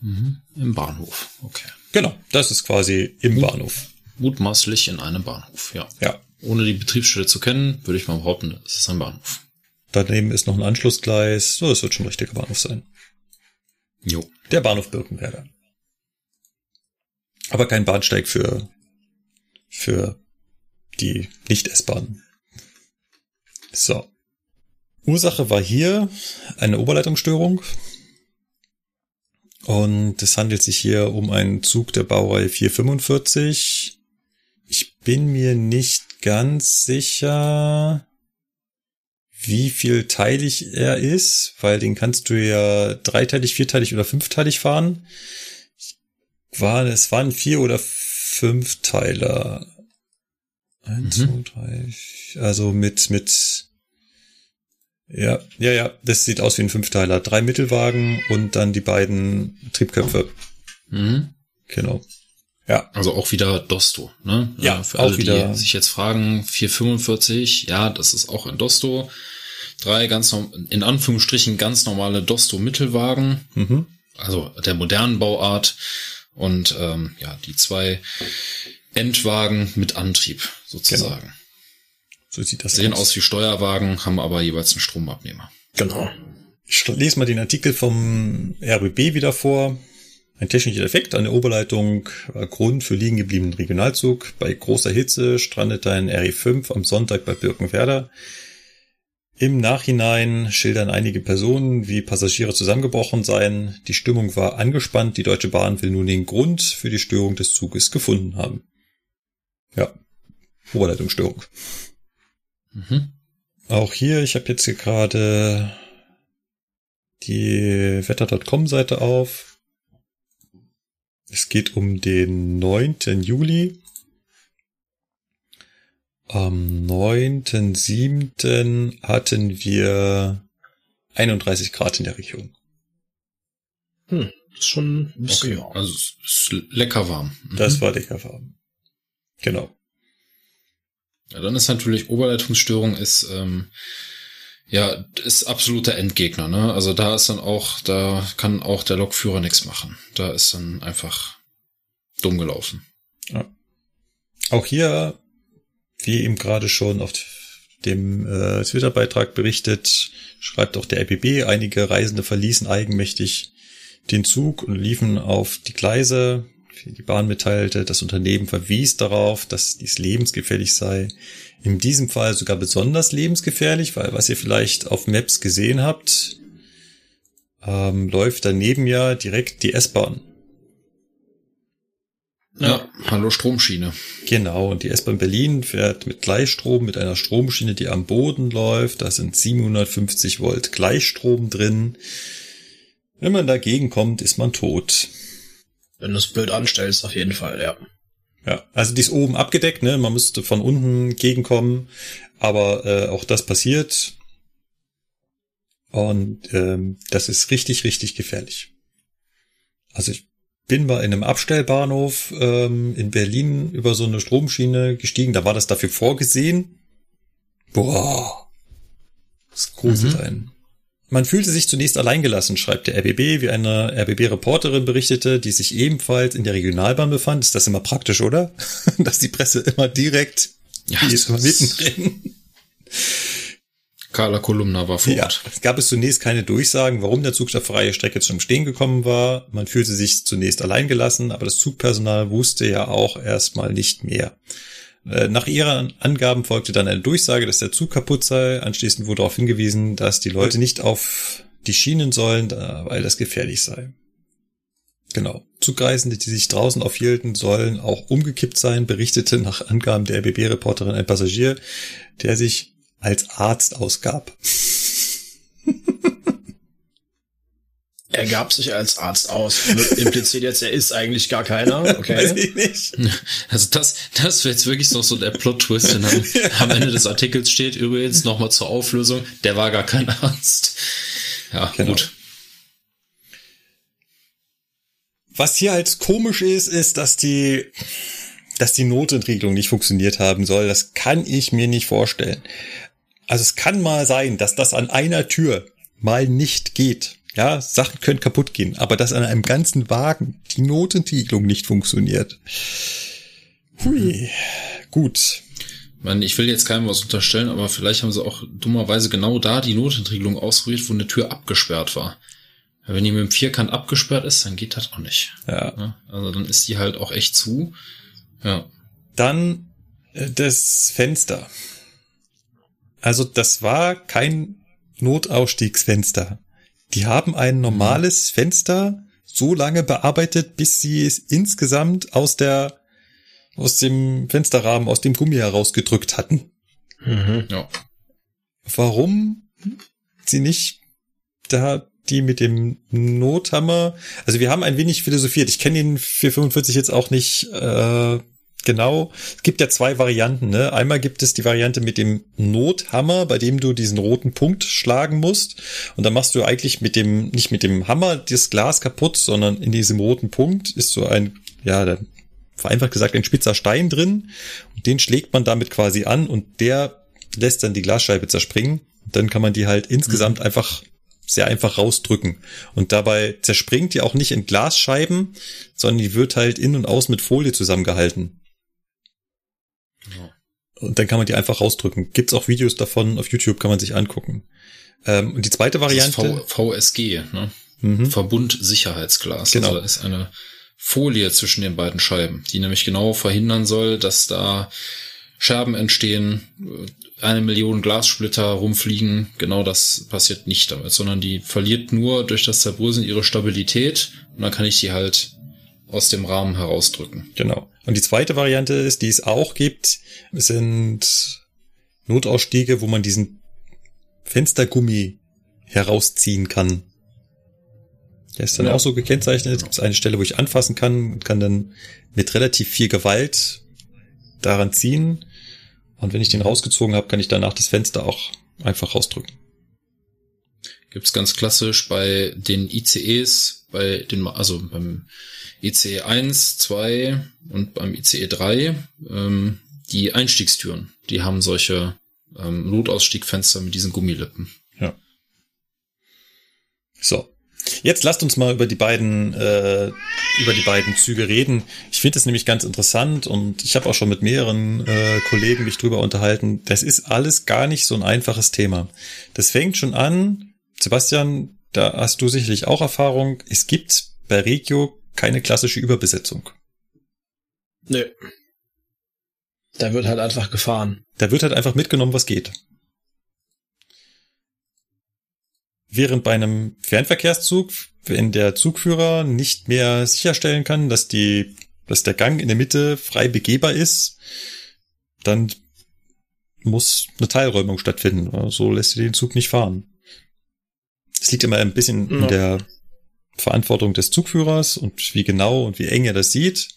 Mhm. Im Bahnhof, okay. Genau, das ist quasi im Mut, Bahnhof. Mutmaßlich in einem Bahnhof, ja. Ja. Ohne die Betriebsstelle zu kennen, würde ich mal behaupten, es ist ein Bahnhof. Daneben ist noch ein Anschlussgleis. So, es wird schon ein richtiger Bahnhof sein. Jo. Der Bahnhof Birkenwerder. Aber kein Bahnsteig für, für die Nicht-S-Bahn. So. Ursache war hier eine Oberleitungsstörung. Und es handelt sich hier um einen Zug der Baureihe 445. Ich bin mir nicht ganz sicher, wie viel teilig er ist, weil den kannst du ja dreiteilig, vierteilig oder fünfteilig fahren. War, es waren vier oder fünf Teiler. Eins, mhm. zwei, drei, also mit, mit, ja, ja, ja, das sieht aus wie ein Fünfteiler. Drei Mittelwagen und dann die beiden Triebköpfe. Mhm. Genau. Ja. Also auch wieder Dosto, ne? Ja, für alle, auch wieder. die sich jetzt fragen, 445, ja, das ist auch ein Dosto. Drei ganz, in Anführungsstrichen ganz normale Dosto-Mittelwagen. Mhm. Also der modernen Bauart. Und ähm, ja, die zwei Endwagen mit Antrieb sozusagen. Genau. So sieht das Sehen aus. aus wie Steuerwagen, haben aber jeweils einen Stromabnehmer. Genau. Ich lese mal den Artikel vom RBB wieder vor. Ein technischer Effekt an der Oberleitung war Grund für liegen gebliebenen Regionalzug. Bei großer Hitze strandete ein RE5 am Sonntag bei Birkenwerder. Im Nachhinein schildern einige Personen, wie Passagiere zusammengebrochen seien. Die Stimmung war angespannt. Die Deutsche Bahn will nun den Grund für die Störung des Zuges gefunden haben. Ja, Oberleitungsstörung. Mhm. Auch hier, ich habe jetzt hier gerade die Wetter.com-Seite auf. Es geht um den 9. Juli. Am 9.7. hatten wir 31 Grad in der Region. Hm, ist schon ein bisschen okay, Also ist lecker warm. Mhm. Das war lecker warm. Genau. Ja, dann ist natürlich Oberleitungsstörung ist ähm, ja ist absoluter Endgegner. Ne? Also da ist dann auch, da kann auch der Lokführer nichts machen. Da ist dann einfach dumm gelaufen. Ja. Auch hier, wie eben gerade schon auf dem äh, Twitter-Beitrag berichtet, schreibt auch der RBB, einige Reisende verließen eigenmächtig den Zug und liefen auf die Gleise die Bahn mitteilte, das Unternehmen verwies darauf, dass dies lebensgefährlich sei. In diesem Fall sogar besonders lebensgefährlich, weil was ihr vielleicht auf Maps gesehen habt, ähm, läuft daneben ja direkt die S-Bahn. Ja, hallo Stromschiene. Genau, und die S-Bahn Berlin fährt mit Gleichstrom, mit einer Stromschiene, die am Boden läuft. Da sind 750 Volt Gleichstrom drin. Wenn man dagegen kommt, ist man tot. Wenn du es blöd anstellst, auf jeden Fall, ja. Ja, also die ist oben abgedeckt, ne? Man müsste von unten gegenkommen, aber äh, auch das passiert. Und ähm, das ist richtig, richtig gefährlich. Also ich bin mal in einem Abstellbahnhof ähm, in Berlin über so eine Stromschiene gestiegen. Da war das dafür vorgesehen. Boah, das gruselt mhm. einen. Man fühlte sich zunächst alleingelassen, schreibt der RBB, wie eine RBB-Reporterin berichtete, die sich ebenfalls in der Regionalbahn befand. Ist das immer praktisch, oder? Dass die Presse immer direkt ja, die ist immer mittendrin. Carla Kolumna war vor Ort. Ja, es gab es zunächst keine Durchsagen, warum der Zug der freie Strecke zum Stehen gekommen war. Man fühlte sich zunächst alleingelassen, aber das Zugpersonal wusste ja auch erstmal nicht mehr. Äh, nach ihren Angaben folgte dann eine Durchsage, dass der Zug kaputt sei. Anschließend wurde darauf hingewiesen, dass die Leute nicht auf die Schienen sollen, weil das gefährlich sei. Genau. Zugreisende, die sich draußen aufhielten, sollen auch umgekippt sein, berichtete nach Angaben der RBB-Reporterin ein Passagier, der sich als Arzt ausgab. Er gab sich als Arzt aus. Impliziert jetzt, er ist eigentlich gar keiner. Okay. Weiß ich nicht. Also das, das wäre jetzt wirklich noch so der Plot-Twist, am, Ende des Artikels steht übrigens nochmal zur Auflösung, der war gar kein Arzt. Ja, genau. gut. was hier halt komisch ist, ist, dass die, dass die Notentriegelung nicht funktioniert haben soll. Das kann ich mir nicht vorstellen. Also es kann mal sein, dass das an einer Tür mal nicht geht. Ja, Sachen können kaputt gehen, aber dass an einem ganzen Wagen die Notentiegelung nicht funktioniert. Hui, gut. Ich, meine, ich will jetzt keinem was unterstellen, aber vielleicht haben sie auch dummerweise genau da die Notentriegelung ausprobiert, wo eine Tür abgesperrt war. Wenn die mit dem Vierkant abgesperrt ist, dann geht das auch nicht. Ja. Also dann ist die halt auch echt zu. Ja. Dann äh, das Fenster. Also das war kein Notausstiegsfenster. Die haben ein normales Fenster so lange bearbeitet, bis sie es insgesamt aus der aus dem Fensterrahmen, aus dem Gummi herausgedrückt hatten. Mhm. Ja. Warum sie nicht da die mit dem Nothammer. Also wir haben ein wenig philosophiert. Ich kenne den 445 jetzt auch nicht äh, genau. Es gibt ja zwei Varianten. Ne? Einmal gibt es die Variante mit dem Nothammer, bei dem du diesen roten Punkt schlagen musst. Und dann machst du eigentlich mit dem, nicht mit dem Hammer das Glas kaputt, sondern in diesem roten Punkt ist so ein, ja, vereinfacht gesagt, ein spitzer Stein drin. Und den schlägt man damit quasi an und der lässt dann die Glasscheibe zerspringen. Dann kann man die halt insgesamt mhm. einfach sehr einfach rausdrücken. Und dabei zerspringt die auch nicht in Glasscheiben, sondern die wird halt in und aus mit Folie zusammengehalten. Ja. Und dann kann man die einfach rausdrücken. Gibt's auch Videos davon, auf YouTube kann man sich angucken. Ähm, und die zweite Variante. v VSG, ne? Mhm. Verbundsicherheitsglas. Genau. Also ist eine Folie zwischen den beiden Scheiben, die nämlich genau verhindern soll, dass da Scherben entstehen, eine Million Glassplitter rumfliegen. Genau das passiert nicht damit, sondern die verliert nur durch das Zerbröseln ihre Stabilität und dann kann ich die halt aus dem Rahmen herausdrücken. Genau. Und die zweite Variante ist, die es auch gibt, sind Notausstiege, wo man diesen Fenstergummi herausziehen kann. Der ist dann ja. auch so gekennzeichnet. Es gibt eine Stelle, wo ich anfassen kann und kann dann mit relativ viel Gewalt daran ziehen. Und wenn ich den rausgezogen habe, kann ich danach das Fenster auch einfach rausdrücken. Gibt's ganz klassisch bei den ICEs, bei den, also beim ICE 1, 2 und beim ICE 3, ähm, die Einstiegstüren, die haben solche ähm, Notausstiegfenster mit diesen Gummilippen. Ja. So. Jetzt lasst uns mal über die beiden äh, über die beiden Züge reden. Ich finde es nämlich ganz interessant und ich habe auch schon mit mehreren äh, Kollegen mich drüber unterhalten. Das ist alles gar nicht so ein einfaches Thema. Das fängt schon an, Sebastian, da hast du sicherlich auch Erfahrung. Es gibt bei Regio keine klassische Überbesetzung. Nö. Da wird halt einfach gefahren. Da wird halt einfach mitgenommen, was geht. Während bei einem Fernverkehrszug, wenn der Zugführer nicht mehr sicherstellen kann, dass die, dass der Gang in der Mitte frei begehbar ist, dann muss eine Teilräumung stattfinden. So lässt sich den Zug nicht fahren. Es liegt immer ein bisschen ja. in der Verantwortung des Zugführers und wie genau und wie eng er das sieht.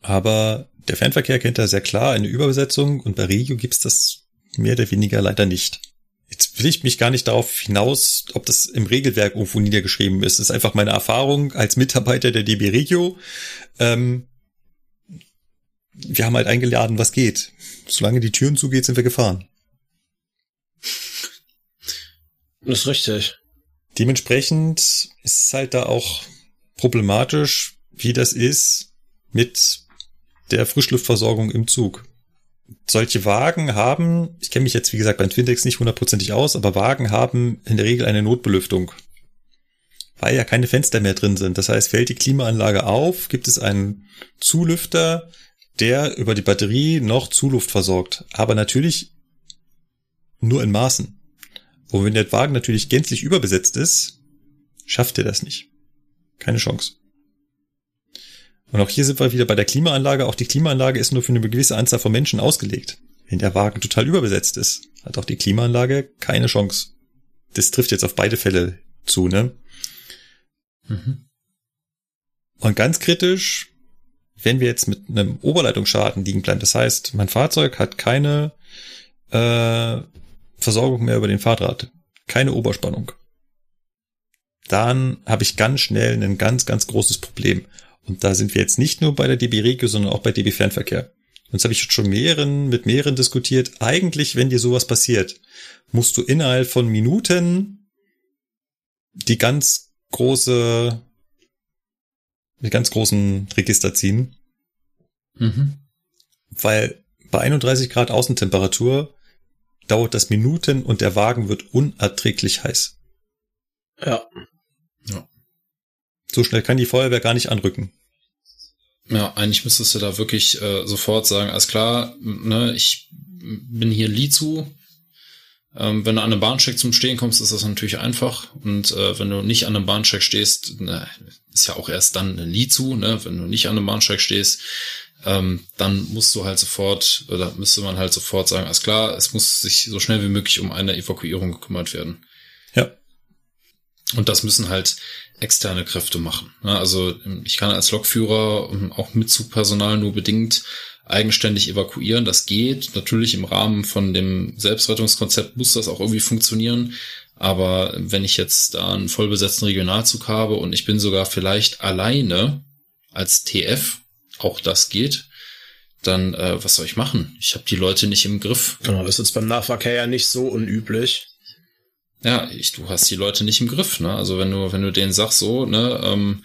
Aber der Fernverkehr kennt da sehr klar eine Überbesetzung und bei Regio gibt's das mehr oder weniger leider nicht. Jetzt will ich mich gar nicht darauf hinaus, ob das im Regelwerk irgendwo niedergeschrieben ist. Das ist einfach meine Erfahrung als Mitarbeiter der DB Regio. Ähm, wir haben halt eingeladen, was geht. Solange die Türen zugeht, sind wir gefahren. Das ist richtig. Dementsprechend ist es halt da auch problematisch, wie das ist mit der Frischluftversorgung im Zug solche Wagen haben, ich kenne mich jetzt wie gesagt beim Twindex nicht hundertprozentig aus, aber Wagen haben in der Regel eine Notbelüftung, weil ja keine Fenster mehr drin sind. Das heißt, fällt die Klimaanlage auf, gibt es einen Zulüfter, der über die Batterie noch Zuluft versorgt. Aber natürlich nur in Maßen. Und wenn der Wagen natürlich gänzlich überbesetzt ist, schafft er das nicht. Keine Chance. Und auch hier sind wir wieder bei der Klimaanlage. Auch die Klimaanlage ist nur für eine gewisse Anzahl von Menschen ausgelegt. Wenn der Wagen total überbesetzt ist, hat auch die Klimaanlage keine Chance. Das trifft jetzt auf beide Fälle zu, ne? Mhm. Und ganz kritisch, wenn wir jetzt mit einem Oberleitungsschaden liegen bleiben, das heißt, mein Fahrzeug hat keine äh, Versorgung mehr über den Fahrrad, keine Oberspannung, dahin habe ich ganz schnell ein ganz, ganz großes Problem. Und da sind wir jetzt nicht nur bei der DB Regio, sondern auch bei DB Fernverkehr. Und das habe ich schon mehreren, mit mehreren diskutiert. Eigentlich, wenn dir sowas passiert, musst du innerhalb von Minuten die ganz große, die ganz großen Register ziehen. Mhm. Weil bei 31 Grad Außentemperatur dauert das Minuten und der Wagen wird unerträglich heiß. Ja. Ja. So schnell kann die Feuerwehr gar nicht anrücken. Ja, eigentlich müsstest du da wirklich äh, sofort sagen, alles klar, ne, ich bin hier Lizu. Ähm, wenn du an einem Bahnsteig zum Stehen kommst, ist das natürlich einfach. Und äh, wenn du nicht an einem Bahnsteig stehst, ne, ist ja auch erst dann ein Lizu, ne, wenn du nicht an einem Bahnsteig stehst, ähm, dann musst du halt sofort, oder müsste man halt sofort sagen, alles klar, es muss sich so schnell wie möglich um eine Evakuierung gekümmert werden. Ja. Und das müssen halt externe Kräfte machen. Also ich kann als Lokführer ähm, auch mit Zugpersonal nur bedingt eigenständig evakuieren. Das geht. Natürlich im Rahmen von dem Selbstrettungskonzept muss das auch irgendwie funktionieren. Aber wenn ich jetzt da einen vollbesetzten Regionalzug habe und ich bin sogar vielleicht alleine als TF, auch das geht, dann äh, was soll ich machen? Ich habe die Leute nicht im Griff. Genau, das ist jetzt beim Nahverkehr ja nicht so unüblich. Ja, ich, du hast die Leute nicht im Griff, ne? Also wenn du, wenn du denen sagst, so, ne, ähm,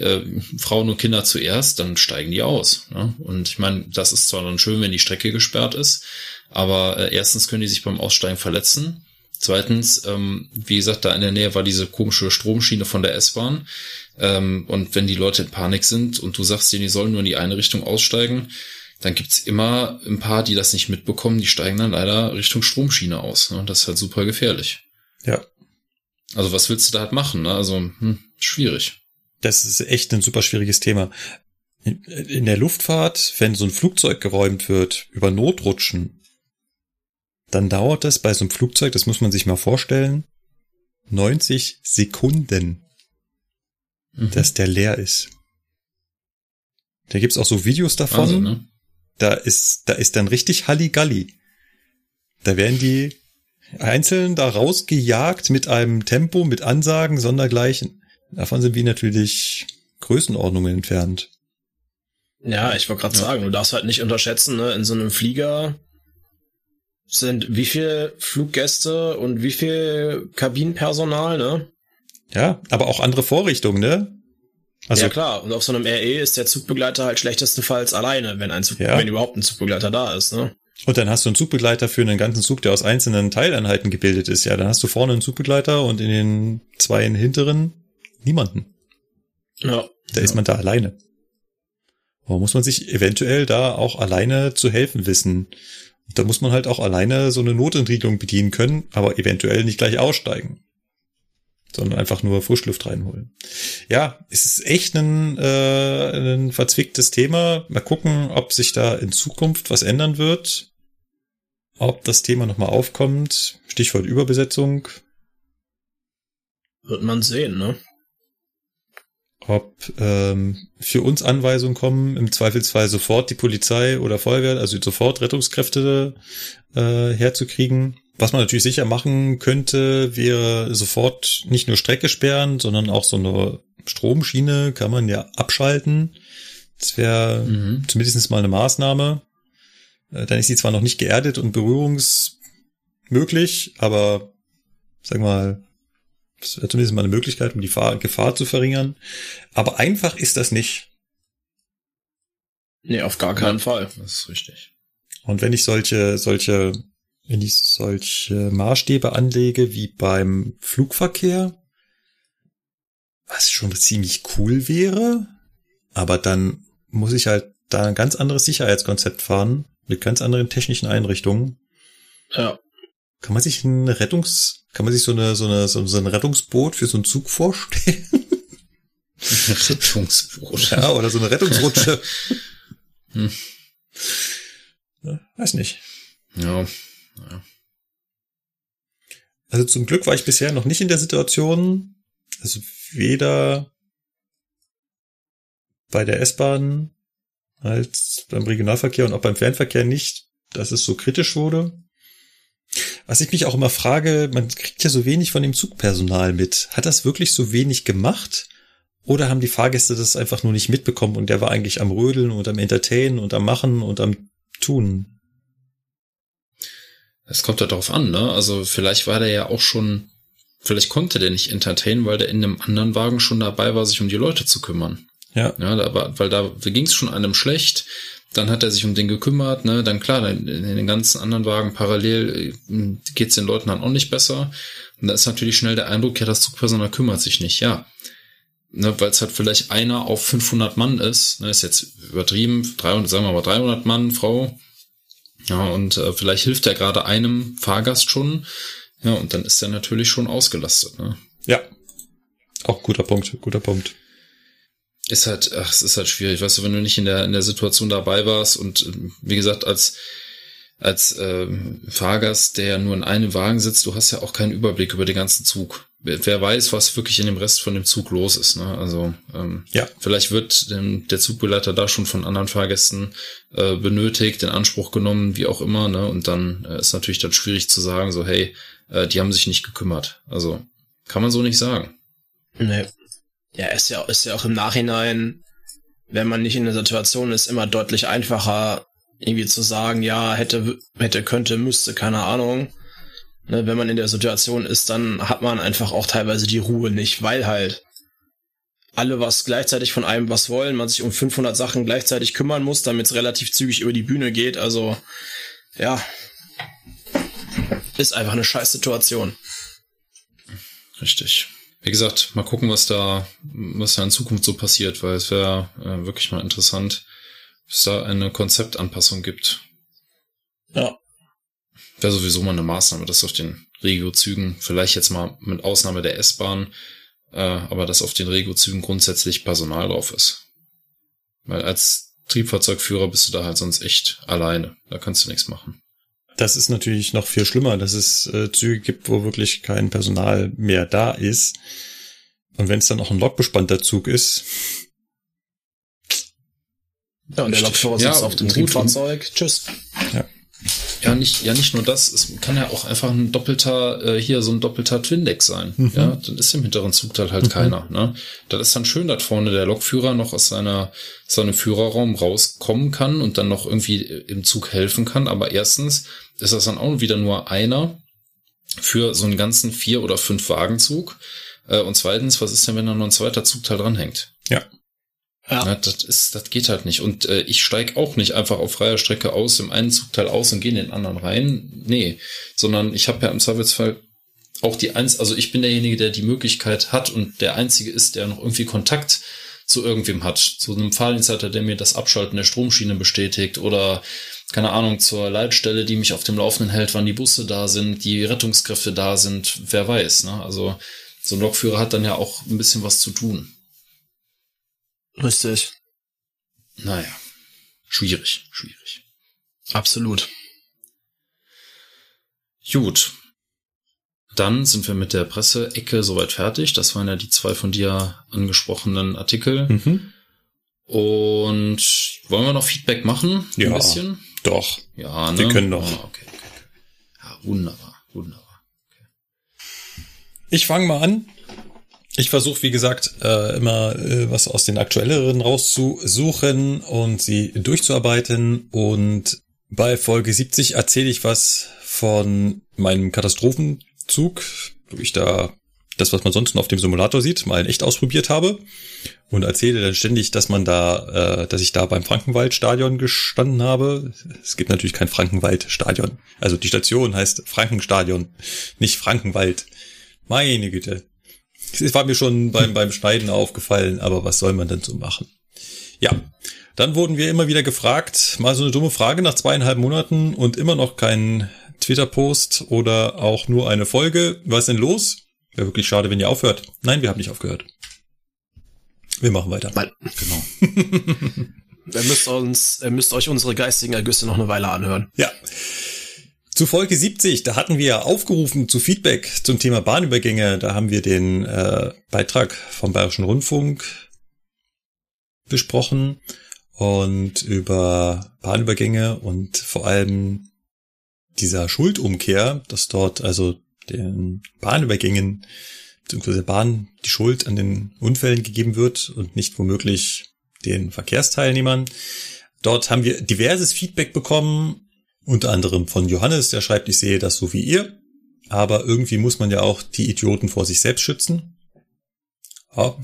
äh, Frauen und Kinder zuerst, dann steigen die aus. Ne? Und ich meine, das ist zwar dann schön, wenn die Strecke gesperrt ist, aber äh, erstens können die sich beim Aussteigen verletzen. Zweitens, ähm, wie gesagt, da in der Nähe war diese komische Stromschiene von der S-Bahn. Ähm, und wenn die Leute in Panik sind und du sagst denen, die sollen nur in die eine Richtung aussteigen, dann gibt's immer ein paar, die das nicht mitbekommen, die steigen dann leider Richtung Stromschiene aus. Ne? Das ist halt super gefährlich. Ja. Also was willst du da halt machen? Ne? Also hm, schwierig. Das ist echt ein super schwieriges Thema. In der Luftfahrt, wenn so ein Flugzeug geräumt wird über Notrutschen, dann dauert das bei so einem Flugzeug, das muss man sich mal vorstellen, 90 Sekunden, mhm. dass der leer ist. Da gibt's auch so Videos davon. Wahnsinn, ne? Da ist, da ist dann richtig Halligalli. Da werden die einzeln da rausgejagt mit einem Tempo, mit Ansagen, sondergleichen. Davon sind wir natürlich Größenordnungen entfernt. Ja, ich wollte gerade ja. sagen, du darfst halt nicht unterschätzen, ne? in so einem Flieger sind wie viel Fluggäste und wie viel Kabinenpersonal, ne? Ja, aber auch andere Vorrichtungen, ne? Also, ja klar, und auf so einem RE ist der Zugbegleiter halt schlechtestenfalls alleine, wenn ein Zug, ja. wenn überhaupt ein Zugbegleiter da ist, ne? Und dann hast du einen Zugbegleiter für einen ganzen Zug, der aus einzelnen Teileinheiten gebildet ist. Ja, dann hast du vorne einen Zugbegleiter und in den zwei hinteren niemanden. Ja. Da ja. ist man da alleine. Aber muss man sich eventuell da auch alleine zu helfen wissen. Da muss man halt auch alleine so eine Notentriegelung bedienen können, aber eventuell nicht gleich aussteigen. Sondern einfach nur Frischluft reinholen. Ja, es ist echt ein, äh, ein verzwicktes Thema. Mal gucken, ob sich da in Zukunft was ändern wird ob das Thema nochmal aufkommt. Stichwort Überbesetzung. Wird man sehen, ne? Ob ähm, für uns Anweisungen kommen, im Zweifelsfall sofort die Polizei oder Feuerwehr, also sofort Rettungskräfte äh, herzukriegen. Was man natürlich sicher machen könnte, wäre sofort nicht nur Strecke sperren, sondern auch so eine Stromschiene kann man ja abschalten. Das wäre mhm. zumindest mal eine Maßnahme. Äh, dann ist sie zwar noch nicht geerdet und berührungsmöglich, aber sag mal, das wäre zumindest mal eine Möglichkeit, um die Gefahr zu verringern. Aber einfach ist das nicht. Nee, auf gar keinen ja, Fall. Das ist richtig. Und wenn ich solche, solche, wenn ich solche Maßstäbe anlege wie beim Flugverkehr, was schon ziemlich cool wäre, aber dann muss ich halt da ein ganz anderes Sicherheitskonzept fahren, mit ganz anderen technischen Einrichtungen. Ja. Kann man sich ein Rettungs, kann man sich so eine, so eine, so ein Rettungsboot für so einen Zug vorstellen? Rettungsboot. Ja, oder so eine Rettungsrutsche. hm. Ja, weiß nicht. Ja. ja. Also zum Glück war ich bisher noch nicht in der Situation, also weder bei der S-Bahn als beim Regionalverkehr und auch beim Fernverkehr nicht, dass es so kritisch wurde. Was ich mich auch immer frage, man kriegt ja so wenig von dem Zugpersonal mit. Hat das wirklich so wenig gemacht? Oder haben die Fahrgäste das einfach nur nicht mitbekommen und der war eigentlich am Rödeln und am Entertainen und am Machen und am Tun? Es kommt ja darauf an, ne? Also vielleicht war der ja auch schon, vielleicht konnte der nicht entertainen, weil der in einem anderen Wagen schon dabei war, sich um die Leute zu kümmern. Ja. Ja, da war, weil da ging es schon einem schlecht. Dann hat er sich um den gekümmert, ne? Dann klar, in den ganzen anderen Wagen parallel äh, geht's den Leuten dann auch nicht besser. Und da ist natürlich schnell der Eindruck, ja, das Zugpersonal kümmert sich nicht. Ja, ne, weil es halt vielleicht einer auf 500 Mann ist, ne, ist jetzt übertrieben, 300, sagen wir mal 300 Mann, Frau, ja, und äh, vielleicht hilft er gerade einem Fahrgast schon, ja, und dann ist er natürlich schon ausgelastet, ne. Ja, auch guter Punkt, guter Punkt. Ist halt, ach, es ist halt schwierig, weißt du, wenn du nicht in der in der Situation dabei warst und wie gesagt als als äh, Fahrgast, der ja nur in einem Wagen sitzt, du hast ja auch keinen Überblick über den ganzen Zug wer weiß, was wirklich in dem Rest von dem Zug los ist. Ne? Also ähm, ja. vielleicht wird ähm, der Zugbegleiter da schon von anderen Fahrgästen äh, benötigt, in Anspruch genommen, wie auch immer. Ne? Und dann äh, ist natürlich dann schwierig zu sagen, so hey, äh, die haben sich nicht gekümmert. Also kann man so nicht sagen. Nee. Ja, ist ja, ist ja auch im Nachhinein, wenn man nicht in der Situation ist, immer deutlich einfacher, irgendwie zu sagen, ja, hätte, hätte, könnte, müsste, keine Ahnung Ne, wenn man in der Situation ist, dann hat man einfach auch teilweise die Ruhe nicht, weil halt alle was gleichzeitig von einem was wollen, man sich um 500 Sachen gleichzeitig kümmern muss, damit es relativ zügig über die Bühne geht. Also ja, ist einfach eine scheiß Situation. Richtig. Wie gesagt, mal gucken, was da, was da in Zukunft so passiert, weil es wäre äh, wirklich mal interessant, ob es da eine Konzeptanpassung gibt. Ja wäre sowieso mal eine Maßnahme, dass auf den Regio-Zügen, vielleicht jetzt mal mit Ausnahme der S-Bahn, äh, aber dass auf den Regio-Zügen grundsätzlich Personal drauf ist. Weil als Triebfahrzeugführer bist du da halt sonst echt alleine. Da kannst du nichts machen. Das ist natürlich noch viel schlimmer, dass es äh, Züge gibt, wo wirklich kein Personal mehr da ist. Und wenn es dann auch ein lokbespannter Zug ist. Ja, und der Lokführer sitzt ja, auf dem Triebfahrzeug. Tschüss. Ja. Ja, nicht, ja, nicht nur das. Es kann ja auch einfach ein doppelter, äh, hier so ein doppelter Twindeck sein. Mhm. Ja, dann ist im hinteren Zugteil halt mhm. keiner. Ne? Das ist dann schön, dass vorne der Lokführer noch aus seiner, seinem Führerraum rauskommen kann und dann noch irgendwie im Zug helfen kann. Aber erstens ist das dann auch wieder nur einer für so einen ganzen vier- oder fünf Wagenzug. Äh, und zweitens, was ist denn, wenn da noch ein zweiter Zugteil dranhängt? Ja. Ja. ja. das ist, das geht halt nicht. Und äh, ich steig auch nicht einfach auf freier Strecke aus, im einen Zugteil aus und gehe in den anderen rein. Nee, sondern ich habe ja im Zweifelsfall auch die eins, also ich bin derjenige, der die Möglichkeit hat und der einzige ist, der noch irgendwie Kontakt zu irgendwem hat, zu einem Fahrdienstleiter, der mir das Abschalten der Stromschiene bestätigt oder keine Ahnung, zur Leitstelle, die mich auf dem Laufenden hält, wann die Busse da sind, die Rettungskräfte da sind, wer weiß. Ne? Also so ein Lokführer hat dann ja auch ein bisschen was zu tun. Richtig. Naja, schwierig, schwierig. Absolut. Gut. Dann sind wir mit der Presseecke soweit fertig. Das waren ja die zwei von dir angesprochenen Artikel. Mhm. Und wollen wir noch Feedback machen? Ein ja, bisschen? Doch. Ja, ne? Wir können noch. Ah, okay. Ja, wunderbar, wunderbar. Okay. Ich fange mal an. Ich versuche, wie gesagt, äh, immer äh, was aus den aktuelleren rauszusuchen und sie durchzuarbeiten. Und bei Folge 70 erzähle ich was von meinem Katastrophenzug, wo ich da das, was man sonst auf dem Simulator sieht, mal in echt ausprobiert habe und erzähle dann ständig, dass man da, äh, dass ich da beim Frankenwaldstadion gestanden habe. Es gibt natürlich kein Frankenwaldstadion. Also die Station heißt Frankenstadion, nicht Frankenwald. Meine Güte. Es war mir schon beim, beim Schneiden aufgefallen, aber was soll man denn so machen? Ja, dann wurden wir immer wieder gefragt, mal so eine dumme Frage nach zweieinhalb Monaten und immer noch kein Twitter-Post oder auch nur eine Folge. Was ist denn los? Wäre wirklich schade, wenn ihr aufhört. Nein, wir haben nicht aufgehört. Wir machen weiter. Nein. Genau. ihr müsst uns, ihr müsst euch unsere geistigen Ergüsse noch eine Weile anhören. Ja. Zu Folge 70, da hatten wir aufgerufen zu Feedback zum Thema Bahnübergänge. Da haben wir den äh, Beitrag vom Bayerischen Rundfunk besprochen und über Bahnübergänge und vor allem dieser Schuldumkehr, dass dort also den Bahnübergängen bzw. Bahn die Schuld an den Unfällen gegeben wird und nicht womöglich den Verkehrsteilnehmern. Dort haben wir diverses Feedback bekommen, unter anderem von Johannes, der schreibt, ich sehe das so wie ihr, aber irgendwie muss man ja auch die Idioten vor sich selbst schützen. Ja.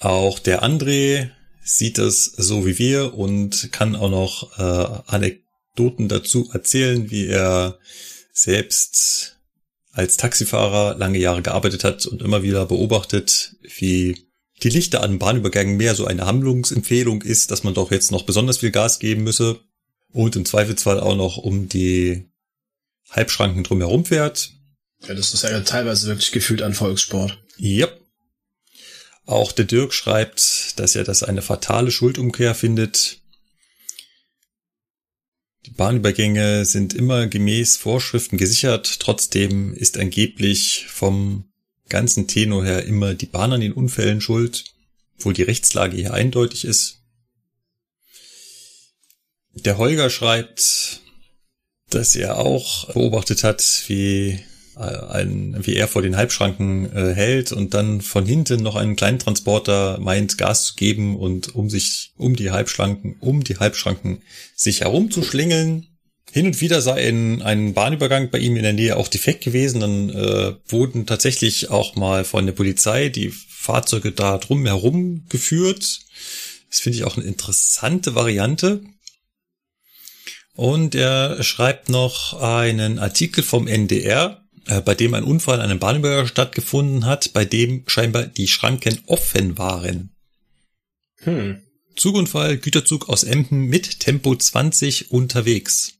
Auch der André sieht es so wie wir und kann auch noch äh, Anekdoten dazu erzählen, wie er selbst als Taxifahrer lange Jahre gearbeitet hat und immer wieder beobachtet, wie die Lichter an Bahnübergängen mehr so eine Handlungsempfehlung ist, dass man doch jetzt noch besonders viel Gas geben müsse und im Zweifelsfall auch noch um die Halbschranken drumherum fährt. Ja, das ist ja teilweise wirklich gefühlt ein Volkssport. Yep. Auch der Dirk schreibt, dass er das eine fatale Schuldumkehr findet. Die Bahnübergänge sind immer gemäß Vorschriften gesichert. Trotzdem ist angeblich vom ganzen Tenor her immer die Bahn an den Unfällen schuld, obwohl die Rechtslage hier eindeutig ist. Der Holger schreibt, dass er auch beobachtet hat, wie äh, ein, wie er vor den Halbschranken äh, hält und dann von hinten noch einen kleinen Transporter meint, Gas zu geben und um sich, um die Halbschranken, um die Halbschranken sich herumzuschlingeln. Hin und wieder sei ein, ein Bahnübergang bei ihm in der Nähe auch defekt gewesen. Dann äh, wurden tatsächlich auch mal von der Polizei die Fahrzeuge da drum herum geführt. Das finde ich auch eine interessante Variante. Und er schreibt noch einen Artikel vom NDR, äh, bei dem ein Unfall an einem Bahnübergang stattgefunden hat, bei dem scheinbar die Schranken offen waren. Hm. Zugunfall, Güterzug aus Emden mit Tempo 20 unterwegs.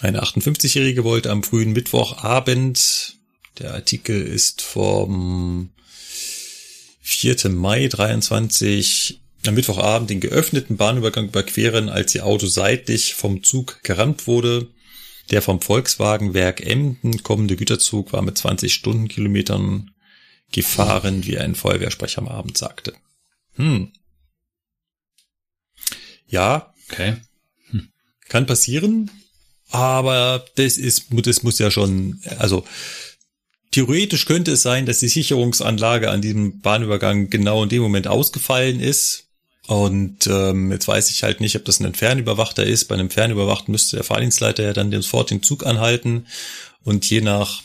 Eine 58-Jährige wollte am frühen Mittwochabend, der Artikel ist vom 4. Mai 23, am Mittwochabend den geöffneten Bahnübergang überqueren, als ihr Auto seitlich vom Zug gerammt wurde. Der vom Volkswagenwerk Emden kommende Güterzug war mit 20 Stundenkilometern gefahren, wie ein Feuerwehrsprecher am Abend sagte. Hm. Ja. Okay. Hm. Kann passieren. Aber das ist, das muss ja schon, also theoretisch könnte es sein, dass die Sicherungsanlage an diesem Bahnübergang genau in dem Moment ausgefallen ist. Und ähm, jetzt weiß ich halt nicht, ob das ein Fernüberwachter ist. Bei einem Fernüberwachten müsste der Fahrdienstleiter ja dann sofort den Zug anhalten. Und je nach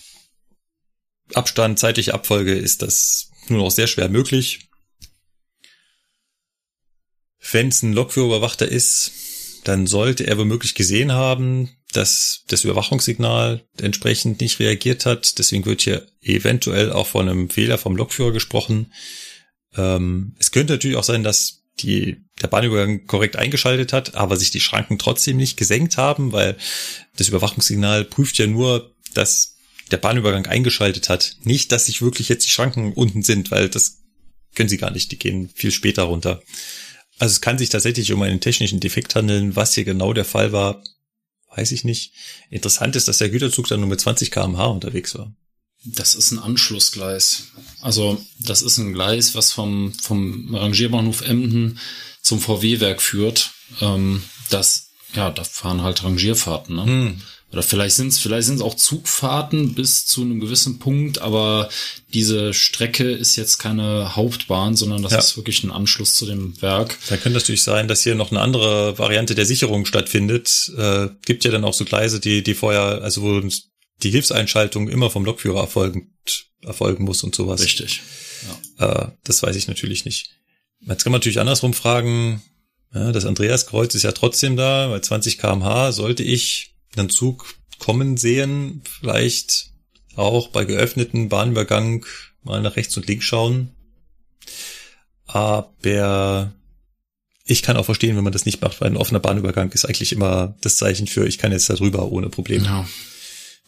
Abstand, zeitliche Abfolge ist das nur noch sehr schwer möglich. Wenn es ein Lokführerüberwachter ist, dann sollte er womöglich gesehen haben, dass das Überwachungssignal entsprechend nicht reagiert hat. Deswegen wird hier eventuell auch von einem Fehler vom Lokführer gesprochen. Ähm, es könnte natürlich auch sein, dass die, der Bahnübergang korrekt eingeschaltet hat, aber sich die Schranken trotzdem nicht gesenkt haben, weil das Überwachungssignal prüft ja nur, dass der Bahnübergang eingeschaltet hat. Nicht, dass sich wirklich jetzt die Schranken unten sind, weil das können sie gar nicht. Die gehen viel später runter. Also es kann sich tatsächlich um einen technischen Defekt handeln. Was hier genau der Fall war, weiß ich nicht. Interessant ist, dass der Güterzug dann nur mit 20 kmh unterwegs war. Das ist ein Anschlussgleis. Also das ist ein Gleis, was vom, vom Rangierbahnhof Emden zum VW-Werk führt. Ähm, das, ja, da fahren halt Rangierfahrten. Ne? Hm. Oder vielleicht sind es vielleicht sind's auch Zugfahrten bis zu einem gewissen Punkt, aber diese Strecke ist jetzt keine Hauptbahn, sondern das ja. ist wirklich ein Anschluss zu dem Werk. Da könnte natürlich sein, dass hier noch eine andere Variante der Sicherung stattfindet. Äh, gibt ja dann auch so Gleise, die, die vorher, also wo die Hilfseinschaltung immer vom Lokführer erfolgen, erfolgen muss und sowas. Richtig. Ja. Äh, das weiß ich natürlich nicht. Jetzt kann man natürlich andersrum fragen, ja, das Andreaskreuz ist ja trotzdem da, bei 20 kmh sollte ich einen Zug kommen sehen, vielleicht auch bei geöffneten Bahnübergang mal nach rechts und links schauen. Aber ich kann auch verstehen, wenn man das nicht macht, weil ein offener Bahnübergang ist eigentlich immer das Zeichen für, ich kann jetzt da drüber ohne Probleme. Ja.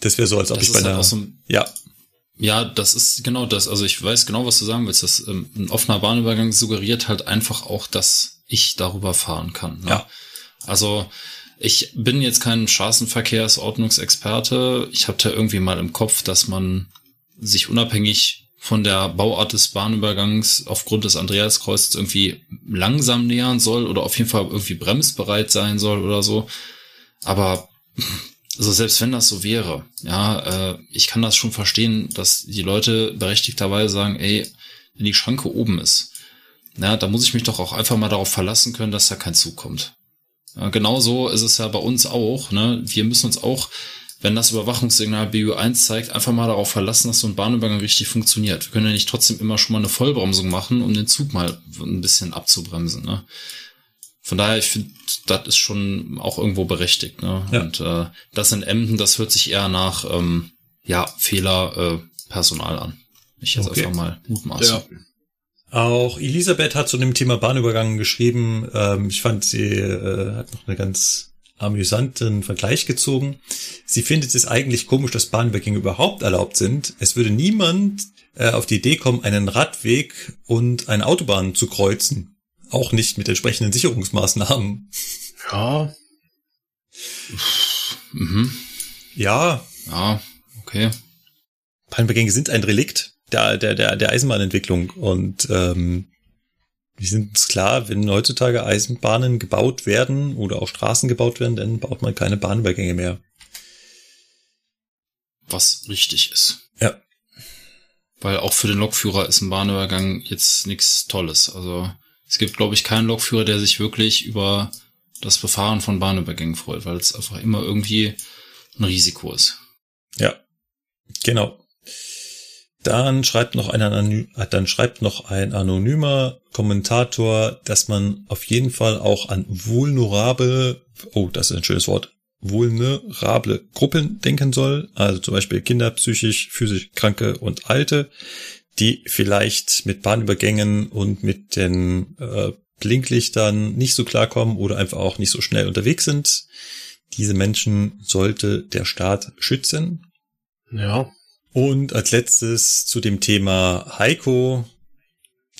Das wäre so, als ob das ich bei halt einer, so ja. Ja, das ist genau das. Also ich weiß genau, was du sagen willst. Das, ähm, ein offener Bahnübergang suggeriert halt einfach auch, dass ich darüber fahren kann. Ne? Ja. Also ich bin jetzt kein Straßenverkehrsordnungsexperte. Ich habe da irgendwie mal im Kopf, dass man sich unabhängig von der Bauart des Bahnübergangs aufgrund des Andreaskreuzes irgendwie langsam nähern soll oder auf jeden Fall irgendwie bremsbereit sein soll oder so. Aber also selbst wenn das so wäre, ja, äh, ich kann das schon verstehen, dass die Leute berechtigterweise sagen, ey, wenn die Schranke oben ist, ja, da muss ich mich doch auch einfach mal darauf verlassen können, dass da kein Zug kommt. Ja, genauso ist es ja bei uns auch, ne? Wir müssen uns auch, wenn das Überwachungssignal BU1 zeigt, einfach mal darauf verlassen, dass so ein Bahnübergang richtig funktioniert. Wir können ja nicht trotzdem immer schon mal eine Vollbremsung machen, um den Zug mal ein bisschen abzubremsen, ne? Von daher, ich finde, das ist schon auch irgendwo berechtigt. Ne? Ja. Und äh, das in Emden, das hört sich eher nach ähm, ja, Fehler äh, Personal an. Ich jetzt okay. einfach mal mutmaßen. Ja. Auch Elisabeth hat zu dem Thema Bahnübergang geschrieben. Ähm, ich fand, sie äh, hat noch einen ganz amüsanten Vergleich gezogen. Sie findet es eigentlich komisch, dass Bahnübergänge überhaupt erlaubt sind. Es würde niemand äh, auf die Idee kommen, einen Radweg und eine Autobahn zu kreuzen. Auch nicht mit entsprechenden Sicherungsmaßnahmen. Ja. Mhm. Ja. Ja, okay. Bahnübergänge sind ein Relikt der, der, der, der Eisenbahnentwicklung und ähm, wir sind uns klar, wenn heutzutage Eisenbahnen gebaut werden oder auch Straßen gebaut werden, dann baut man keine Bahnübergänge mehr. Was richtig ist. Ja. Weil auch für den Lokführer ist ein Bahnübergang jetzt nichts Tolles. Also es gibt, glaube ich, keinen Lokführer, der sich wirklich über das Befahren von Bahnübergängen freut, weil es einfach immer irgendwie ein Risiko ist. Ja, genau. Dann schreibt noch ein, äh, dann schreibt noch ein anonymer Kommentator, dass man auf jeden Fall auch an vulnerable, oh, das ist ein schönes Wort, vulnerable Gruppen denken soll, also zum Beispiel Kinder, psychisch, physisch Kranke und Alte, die vielleicht mit Bahnübergängen und mit den äh, Blinklichtern nicht so klarkommen oder einfach auch nicht so schnell unterwegs sind. Diese Menschen sollte der Staat schützen. Ja. Und als letztes zu dem Thema Heiko,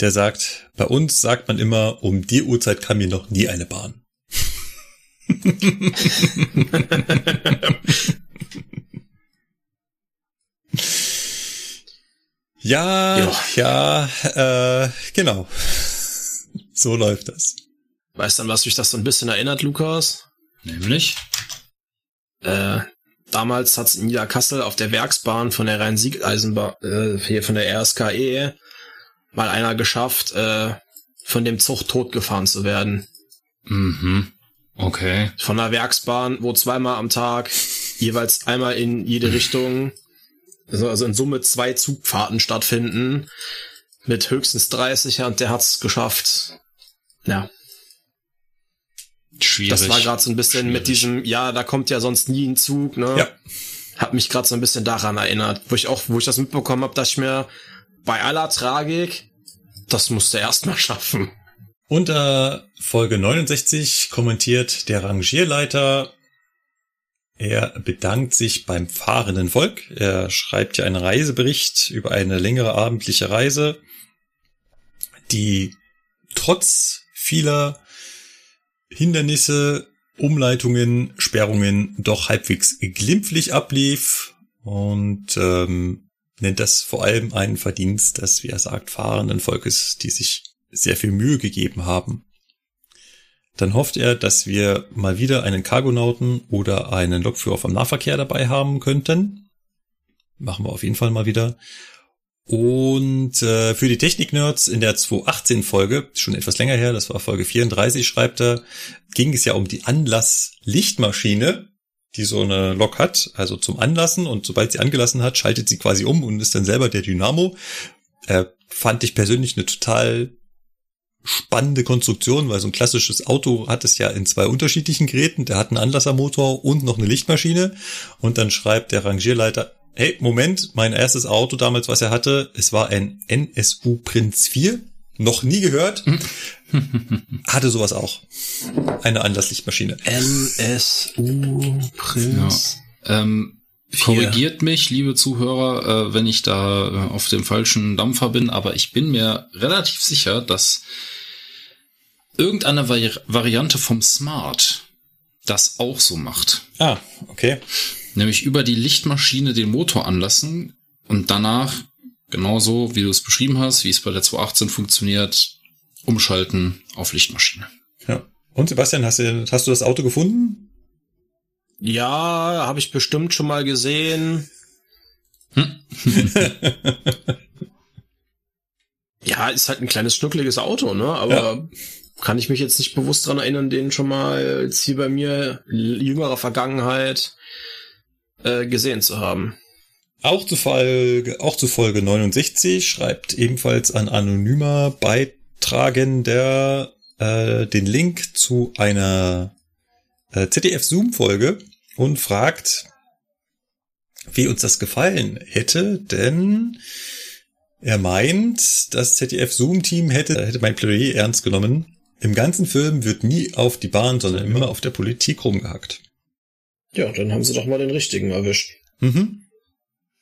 der sagt, bei uns sagt man immer, um die Uhrzeit kam mir noch nie eine Bahn. Ja, ja, ja äh, genau. So läuft das. Weißt du, an was mich das so ein bisschen erinnert, Lukas? Nämlich? Äh, damals hat's in Niederkassel auf der Werksbahn von der Rhein-Sieg-Eisenbahn, äh, hier von der RSKE, mal einer geschafft, äh, von dem Zug totgefahren zu werden. Mhm. Okay. Von der Werksbahn, wo zweimal am Tag jeweils einmal in jede Richtung also, also in Summe zwei Zugfahrten stattfinden mit höchstens 30 und der hat's geschafft. Ja. Schwierig. Das war gerade so ein bisschen Schwierig. mit diesem, ja, da kommt ja sonst nie ein Zug, ne? Ja. Hat mich gerade so ein bisschen daran erinnert, wo ich auch, wo ich das mitbekommen habe, dass ich mir bei aller Tragik, das musste erst mal schaffen. Unter Folge 69 kommentiert der Rangierleiter er bedankt sich beim fahrenden Volk. Er schreibt ja einen Reisebericht über eine längere abendliche Reise, die trotz vieler Hindernisse, Umleitungen, Sperrungen doch halbwegs glimpflich ablief und ähm, nennt das vor allem einen Verdienst des, wie er sagt, fahrenden Volkes, die sich sehr viel Mühe gegeben haben. Dann hofft er, dass wir mal wieder einen Cargonauten oder einen Lokführer vom Nahverkehr dabei haben könnten. Machen wir auf jeden Fall mal wieder. Und äh, für die Technik-Nerds in der 218-Folge, schon etwas länger her, das war Folge 34, schreibt er, ging es ja um die Anlass-Lichtmaschine, die so eine Lok hat, also zum Anlassen und sobald sie angelassen hat, schaltet sie quasi um und ist dann selber der Dynamo. Äh, fand ich persönlich eine total spannende Konstruktion, weil so ein klassisches Auto hat es ja in zwei unterschiedlichen Geräten. Der hat einen Anlassermotor und noch eine Lichtmaschine. Und dann schreibt der Rangierleiter, hey, Moment, mein erstes Auto damals, was er hatte, es war ein NSU Prinz 4. Noch nie gehört. hatte sowas auch. Eine Anlasslichtmaschine. NSU Prinz. Ja. Ähm, Korrigiert mich, liebe Zuhörer, äh, wenn ich da äh, auf dem falschen Dampfer bin, aber ich bin mir relativ sicher, dass irgendeine Vari Variante vom Smart das auch so macht. Ah, okay. Nämlich über die Lichtmaschine den Motor anlassen und danach, genauso wie du es beschrieben hast, wie es bei der 218 funktioniert, umschalten auf Lichtmaschine. Ja. Und Sebastian, hast du, hast du das Auto gefunden? Ja, habe ich bestimmt schon mal gesehen. Hm. ja, ist halt ein kleines schnuckliges Auto, ne? Aber ja. kann ich mich jetzt nicht bewusst dran erinnern, den schon mal jetzt hier bei mir jüngerer Vergangenheit äh, gesehen zu haben. Auch zu Folge, auch zu Folge 69 schreibt ebenfalls ein anonymer Beitragender äh, den Link zu einer äh, ZDF-Zoom-Folge und fragt, wie uns das gefallen hätte, denn er meint, das ZDF-Zoom-Team hätte, hätte mein Plädoyer ernst genommen. Im ganzen Film wird nie auf die Bahn, sondern immer auf der Politik rumgehackt. Ja, dann haben sie doch mal den richtigen erwischt. Mhm.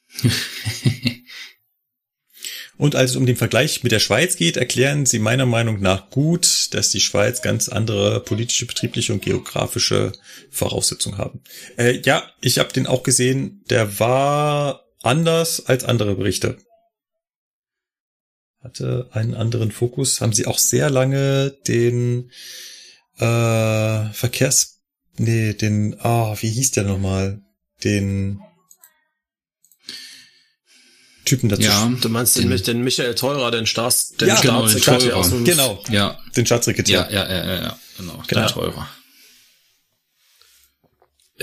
Und als es um den Vergleich mit der Schweiz geht, erklären sie meiner Meinung nach gut, dass die Schweiz ganz andere politische, betriebliche und geografische Voraussetzungen haben. Äh, ja, ich habe den auch gesehen. Der war anders als andere Berichte. Hatte einen anderen Fokus. Haben sie auch sehr lange den äh, Verkehrs... Nee, den... Ah, wie hieß der nochmal? Den Typen dazu. Ja, du meinst den, den, den Michael Teurer, den Staats, den ja, genau, den Teurer. Genau, ja. Den Staatssekretär. Ja, ja, ja, ja, ja. genau, genau. der Teurer.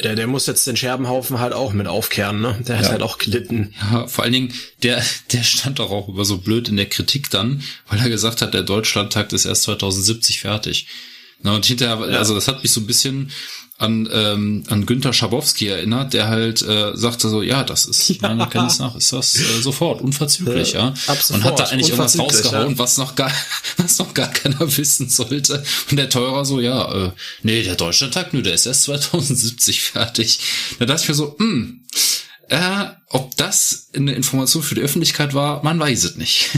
Der, der muss jetzt den Scherbenhaufen halt auch mit aufkehren, ne? Der ja. hat halt auch gelitten. Ja, vor allen Dingen, der, der stand doch auch über so blöd in der Kritik dann, weil er gesagt hat, der Deutschlandtakt ist erst 2070 fertig. Na, und hinterher, ja. also das hat mich so ein bisschen an, ähm, an Günther Schabowski erinnert, der halt äh, sagte so, ja, das ist ja. meiner Kenntnis nach, ist das äh, sofort, unverzüglich, ja. ja. Und hat da eigentlich irgendwas rausgehauen, ja. was noch gar, was noch gar keiner wissen sollte. Und der Teurer so, ja, äh, nee, der Deutschlandtag, nö, der ist erst 2070 fertig. Da dachte ich mir so, hm, äh, ob das eine Information für die Öffentlichkeit war, man weiß es nicht.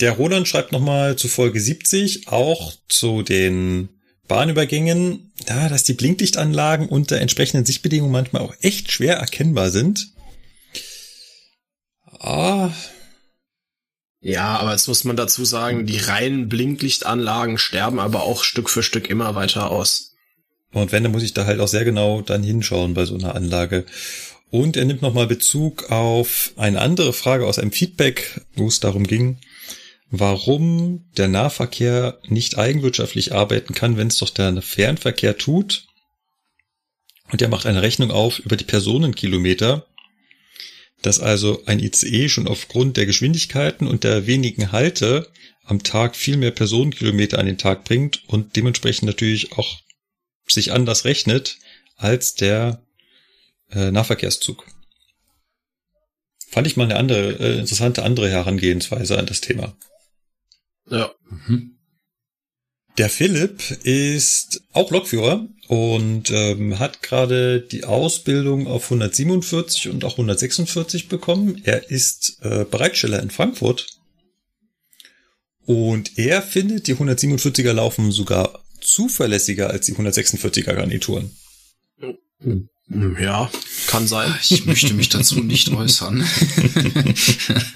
Der Roland schreibt nochmal zu Folge 70, auch zu den Bahnübergängen, da, dass die Blinklichtanlagen unter entsprechenden Sichtbedingungen manchmal auch echt schwer erkennbar sind. Ah. Ja, aber jetzt muss man dazu sagen, die reinen Blinklichtanlagen sterben aber auch Stück für Stück immer weiter aus. Und wenn, dann muss ich da halt auch sehr genau dann hinschauen bei so einer Anlage. Und er nimmt nochmal Bezug auf eine andere Frage aus einem Feedback, wo es darum ging, warum der Nahverkehr nicht eigenwirtschaftlich arbeiten kann, wenn es doch der Fernverkehr tut. Und er macht eine Rechnung auf über die Personenkilometer, dass also ein ICE schon aufgrund der Geschwindigkeiten und der wenigen Halte am Tag viel mehr Personenkilometer an den Tag bringt und dementsprechend natürlich auch sich anders rechnet als der äh, Nahverkehrszug. Fand ich mal eine andere, äh, interessante andere Herangehensweise an das Thema. Ja. Mhm. Der Philipp ist auch Lokführer und ähm, hat gerade die Ausbildung auf 147 und auch 146 bekommen. Er ist äh, Bereitsteller in Frankfurt und er findet, die 147er laufen sogar zuverlässiger als die 146er Garnituren. Mhm. Ja, kann sein. Ich möchte mich dazu nicht äußern.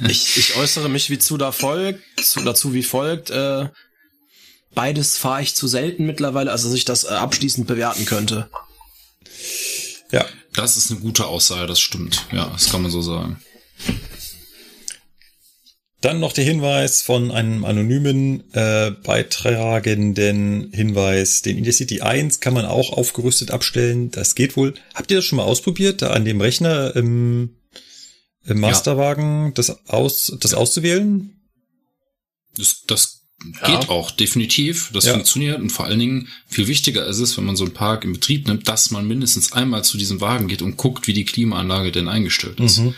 ich, ich äußere mich wie zu da folgt, zu, dazu wie folgt. Äh, beides fahre ich zu selten mittlerweile, als dass ich das äh, abschließend bewerten könnte. Ja. Das ist eine gute Aussage, das stimmt. Ja, das kann man so sagen. Dann noch der Hinweis von einem anonymen äh, beitragenden Hinweis. Den Intercity 1 kann man auch aufgerüstet abstellen. Das geht wohl. Habt ihr das schon mal ausprobiert, da an dem Rechner im, im Masterwagen ja. das, aus, das ja. auszuwählen? Das, das ja. geht auch, definitiv. Das funktioniert. Und vor allen Dingen, viel wichtiger ist es, wenn man so einen Park in Betrieb nimmt, dass man mindestens einmal zu diesem Wagen geht und guckt, wie die Klimaanlage denn eingestellt ist. Mhm.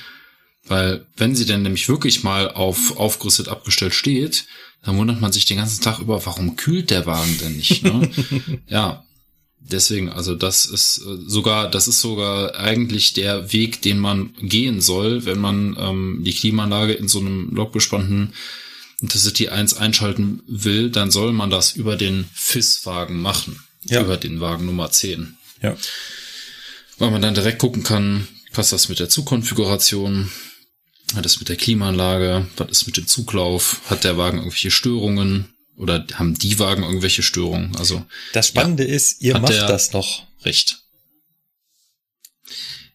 Weil wenn sie denn nämlich wirklich mal auf aufgerüstet abgestellt steht, dann wundert man sich den ganzen Tag über, warum kühlt der Wagen denn nicht? Ne? ja, deswegen, also das ist äh, sogar, das ist sogar eigentlich der Weg, den man gehen soll, wenn man ähm, die Klimaanlage in so einem lokbespannten Intercity 1 einschalten will, dann soll man das über den FIS-Wagen machen. Ja. Über den Wagen Nummer 10. Ja. Weil man dann direkt gucken kann, passt das mit der Zugkonfiguration, hat es mit der Klimaanlage? Was ist mit dem Zuglauf? Hat der Wagen irgendwelche Störungen? Oder haben die Wagen irgendwelche Störungen? Also das Spannende ja, ist, ihr macht das noch. Recht.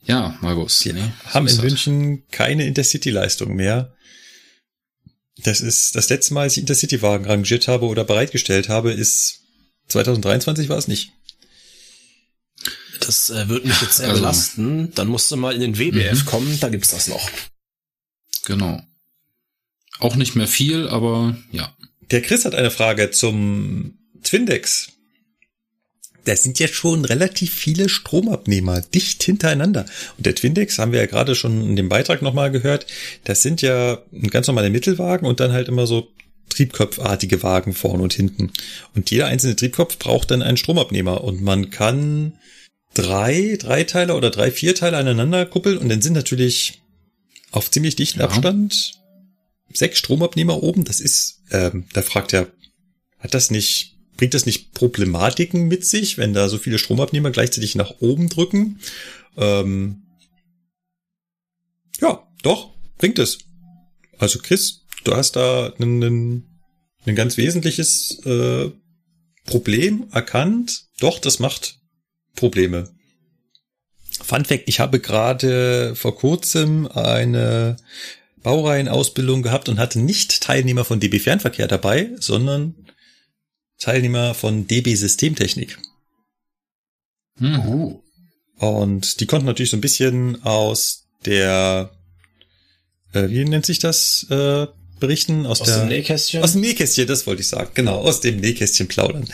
Ja, Margus. Die nee, haben so in München keine Intercity-Leistung mehr. Das ist das letzte Mal, als ich Intercity-Wagen rangiert habe oder bereitgestellt habe, ist 2023 war es nicht. Das äh, wird mich jetzt sehr also, belasten. Dann musst du mal in den WBF mhm. kommen, da gibt's das noch. Genau. Auch nicht mehr viel, aber ja. Der Chris hat eine Frage zum Twindex. Da sind ja schon relativ viele Stromabnehmer dicht hintereinander. Und der Twindex haben wir ja gerade schon in dem Beitrag nochmal gehört. Das sind ja ganz normale Mittelwagen und dann halt immer so Triebkopfartige Wagen vorne und hinten. Und jeder einzelne Triebkopf braucht dann einen Stromabnehmer. Und man kann drei Dreiteiler oder drei Vierteile aneinander kuppeln und dann sind natürlich auf ziemlich dichten ja. Abstand sechs Stromabnehmer oben. Das ist, ähm, da fragt er, hat das nicht, bringt das nicht Problematiken mit sich, wenn da so viele Stromabnehmer gleichzeitig nach oben drücken? Ähm, ja, doch, bringt es. Also Chris, du hast da ein, ganz wesentliches äh, Problem erkannt. Doch, das macht Probleme. Fun Fact, ich habe gerade vor kurzem eine Baureihenausbildung gehabt und hatte nicht Teilnehmer von DB Fernverkehr dabei, sondern Teilnehmer von DB Systemtechnik. Hm. Uh. Und die konnten natürlich so ein bisschen aus der, äh, wie nennt sich das, äh, berichten? Aus, aus der, dem Nähkästchen? Aus dem Nähkästchen, das wollte ich sagen. Genau, aus dem Nähkästchen plaudern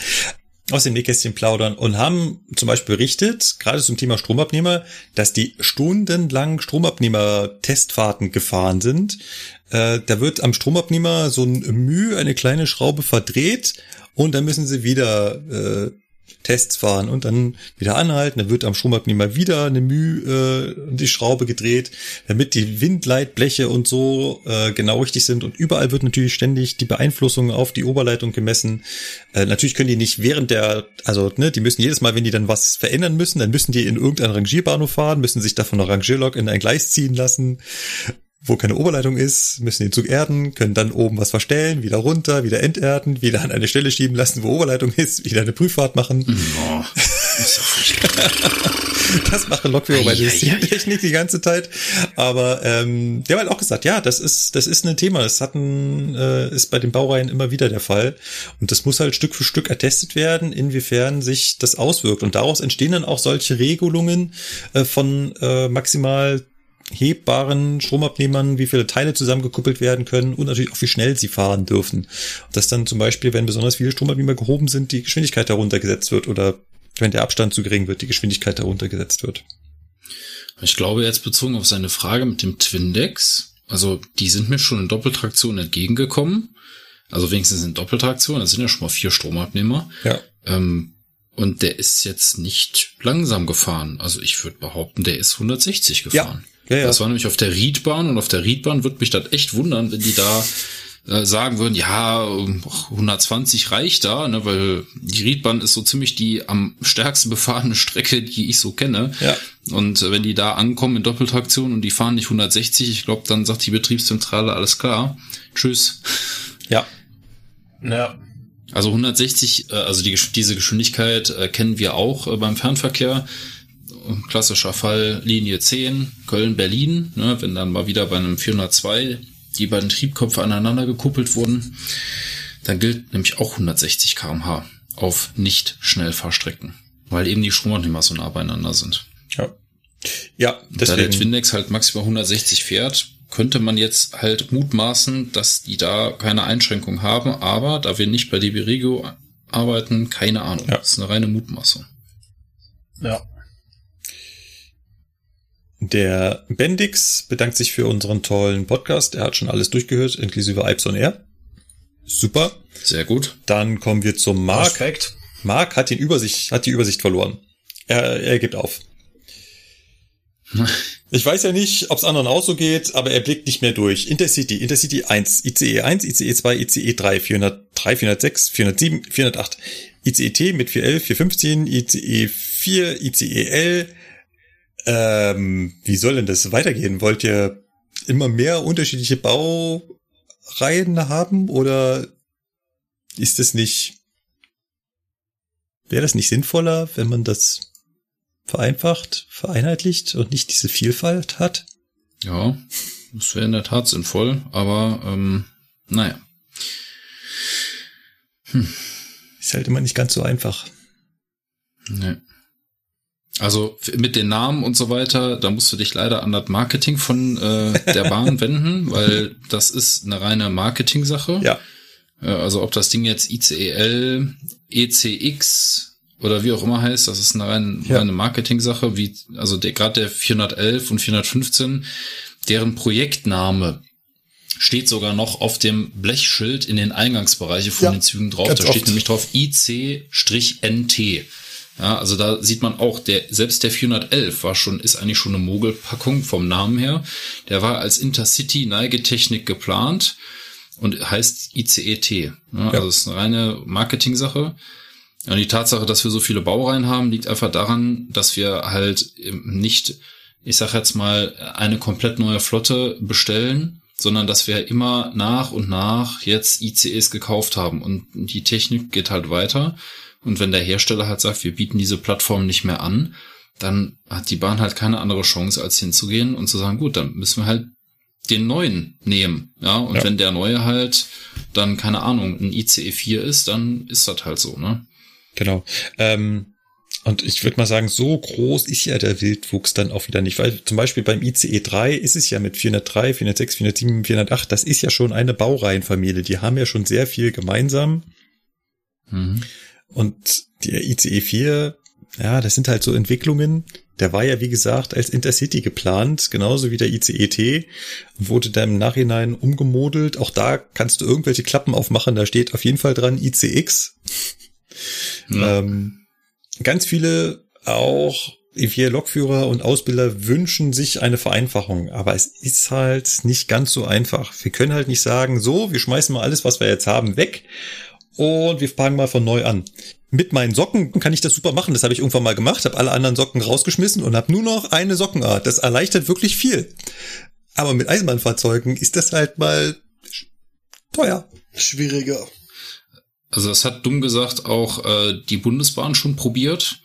aus dem Nähkästchen plaudern und haben zum Beispiel berichtet, gerade zum Thema Stromabnehmer, dass die stundenlang Stromabnehmer-Testfahrten gefahren sind. Äh, da wird am Stromabnehmer so ein Mühe, eine kleine Schraube verdreht und dann müssen sie wieder äh, Tests fahren und dann wieder anhalten. Dann wird am Stromabnehmer wieder eine Mühe äh, die Schraube gedreht, damit die Windleitbleche und so äh, genau richtig sind. Und überall wird natürlich ständig die Beeinflussung auf die Oberleitung gemessen. Äh, natürlich können die nicht während der, also ne, die müssen jedes Mal, wenn die dann was verändern müssen, dann müssen die in irgendeinen Rangierbahnhof fahren, müssen sich davon eine Rangierlok in ein Gleis ziehen lassen wo keine Oberleitung ist, müssen den Zug erden, können dann oben was verstellen, wieder runter, wieder enterden, wieder an eine Stelle schieben lassen, wo Oberleitung ist, wieder eine Prüffahrt machen. Oh, das machen Lokführer bei der Systemtechnik die ganze Zeit. Aber ähm, der hat auch gesagt, ja, das ist das ist ein Thema. Das hatten äh, ist bei den Baureihen immer wieder der Fall und das muss halt Stück für Stück attestet werden, inwiefern sich das auswirkt und daraus entstehen dann auch solche Regelungen äh, von äh, maximal hebbaren Stromabnehmern, wie viele Teile zusammengekuppelt werden können und natürlich auch wie schnell sie fahren dürfen. Dass dann zum Beispiel, wenn besonders viele Stromabnehmer gehoben sind, die Geschwindigkeit darunter gesetzt wird oder wenn der Abstand zu gering wird, die Geschwindigkeit darunter gesetzt wird. Ich glaube jetzt bezogen auf seine Frage mit dem Twindex, also die sind mir schon in Doppeltraktion entgegengekommen. Also wenigstens in Doppeltraktion, das sind ja schon mal vier Stromabnehmer. Ja. Ähm, und der ist jetzt nicht langsam gefahren. Also ich würde behaupten, der ist 160 gefahren. Ja. Ja, ja. Das war nämlich auf der Riedbahn und auf der Riedbahn würde mich das echt wundern, wenn die da äh, sagen würden, ja, 120 reicht da, ne, weil die Riedbahn ist so ziemlich die am stärksten befahrene Strecke, die ich so kenne. Ja. Und äh, wenn die da ankommen in Doppeltraktion und die fahren nicht 160, ich glaube, dann sagt die Betriebszentrale, alles klar, tschüss. Ja. Ja. Also 160, äh, also die, diese Geschwindigkeit äh, kennen wir auch äh, beim Fernverkehr klassischer Fall Linie 10, Köln-Berlin, ne, wenn dann mal wieder bei einem 402 die beiden Triebköpfe aneinander gekuppelt wurden, dann gilt nämlich auch 160 kmh auf nicht Schnellfahrstrecken, weil eben die Stromabnehmer so nah beieinander sind. Ja. Ja, deswegen. Da der Twindex halt maximal 160 fährt, könnte man jetzt halt mutmaßen, dass die da keine Einschränkung haben, aber da wir nicht bei DB Regio arbeiten, keine Ahnung. Ja. Das ist eine reine Mutmaßung. Ja. Der Bendix bedankt sich für unseren tollen Podcast. Er hat schon alles durchgehört, inklusive Ipes on Air. Super. Sehr gut. Dann kommen wir zum Mark. Perfekt. Mark hat, den Übersicht, hat die Übersicht verloren. Er, er gibt auf. Ich weiß ja nicht, ob es anderen auch so geht, aber er blickt nicht mehr durch. Intercity, Intercity 1, ICE 1, ICE 2, ICE 3, 403, 406, 407, 408, ICET mit 411, 415, ICE 4, ICE L, ähm, wie soll denn das weitergehen? Wollt ihr immer mehr unterschiedliche Baureihen haben oder ist es nicht, wäre das nicht sinnvoller, wenn man das vereinfacht, vereinheitlicht und nicht diese Vielfalt hat. Ja, das wäre in der Tat sinnvoll, aber ähm, naja. Hm. Ist halt immer nicht ganz so einfach. Nee. Also mit den Namen und so weiter, da musst du dich leider an das Marketing von äh, der Bahn wenden, weil das ist eine reine Marketing-Sache. Ja. Äh, also ob das Ding jetzt ICEL, ECX oder wie auch immer heißt, das ist eine reine, ja. reine Marketing-Sache, wie also der gerade der 411 und 415, deren Projektname steht sogar noch auf dem Blechschild in den Eingangsbereiche von ja, den Zügen drauf. Da steht oft. nämlich drauf IC-NT. Ja, also da sieht man auch, der, selbst der 411 war schon, ist eigentlich schon eine Mogelpackung vom Namen her. Der war als Intercity Neigetechnik geplant und heißt ICET. Ja, ja. Also es ist eine reine Marketing-Sache. Und die Tatsache, dass wir so viele Baureihen haben, liegt einfach daran, dass wir halt nicht, ich sag jetzt mal, eine komplett neue Flotte bestellen, sondern dass wir immer nach und nach jetzt ICEs gekauft haben und die Technik geht halt weiter. Und wenn der Hersteller halt sagt, wir bieten diese Plattform nicht mehr an, dann hat die Bahn halt keine andere Chance, als hinzugehen und zu sagen, gut, dann müssen wir halt den neuen nehmen. Ja, und ja. wenn der neue halt dann, keine Ahnung, ein ICE 4 ist, dann ist das halt so, ne? Genau. Ähm, und ich würde mal sagen, so groß ist ja der Wildwuchs dann auch wieder nicht, weil zum Beispiel beim ICE 3 ist es ja mit 403, 406, 407, 408, das ist ja schon eine Baureihenfamilie. Die haben ja schon sehr viel gemeinsam. Mhm. Und der ICE 4, ja, das sind halt so Entwicklungen. Der war ja, wie gesagt, als Intercity geplant, genauso wie der ICET, wurde dann im Nachhinein umgemodelt. Auch da kannst du irgendwelche Klappen aufmachen, da steht auf jeden Fall dran ICX. Ja. Ähm, ganz viele auch wir Lokführer und Ausbilder wünschen sich eine Vereinfachung, aber es ist halt nicht ganz so einfach. Wir können halt nicht sagen, so, wir schmeißen mal alles, was wir jetzt haben, weg und wir fangen mal von neu an. Mit meinen Socken kann ich das super machen. Das habe ich irgendwann mal gemacht, habe alle anderen Socken rausgeschmissen und habe nur noch eine Sockenart. Das erleichtert wirklich viel. Aber mit Eisenbahnfahrzeugen ist das halt mal teuer. Schwieriger. Also das hat dumm gesagt auch äh, die Bundesbahn schon probiert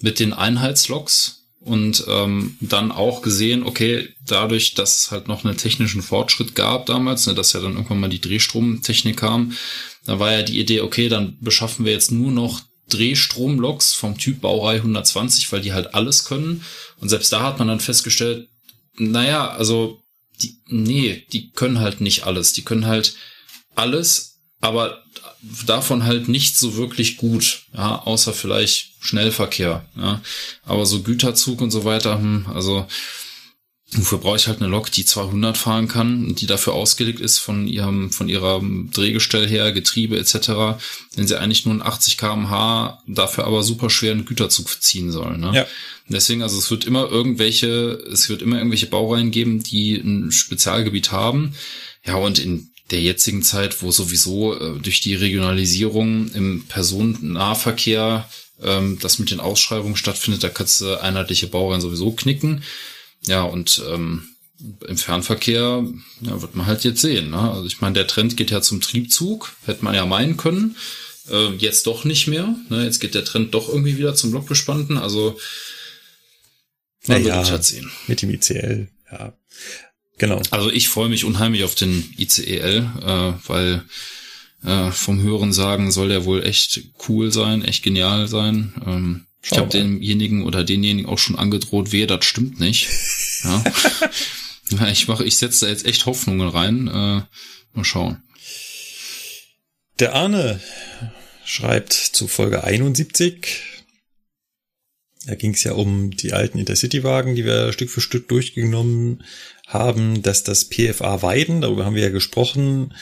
mit den Einheitsloks und ähm, dann auch gesehen, okay, dadurch, dass es halt noch einen technischen Fortschritt gab damals, ne, dass ja dann irgendwann mal die Drehstromtechnik kam, da war ja die Idee, okay, dann beschaffen wir jetzt nur noch Drehstromloks vom Typ Baureihe 120, weil die halt alles können. Und selbst da hat man dann festgestellt, naja, also, die, nee, die können halt nicht alles. Die können halt alles, aber davon halt nicht so wirklich gut, ja, außer vielleicht Schnellverkehr, ja. Aber so Güterzug und so weiter, hm, also Wofür brauche ich halt eine Lok, die 200 fahren kann und die dafür ausgelegt ist von ihrem, von ihrem Drehgestell her, Getriebe etc., wenn sie eigentlich nur einen 80 kmh dafür aber super schweren Güterzug ziehen soll. Ne? Ja. Deswegen, also es wird immer irgendwelche, es wird immer irgendwelche Baureihen geben, die ein Spezialgebiet haben. Ja, und in der jetzigen Zeit, wo sowieso äh, durch die Regionalisierung im Personennahverkehr ähm, das mit den Ausschreibungen stattfindet, da kannst du einheitliche Baureihen sowieso knicken. Ja, und ähm, im Fernverkehr ja, wird man halt jetzt sehen. Ne? Also ich meine, der Trend geht ja zum Triebzug, hätte man ja meinen können. Äh, jetzt doch nicht mehr. Ne? Jetzt geht der Trend doch irgendwie wieder zum Blockbespannten. Also man naja, wird halt sehen. Mit dem ICL, ja. Genau. Also ich freue mich unheimlich auf den ICEL, äh, weil äh, vom Hören sagen soll der wohl echt cool sein, echt genial sein. Ähm, ich habe demjenigen oder denjenigen auch schon angedroht, wehe, das stimmt nicht. Ja. ich mache, ich setze da jetzt echt Hoffnungen rein. Äh, mal schauen. Der Arne schreibt zu Folge 71. Da ging es ja um die alten Intercity-Wagen, die wir Stück für Stück durchgenommen haben, dass das PFA Weiden, darüber haben wir ja gesprochen,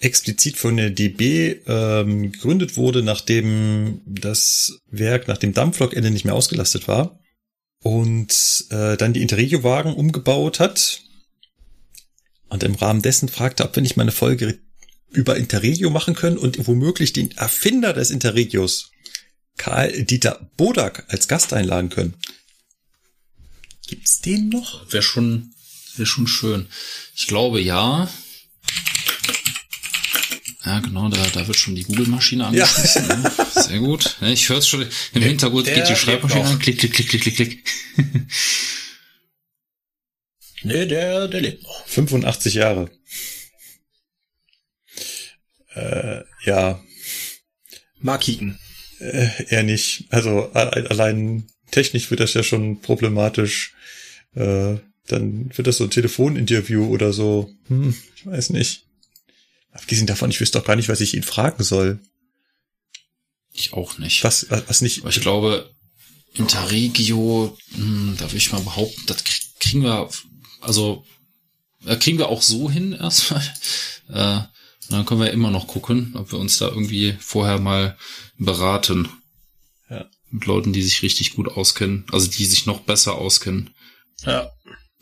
explizit von der DB ähm, gegründet wurde, nachdem das Werk nach dem Dampflokende nicht mehr ausgelastet war und äh, dann die Interregio-Wagen umgebaut hat. Und im Rahmen dessen fragte, ob wir nicht mal eine Folge über Interregio machen können und womöglich den Erfinder des Interregios, Karl Dieter Bodak, als Gast einladen können. Gibt's den noch? Wäre schon, wäre schon schön. Ich glaube ja. Ja, genau, da, da wird schon die Google-Maschine angeschmissen. Ja. Ne? Sehr gut. Ich höre es schon im Hintergrund, der geht die Schreibmaschine an, klick, klick, klick, klick, klick, klick. nee, der, der lebt noch. 85 Jahre. Äh, ja. Mark Heaton. Äh, eher nicht. Also allein technisch wird das ja schon problematisch. Äh, dann wird das so ein Telefoninterview oder so. Hm, ich weiß nicht. Abgesehen davon, ich wüsste doch gar nicht, was ich ihn fragen soll. Ich auch nicht. Was, was nicht? Aber ich glaube, Interregio, hm, da würde ich mal behaupten, das kriegen wir, also, äh, kriegen wir auch so hin erstmal. Äh, dann können wir immer noch gucken, ob wir uns da irgendwie vorher mal beraten. Ja. Mit Leuten, die sich richtig gut auskennen, also die sich noch besser auskennen. Ja.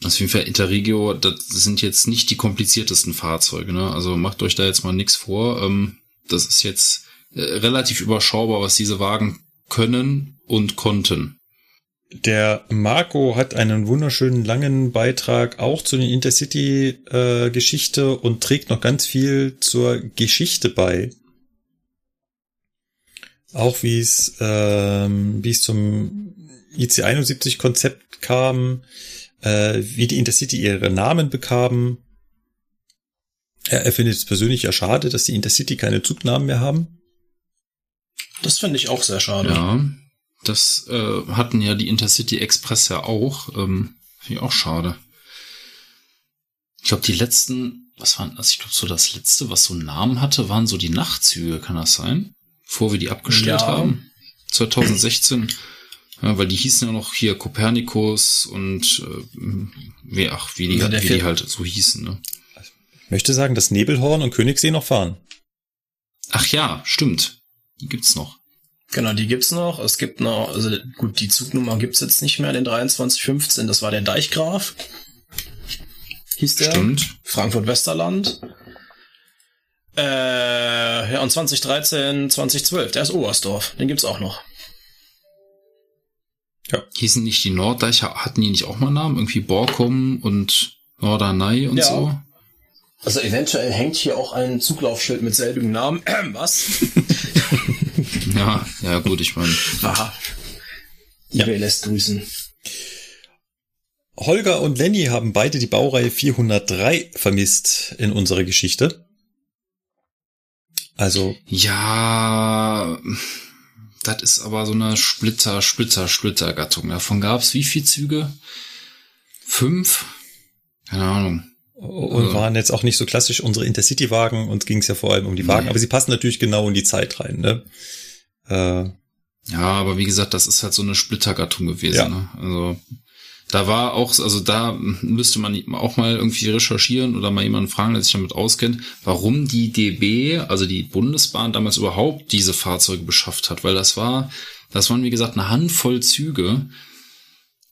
Also auf jeden Fall Interregio, das sind jetzt nicht die kompliziertesten Fahrzeuge, ne? Also macht euch da jetzt mal nichts vor. Ähm, das ist jetzt äh, relativ überschaubar, was diese Wagen können und konnten. Der Marco hat einen wunderschönen langen Beitrag auch zu den Intercity-Geschichte äh, und trägt noch ganz viel zur Geschichte bei. Auch wie es ähm, wie es zum IC71-Konzept kam, äh, wie die Intercity ihre Namen bekamen. Er, er findet es persönlich ja schade, dass die Intercity keine Zugnamen mehr haben. Das finde ich auch sehr schade. Ja, das äh, hatten ja die Intercity Express ja auch. Ähm, finde ich auch schade. Ich glaube, die letzten, was waren das? Ich glaube, so das letzte, was so einen Namen hatte, waren so die Nachtzüge, kann das sein? Bevor wir die abgestellt ja. haben. 2016. Ja, weil die hießen ja noch hier Kopernikus und äh, wie, ach, wie die, ja, wie die halt so hießen. Ne? Ich möchte sagen, dass Nebelhorn und Königssee noch fahren. Ach ja, stimmt. Die gibt's noch. Genau, die gibt's noch. Es gibt noch, also gut, die Zugnummer gibt's jetzt nicht mehr, den 2315. Das war der Deichgraf. Hieß der. Stimmt. Frankfurt-Westerland. Äh, ja, und 2013, 2012, der ist Oberstdorf. Den gibt's auch noch. Ja. Hießen nicht die Norddeicher, hatten die nicht auch mal Namen? Irgendwie Borkum und Norderney und ja. so? Also eventuell hängt hier auch ein Zuglaufschild mit selbigen Namen. Ähm, was? ja, ja gut, ich meine. Aha. eBay ja. lässt grüßen. Holger und Lenny haben beide die Baureihe 403 vermisst in unserer Geschichte. Also. Ja, das ist aber so eine Splitter, Splitter, Splitter-Gattung. Davon gab's wie viele Züge? Fünf? Keine Ahnung. Und also. waren jetzt auch nicht so klassisch unsere Intercity-Wagen, uns ging es ja vor allem um die Wagen, nee. aber sie passen natürlich genau in die Zeit rein, ne? Äh, ja, aber wie gesagt, das ist halt so eine Splittergattung gewesen, ja. ne? Also da war auch, also da müsste man auch mal irgendwie recherchieren oder mal jemanden fragen, der sich damit auskennt, warum die DB, also die Bundesbahn damals überhaupt diese Fahrzeuge beschafft hat, weil das war, das waren wie gesagt eine Handvoll Züge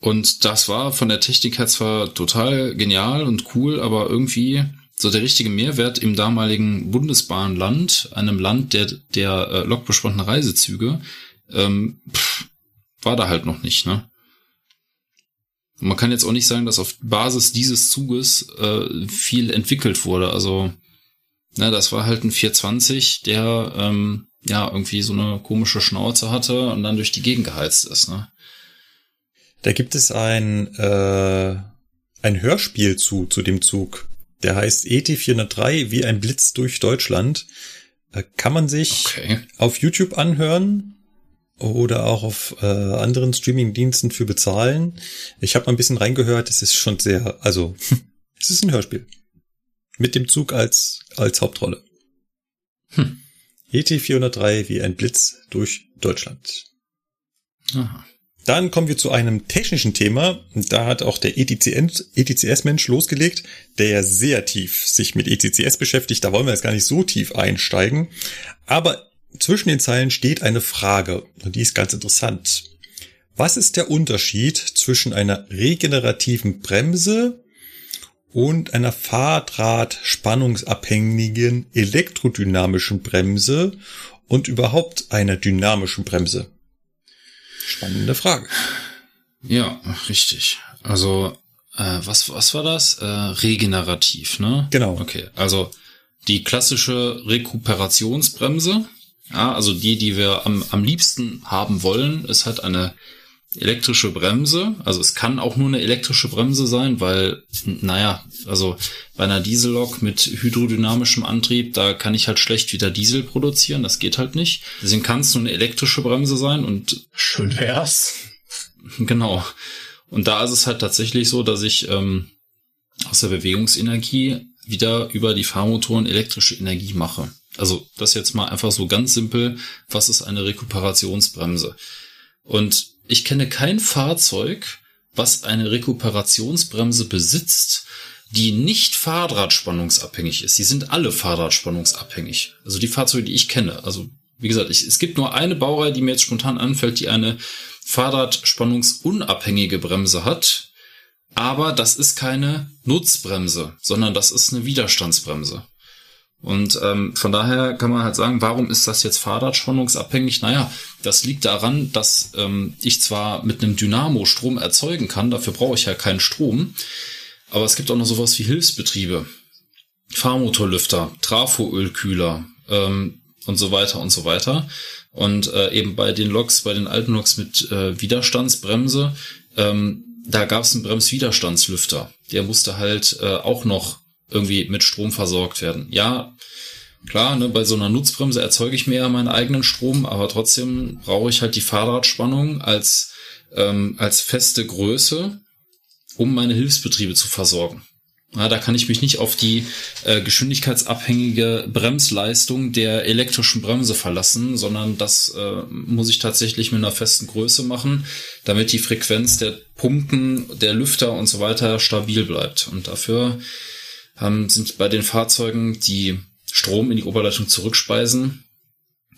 und das war von der Technik her zwar total genial und cool, aber irgendwie so der richtige Mehrwert im damaligen Bundesbahnland, einem Land der der äh, lokbespannten Reisezüge, ähm, pff, war da halt noch nicht, ne? Man kann jetzt auch nicht sagen, dass auf Basis dieses Zuges äh, viel entwickelt wurde. Also, na, das war halt ein 420, der ähm, ja irgendwie so eine komische Schnauze hatte und dann durch die Gegend geheizt ist. Ne? Da gibt es ein, äh, ein Hörspiel zu, zu dem Zug. Der heißt ET403 wie ein Blitz durch Deutschland. Äh, kann man sich okay. auf YouTube anhören oder auch auf äh, anderen Streaming-Diensten für bezahlen. Ich habe mal ein bisschen reingehört, es ist schon sehr, also es ist ein Hörspiel. Mit dem Zug als, als Hauptrolle. Hm. ET 403 wie ein Blitz durch Deutschland. Aha. Dann kommen wir zu einem technischen Thema. Da hat auch der ETCS-Mensch losgelegt, der ja sehr tief sich mit ETCS beschäftigt. Da wollen wir jetzt gar nicht so tief einsteigen. Aber zwischen den Zeilen steht eine Frage und die ist ganz interessant. Was ist der Unterschied zwischen einer regenerativen Bremse und einer Fahrdrahtspannungsabhängigen elektrodynamischen Bremse und überhaupt einer dynamischen Bremse? Spannende Frage. Ja, richtig. Also, äh, was, was war das? Äh, regenerativ, ne? Genau. Okay, also die klassische Rekuperationsbremse. Ja, also die, die wir am, am liebsten haben wollen, ist halt eine elektrische Bremse. Also es kann auch nur eine elektrische Bremse sein, weil, naja, also bei einer Diesellok mit hydrodynamischem Antrieb, da kann ich halt schlecht wieder Diesel produzieren. Das geht halt nicht. Deswegen kann es nur eine elektrische Bremse sein und schön wär's. Genau. Und da ist es halt tatsächlich so, dass ich ähm, aus der Bewegungsenergie wieder über die Fahrmotoren elektrische Energie mache. Also das jetzt mal einfach so ganz simpel, was ist eine Rekuperationsbremse? Und ich kenne kein Fahrzeug, was eine Rekuperationsbremse besitzt, die nicht Fahrradspannungsabhängig ist. Sie sind alle Fahrradspannungsabhängig. Also die Fahrzeuge, die ich kenne. Also wie gesagt, ich, es gibt nur eine Baureihe, die mir jetzt spontan anfällt, die eine Fahrradspannungsunabhängige Bremse hat. Aber das ist keine Nutzbremse, sondern das ist eine Widerstandsbremse. Und ähm, von daher kann man halt sagen, warum ist das jetzt Fahrradspannungsabhängig? Naja, das liegt daran, dass ähm, ich zwar mit einem Dynamo Strom erzeugen kann, dafür brauche ich ja keinen Strom, aber es gibt auch noch sowas wie Hilfsbetriebe, Fahrmotorlüfter, Trafoölkühler ähm, und so weiter und so weiter. Und äh, eben bei den Loks, bei den alten Loks mit äh, Widerstandsbremse, ähm, da gab es einen Bremswiderstandslüfter. Der musste halt äh, auch noch irgendwie mit Strom versorgt werden. Ja, klar, ne, bei so einer Nutzbremse erzeuge ich mir ja meinen eigenen Strom, aber trotzdem brauche ich halt die Fahrradspannung als, ähm, als feste Größe, um meine Hilfsbetriebe zu versorgen. Ja, da kann ich mich nicht auf die äh, geschwindigkeitsabhängige Bremsleistung der elektrischen Bremse verlassen, sondern das äh, muss ich tatsächlich mit einer festen Größe machen, damit die Frequenz der Pumpen, der Lüfter und so weiter stabil bleibt. Und dafür ähm, sind bei den Fahrzeugen, die Strom in die Oberleitung zurückspeisen,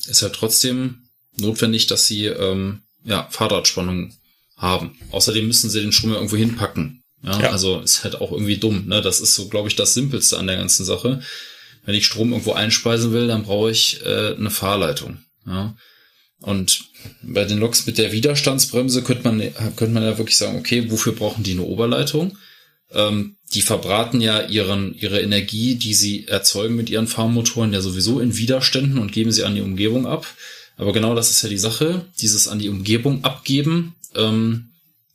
ist halt trotzdem notwendig, dass sie ähm, ja, Fahrradspannung haben. Außerdem müssen sie den Strom ja irgendwo hinpacken. Ja, ja. Also ist halt auch irgendwie dumm. Ne? Das ist so, glaube ich, das Simpelste an der ganzen Sache. Wenn ich Strom irgendwo einspeisen will, dann brauche ich äh, eine Fahrleitung. Ja? Und bei den Loks mit der Widerstandsbremse könnte man, könnte man ja wirklich sagen, okay, wofür brauchen die eine Oberleitung? Ähm, die verbraten ja ihren, ihre Energie, die sie erzeugen mit ihren Fahrmotoren, ja sowieso in Widerständen und geben sie an die Umgebung ab. Aber genau das ist ja die Sache, dieses an die Umgebung abgeben, ähm,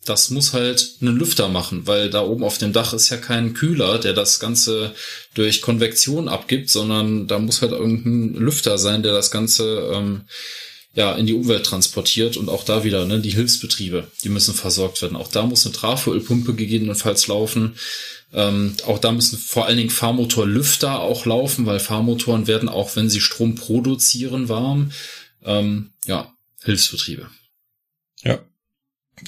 das muss halt einen Lüfter machen, weil da oben auf dem Dach ist ja kein Kühler, der das Ganze durch Konvektion abgibt, sondern da muss halt irgendein Lüfter sein, der das Ganze ähm, ja, in die Umwelt transportiert und auch da wieder, ne, die Hilfsbetriebe, die müssen versorgt werden. Auch da muss eine Trafoölpumpe gegebenenfalls laufen. Ähm, auch da müssen vor allen Dingen Fahrmotorlüfter auch laufen, weil Fahrmotoren werden auch, wenn sie Strom produzieren, warm. Ähm, ja, Hilfsbetriebe. Ja.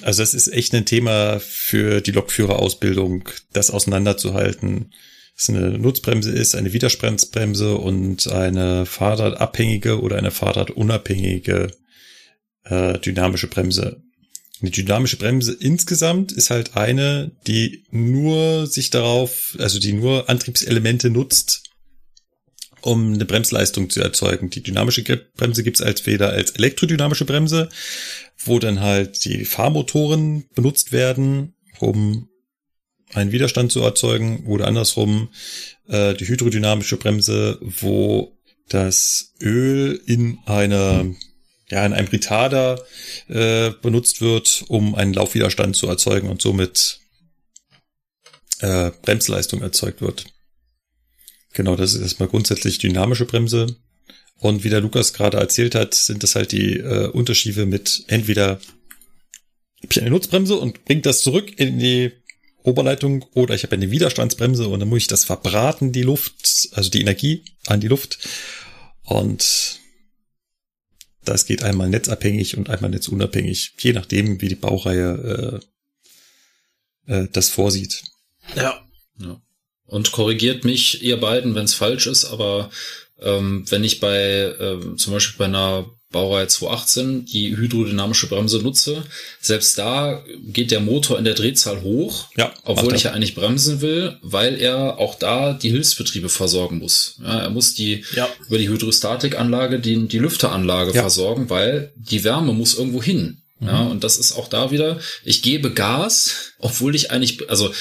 Also das ist echt ein Thema für die Lokführerausbildung, das auseinanderzuhalten es eine Nutzbremse ist, eine Widerstandsbremse und eine fahrradabhängige oder eine fahrradunabhängige äh, dynamische Bremse. Eine dynamische Bremse insgesamt ist halt eine, die nur sich darauf, also die nur Antriebselemente nutzt, um eine Bremsleistung zu erzeugen. Die dynamische Bremse gibt's als weder als elektrodynamische Bremse, wo dann halt die Fahrmotoren benutzt werden, um einen Widerstand zu erzeugen oder andersrum äh, die hydrodynamische Bremse, wo das Öl in einer ja in einem Retarder äh, benutzt wird, um einen Laufwiderstand zu erzeugen und somit äh, Bremsleistung erzeugt wird. Genau, das ist erstmal grundsätzlich dynamische Bremse. Und wie der Lukas gerade erzählt hat, sind das halt die äh, Unterschiede mit entweder ich eine Nutzbremse und bringt das zurück in die Oberleitung oder ich habe eine Widerstandsbremse und dann muss ich das verbraten, die Luft, also die Energie an die Luft. Und das geht einmal netzabhängig und einmal netzunabhängig, je nachdem, wie die Baureihe äh, äh, das vorsieht. Ja. ja. Und korrigiert mich, ihr beiden, wenn es falsch ist, aber ähm, wenn ich bei ähm, zum Beispiel bei einer Baureihe 218 die hydrodynamische Bremse nutze, selbst da geht der Motor in der Drehzahl hoch, ja, obwohl ich ja eigentlich bremsen will, weil er auch da die Hilfsbetriebe versorgen muss. Ja, er muss die ja. über die Hydrostatikanlage die, die Lüfteranlage versorgen, weil die Wärme muss irgendwo hin. Ja, und das ist auch da wieder, ich gebe Gas, obwohl ich eigentlich, also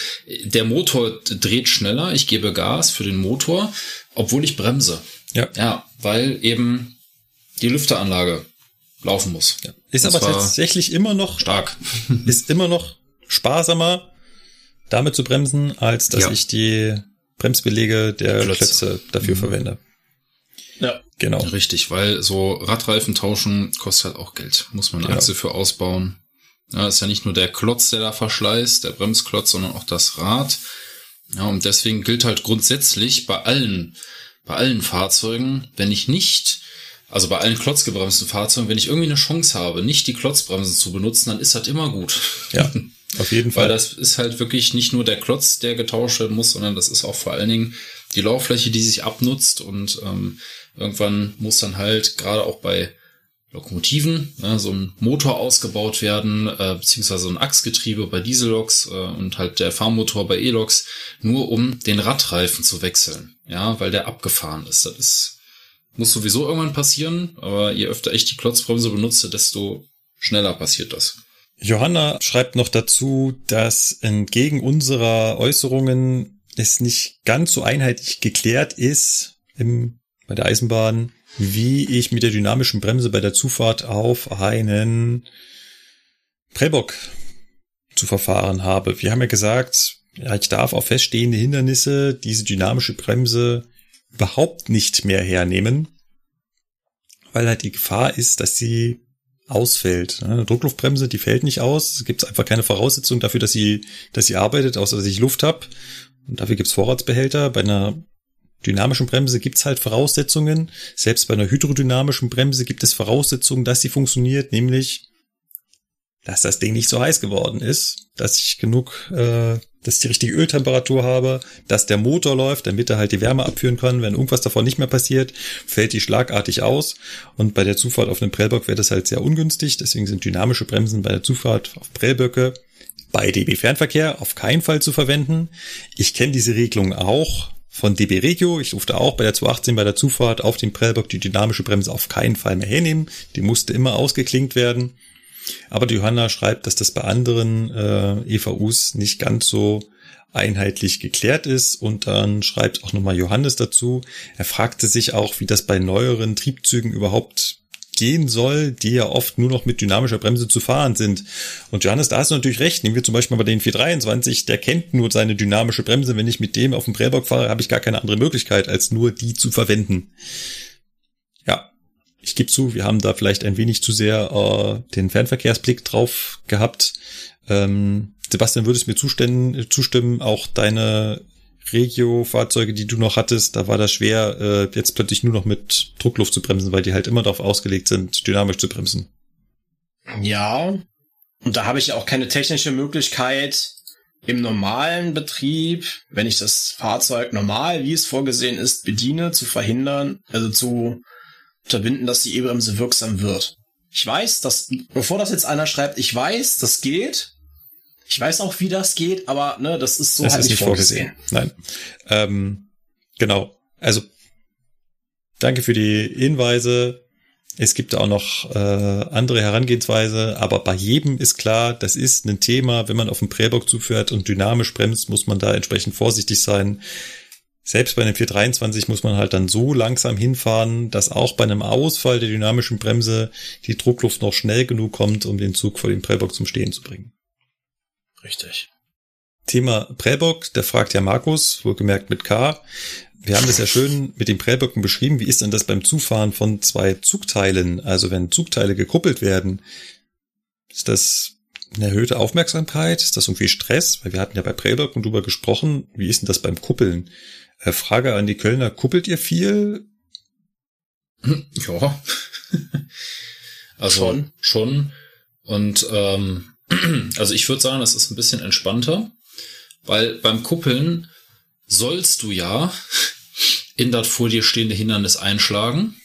der Motor dreht schneller, ich gebe Gas für den Motor, obwohl ich bremse. Ja. Ja, weil eben die Lüfteranlage laufen muss. Ja. Ist das aber tatsächlich immer noch stark. ist immer noch sparsamer, damit zu bremsen, als dass ja. ich die Bremsbelege der Klötze, Klötze dafür mhm. verwende. Ja. Genau. Richtig, weil so Radreifen tauschen kostet halt auch Geld. Muss man eine Achse für ausbauen. Ja, ist ja nicht nur der Klotz, der da verschleißt, der Bremsklotz, sondern auch das Rad. Ja, und deswegen gilt halt grundsätzlich bei allen, bei allen Fahrzeugen, wenn ich nicht, also bei allen klotzgebremsten Fahrzeugen, wenn ich irgendwie eine Chance habe, nicht die Klotzbremsen zu benutzen, dann ist das immer gut. Ja, auf jeden Fall. Weil das ist halt wirklich nicht nur der Klotz, der getauscht werden muss, sondern das ist auch vor allen Dingen die Lauffläche, die sich abnutzt und ähm, Irgendwann muss dann halt gerade auch bei Lokomotiven ne, so ein Motor ausgebaut werden, äh, beziehungsweise ein Achsgetriebe bei Dieselloks äh, und halt der Fahrmotor bei E-Loks, nur um den Radreifen zu wechseln. Ja, weil der abgefahren ist. Das ist, muss sowieso irgendwann passieren, aber je öfter ich die Klotzbremse benutze, desto schneller passiert das. Johanna schreibt noch dazu, dass entgegen unserer Äußerungen es nicht ganz so einheitlich geklärt ist im bei der Eisenbahn, wie ich mit der dynamischen Bremse bei der Zufahrt auf einen Prellbock zu verfahren habe. Wir haben ja gesagt, ja, ich darf auf feststehende Hindernisse diese dynamische Bremse überhaupt nicht mehr hernehmen, weil halt die Gefahr ist, dass sie ausfällt. Eine Druckluftbremse, die fällt nicht aus. Es gibt einfach keine Voraussetzung dafür, dass sie, dass sie arbeitet, außer dass ich Luft habe. Und dafür gibt's Vorratsbehälter. Bei einer dynamischen Bremse gibt's halt Voraussetzungen. Selbst bei einer hydrodynamischen Bremse gibt es Voraussetzungen, dass sie funktioniert, nämlich, dass das Ding nicht so heiß geworden ist, dass ich genug, äh, dass ich die richtige Öltemperatur habe, dass der Motor läuft, damit er halt die Wärme abführen kann. Wenn irgendwas davon nicht mehr passiert, fällt die schlagartig aus. Und bei der Zufahrt auf einem Prellbock wäre das halt sehr ungünstig. Deswegen sind dynamische Bremsen bei der Zufahrt auf Prellböcke bei DB Fernverkehr auf keinen Fall zu verwenden. Ich kenne diese Regelung auch von DB Regio. Ich durfte auch bei der 218 bei der Zufahrt auf den Prellbock die dynamische Bremse auf keinen Fall mehr hernehmen. Die musste immer ausgeklinkt werden. Aber die Johanna schreibt, dass das bei anderen äh, EVUs nicht ganz so einheitlich geklärt ist. Und dann schreibt auch nochmal Johannes dazu. Er fragte sich auch, wie das bei neueren Triebzügen überhaupt gehen soll, die ja oft nur noch mit dynamischer Bremse zu fahren sind. Und Johannes, da hast du natürlich recht. Nehmen wir zum Beispiel mal den 423, der kennt nur seine dynamische Bremse. Wenn ich mit dem auf dem Prellbock fahre, habe ich gar keine andere Möglichkeit, als nur die zu verwenden. Ich gebe zu, wir haben da vielleicht ein wenig zu sehr äh, den Fernverkehrsblick drauf gehabt. Ähm, Sebastian, würdest mir zustimmen, zustimmen, auch deine Regio-Fahrzeuge, die du noch hattest, da war das schwer, äh, jetzt plötzlich nur noch mit Druckluft zu bremsen, weil die halt immer darauf ausgelegt sind, dynamisch zu bremsen. Ja, und da habe ich auch keine technische Möglichkeit, im normalen Betrieb, wenn ich das Fahrzeug normal, wie es vorgesehen ist, bediene, zu verhindern, also zu unterbinden, dass die E-Bremse wirksam wird. Ich weiß, dass, bevor das jetzt einer schreibt, ich weiß, das geht, ich weiß auch, wie das geht, aber ne, das ist so das halt ist nicht vorgesehen. vorgesehen. Nein. Ähm, genau. Also danke für die Hinweise. Es gibt auch noch äh, andere Herangehensweise, aber bei jedem ist klar, das ist ein Thema. Wenn man auf den Präbock zufährt und dynamisch bremst, muss man da entsprechend vorsichtig sein. Selbst bei einem 423 muss man halt dann so langsam hinfahren, dass auch bei einem Ausfall der dynamischen Bremse die Druckluft noch schnell genug kommt, um den Zug vor dem Präbock zum Stehen zu bringen. Richtig. Thema Prellbock, da fragt ja Markus, wohlgemerkt mit K. Wir haben das ja schön mit den Prellböcken beschrieben. Wie ist denn das beim Zufahren von zwei Zugteilen? Also wenn Zugteile gekuppelt werden, ist das eine erhöhte Aufmerksamkeit? Ist das irgendwie Stress? Weil wir hatten ja bei Prellböcken drüber gesprochen. Wie ist denn das beim Kuppeln? Äh, Frage an die Kölner, kuppelt ihr viel? Ja. also schon. schon. Und ähm, also ich würde sagen, das ist ein bisschen entspannter, weil beim Kuppeln sollst du ja in das vor dir stehende Hindernis einschlagen.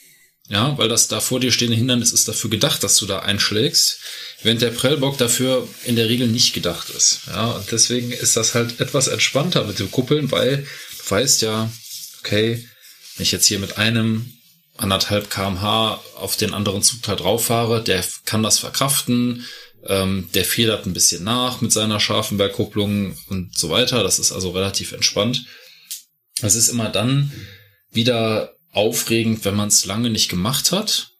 Ja, weil das da vor dir stehende Hindernis ist dafür gedacht, dass du da einschlägst, während der Prellbock dafür in der Regel nicht gedacht ist. Ja, und deswegen ist das halt etwas entspannter mit dem Kuppeln, weil weißt ja, okay, wenn ich jetzt hier mit einem anderthalb kmh auf den anderen Zugteil drauf fahre, der kann das verkraften. Ähm, der federt ein bisschen nach mit seiner scharfen Bergkupplung und so weiter. Das ist also relativ entspannt. Es ist immer dann wieder aufregend, wenn man es lange nicht gemacht hat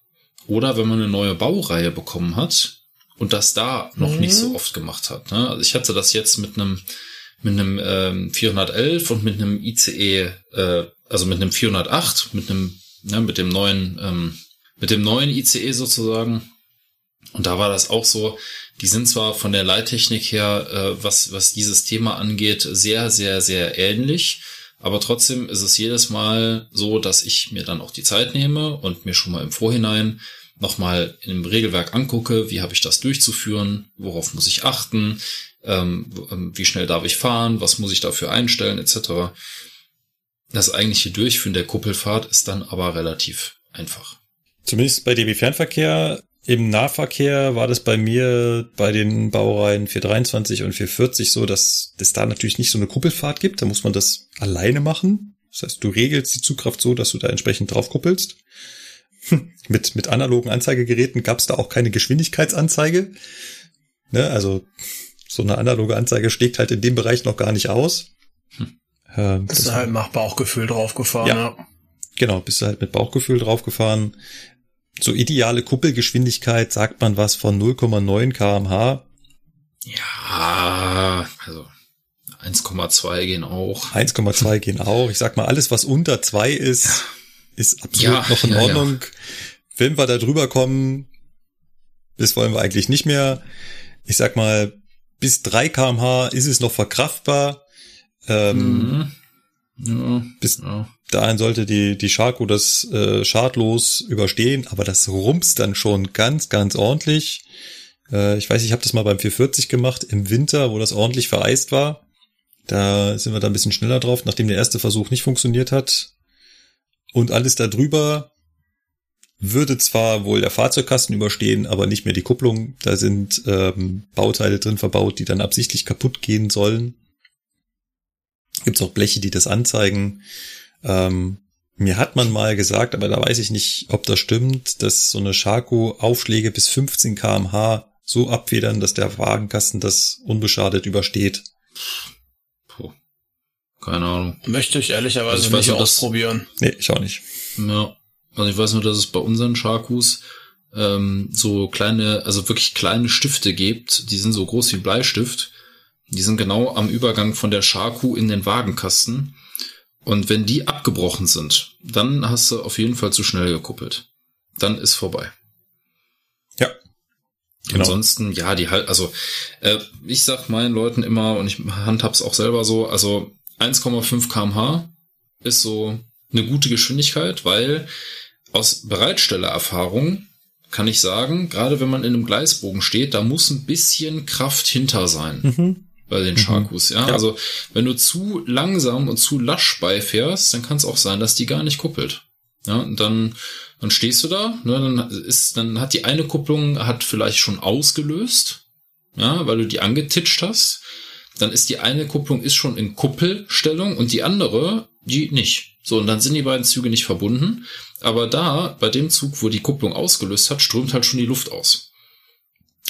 oder wenn man eine neue Baureihe bekommen hat und das da noch mhm. nicht so oft gemacht hat. Ne? Also ich hatte das jetzt mit einem mit einem ähm, 411 und mit einem ICE, äh, also mit einem 408, mit einem, ne, mit dem neuen, ähm, mit dem neuen ICE sozusagen. Und da war das auch so, die sind zwar von der Leittechnik her, äh, was, was dieses Thema angeht, sehr, sehr, sehr ähnlich. Aber trotzdem ist es jedes Mal so, dass ich mir dann auch die Zeit nehme und mir schon mal im Vorhinein nochmal im Regelwerk angucke, wie habe ich das durchzuführen, worauf muss ich achten, ähm, ähm, wie schnell darf ich fahren, was muss ich dafür einstellen, etc. Das eigentliche Durchführen der Kuppelfahrt ist dann aber relativ einfach. Zumindest bei DB Fernverkehr. Im Nahverkehr war das bei mir bei den Baureihen 423 und 440 so, dass es da natürlich nicht so eine Kuppelfahrt gibt. Da muss man das alleine machen. Das heißt, du regelst die Zugkraft so, dass du da entsprechend drauf kuppelst. mit, mit analogen Anzeigegeräten gab es da auch keine Geschwindigkeitsanzeige. Ne, also so eine analoge Anzeige schlägt halt in dem Bereich noch gar nicht aus. Hm. Äh, bist du halt nach Bauchgefühl draufgefahren, ja. ja. Genau, bist du halt mit Bauchgefühl draufgefahren. So ideale Kuppelgeschwindigkeit sagt man was von 0,9 kmh. Ja, also 1,2 gehen auch. 1,2 gehen auch. Ich sag mal, alles, was unter zwei ist, ja. ist absolut ja, noch in ja, Ordnung. Wenn wir da drüber kommen, das wollen wir eigentlich nicht mehr. Ich sag mal, bis 3 kmh ist es noch verkraftbar. Ähm, mhm. ja, bis ja. dahin sollte die, die Sharko das äh, schadlos überstehen, aber das rumpst dann schon ganz, ganz ordentlich. Äh, ich weiß, ich habe das mal beim 440 gemacht im Winter, wo das ordentlich vereist war. Da sind wir da ein bisschen schneller drauf, nachdem der erste Versuch nicht funktioniert hat. Und alles da drüber würde zwar wohl der Fahrzeugkasten überstehen, aber nicht mehr die Kupplung. Da sind ähm, Bauteile drin verbaut, die dann absichtlich kaputt gehen sollen. Gibt's auch Bleche, die das anzeigen. Ähm, mir hat man mal gesagt, aber da weiß ich nicht, ob das stimmt, dass so eine Scharko Aufschläge bis 15 kmh so abfedern, dass der Wagenkasten das unbeschadet übersteht. Puh. Keine Ahnung. Möchte ich ehrlicherweise also ich nicht ausprobieren. Nee, ich auch nicht. Ja. Also ich weiß nur, dass es bei unseren Sharkus ähm, so kleine, also wirklich kleine Stifte gibt, die sind so groß wie Bleistift. Die sind genau am Übergang von der Sharku in den Wagenkasten. Und wenn die abgebrochen sind, dann hast du auf jeden Fall zu schnell gekuppelt. Dann ist vorbei. Ja. Genau. Ansonsten, ja, die halt, also äh, ich sag meinen Leuten immer, und ich handhab's auch selber so, also 1,5 kmh ist so eine gute Geschwindigkeit, weil aus Bereitstellererfahrung kann ich sagen, gerade wenn man in einem Gleisbogen steht, da muss ein bisschen Kraft hinter sein. Mhm. Bei den Sharkus, mhm. ja? ja. Also, wenn du zu langsam und zu lasch beifährst, dann kann es auch sein, dass die gar nicht kuppelt. Ja, und dann, dann stehst du da, ne, dann ist, dann hat die eine Kupplung hat vielleicht schon ausgelöst, ja, weil du die angetitscht hast. Dann ist die eine Kupplung ist schon in Kuppelstellung und die andere, die nicht. So, und dann sind die beiden Züge nicht verbunden. Aber da, bei dem Zug, wo die Kupplung ausgelöst hat, strömt halt schon die Luft aus.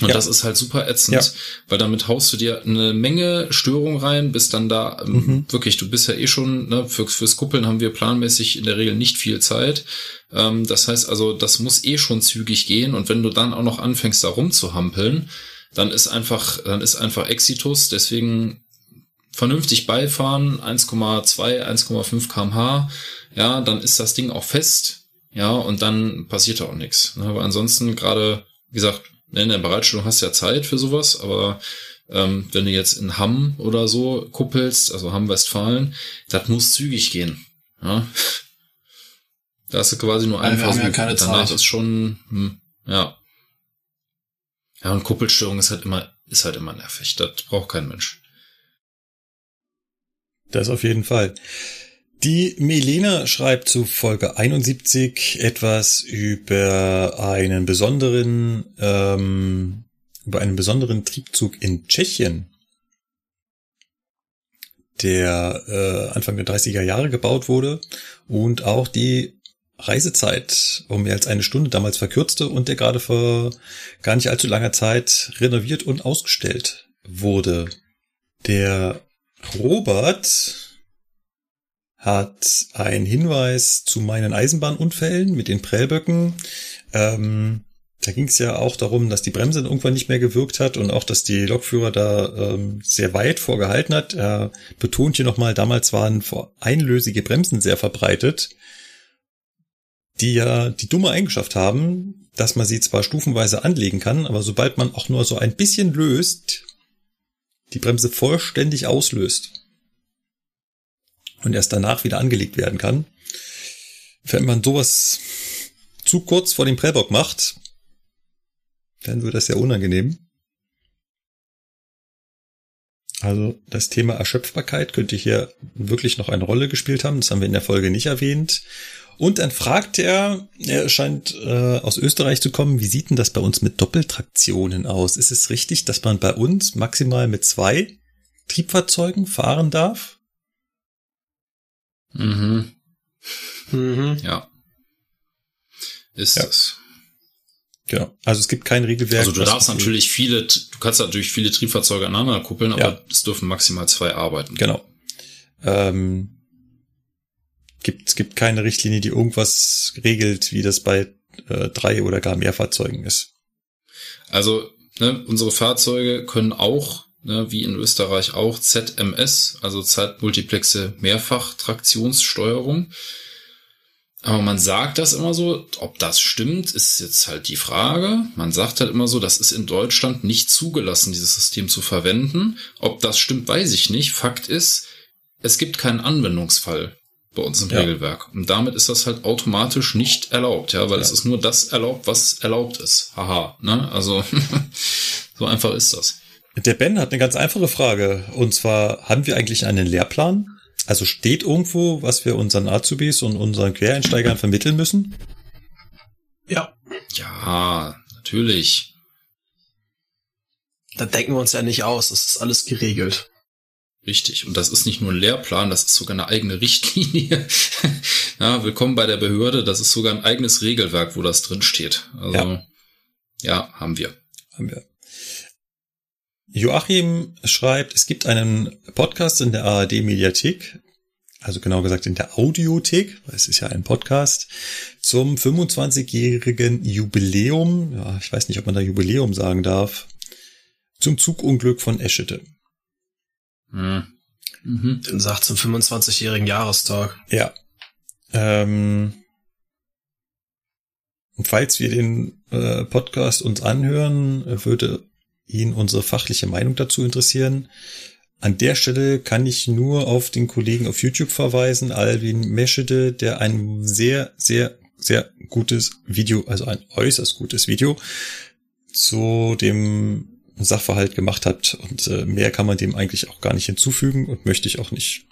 Und ja. das ist halt super ätzend, ja. weil damit haust du dir eine Menge Störung rein, bis dann da ähm, mhm. wirklich, du bist ja eh schon, ne, für, fürs Kuppeln haben wir planmäßig in der Regel nicht viel Zeit. Ähm, das heißt also, das muss eh schon zügig gehen und wenn du dann auch noch anfängst, da rumzuhampeln, dann ist einfach, dann ist einfach Exitus. Deswegen vernünftig beifahren, 1,2, 1,5 kmh, ja, dann ist das Ding auch fest, ja, und dann passiert da auch nichts. Ne? Aber ansonsten gerade, wie gesagt, in der Bereitstellung hast du ja Zeit für sowas, aber ähm, wenn du jetzt in Hamm oder so kuppelst, also Hamm-Westfalen, das muss zügig gehen. Ja? Da hast du quasi nur einen Versuch. Ja keine Danach Zeit. ist schon, hm, ja. Ja, und Kuppelstörung ist halt immer, ist halt immer nervig. Das braucht kein Mensch. Das auf jeden Fall. Die Melena schreibt zu Folge 71 etwas über einen besonderen, ähm, über einen besonderen Triebzug in Tschechien, der äh, Anfang der 30er Jahre gebaut wurde und auch die Reisezeit um mehr als eine Stunde damals verkürzte und der gerade vor gar nicht allzu langer Zeit renoviert und ausgestellt wurde. Der Robert hat einen Hinweis zu meinen Eisenbahnunfällen mit den Prellböcken. Ähm, da ging es ja auch darum, dass die Bremse irgendwann nicht mehr gewirkt hat und auch, dass die Lokführer da ähm, sehr weit vorgehalten hat. Er betont hier nochmal, damals waren einlösige Bremsen sehr verbreitet, die ja die dumme Eigenschaft haben, dass man sie zwar stufenweise anlegen kann, aber sobald man auch nur so ein bisschen löst, die Bremse vollständig auslöst und erst danach wieder angelegt werden kann. Wenn man sowas zu kurz vor dem Prellbock macht, dann wird das sehr unangenehm. Also das Thema Erschöpfbarkeit könnte hier wirklich noch eine Rolle gespielt haben. Das haben wir in der Folge nicht erwähnt. Und dann fragt er, er scheint äh, aus Österreich zu kommen, wie sieht denn das bei uns mit Doppeltraktionen aus? Ist es richtig, dass man bei uns maximal mit zwei Triebfahrzeugen fahren darf? Mhm. Mhm. Ja. Ist ja. es. Genau. Also es gibt kein Regelwerk. Also du darfst natürlich viele, du kannst natürlich viele Triebfahrzeuge aneinander kuppeln, aber ja. es dürfen maximal zwei arbeiten. Genau. Ähm, gibt, es gibt keine Richtlinie, die irgendwas regelt, wie das bei äh, drei oder gar mehr Fahrzeugen ist. Also ne, unsere Fahrzeuge können auch, ne, wie in Österreich auch, ZMS, also Zeitmultiplexe Mehrfachtraktionssteuerung. Aber man sagt das immer so, ob das stimmt, ist jetzt halt die Frage. Man sagt halt immer so, das ist in Deutschland nicht zugelassen, dieses System zu verwenden. Ob das stimmt, weiß ich nicht. Fakt ist, es gibt keinen Anwendungsfall bei uns im ja. Regelwerk. Und damit ist das halt automatisch nicht erlaubt, ja, weil ja. es ist nur das erlaubt, was erlaubt ist. Haha, ne? Also so einfach ist das. Der Ben hat eine ganz einfache Frage. Und zwar, haben wir eigentlich einen Lehrplan? Also steht irgendwo, was wir unseren Azubis und unseren Quereinsteigern vermitteln müssen? Ja. Ja, natürlich. Da denken wir uns ja nicht aus. Es ist alles geregelt. Richtig. Und das ist nicht nur ein Lehrplan, das ist sogar eine eigene Richtlinie. ja, willkommen bei der Behörde. Das ist sogar ein eigenes Regelwerk, wo das drin steht. Also, ja, ja haben wir. Haben wir. Joachim schreibt, es gibt einen Podcast in der ARD Mediathek, also genau gesagt in der Audiothek, weil es ist ja ein Podcast, zum 25-jährigen Jubiläum, ja, ich weiß nicht, ob man da Jubiläum sagen darf, zum Zugunglück von Eschede. Hm. Mhm. Den sagt zum 25-jährigen Jahrestag. Ja. Ähm, falls wir den äh, Podcast uns anhören, würde ihn unsere fachliche Meinung dazu interessieren. An der Stelle kann ich nur auf den Kollegen auf YouTube verweisen, Alvin Meschede, der ein sehr, sehr, sehr gutes Video, also ein äußerst gutes Video zu dem Sachverhalt gemacht hat. Und äh, mehr kann man dem eigentlich auch gar nicht hinzufügen und möchte ich auch nicht.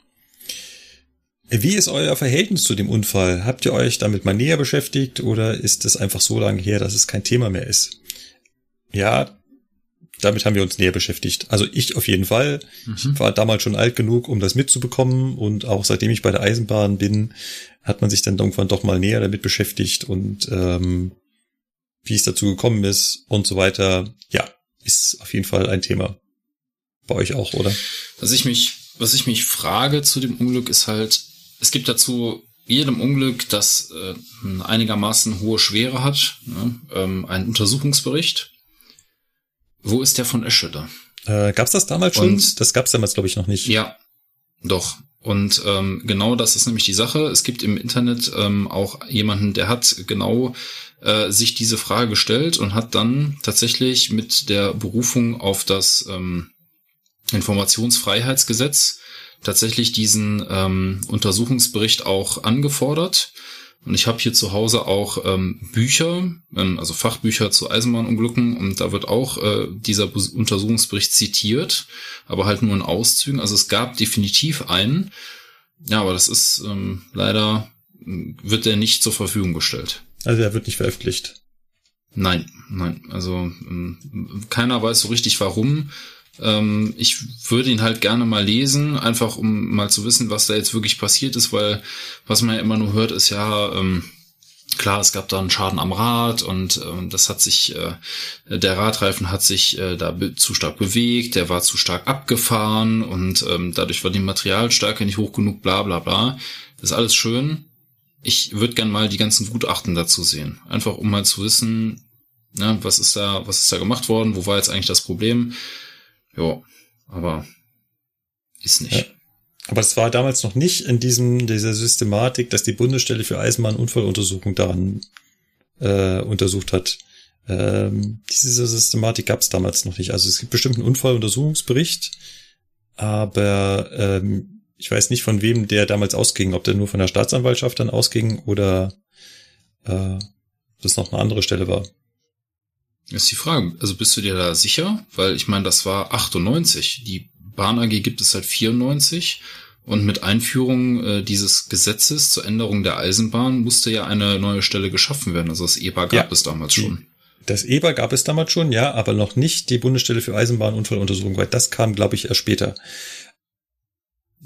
Wie ist euer Verhältnis zu dem Unfall? Habt ihr euch damit mal näher beschäftigt oder ist es einfach so lange her, dass es kein Thema mehr ist? Ja, damit haben wir uns näher beschäftigt. Also ich auf jeden Fall. Mhm. Ich war damals schon alt genug, um das mitzubekommen und auch seitdem ich bei der Eisenbahn bin, hat man sich dann irgendwann doch mal näher damit beschäftigt und ähm, wie es dazu gekommen ist und so weiter. Ja, ist auf jeden Fall ein Thema. Bei euch auch, oder? Was ich mich, was ich mich frage zu dem Unglück ist halt, es gibt dazu jedem Unglück, das äh, einigermaßen hohe Schwere hat, ne, ähm, einen Untersuchungsbericht. Wo ist der von Eschede? Äh, gab's das damals schon? Und, das gab's damals, glaube ich, noch nicht. Ja, doch. Und ähm, genau das ist nämlich die Sache. Es gibt im Internet ähm, auch jemanden, der hat genau äh, sich diese Frage gestellt und hat dann tatsächlich mit der Berufung auf das ähm, Informationsfreiheitsgesetz tatsächlich diesen ähm, Untersuchungsbericht auch angefordert. Und ich habe hier zu Hause auch ähm, Bücher, ähm, also Fachbücher zu Eisenbahnunglücken und da wird auch äh, dieser Untersuchungsbericht zitiert, aber halt nur in Auszügen. Also es gab definitiv einen. Ja, aber das ist ähm, leider wird der nicht zur Verfügung gestellt. Also er wird nicht veröffentlicht. Nein, nein. Also ähm, keiner weiß so richtig warum. Ähm, ich würde ihn halt gerne mal lesen, einfach um mal zu wissen, was da jetzt wirklich passiert ist, weil was man ja immer nur hört, ist ja, ähm, klar, es gab da einen Schaden am Rad und äh, das hat sich, äh, der Radreifen hat sich äh, da zu stark bewegt, der war zu stark abgefahren und ähm, dadurch war die Materialstärke nicht hoch genug, bla bla bla. Das ist alles schön. Ich würde gern mal die ganzen Gutachten dazu sehen. Einfach um mal zu wissen, ne, was ist da, was ist da gemacht worden, wo war jetzt eigentlich das Problem. Ja, aber ist nicht. Ja. Aber es war damals noch nicht in diesem, dieser Systematik, dass die Bundesstelle für Eisenbahnunfalluntersuchung daran äh, untersucht hat. Ähm, diese Systematik gab es damals noch nicht. Also es gibt bestimmt einen Unfalluntersuchungsbericht, aber ähm, ich weiß nicht, von wem der damals ausging, ob der nur von der Staatsanwaltschaft dann ausging oder äh, das noch eine andere Stelle war. Das ist die Frage. Also bist du dir da sicher? Weil ich meine, das war 98. Die Bahn AG gibt es seit 94 und mit Einführung äh, dieses Gesetzes zur Änderung der Eisenbahn musste ja eine neue Stelle geschaffen werden. Also das EBA gab ja, es damals schon. Das EBA gab es damals schon, ja, aber noch nicht die Bundesstelle für Eisenbahnunfalluntersuchung, weil das kam, glaube ich, erst später.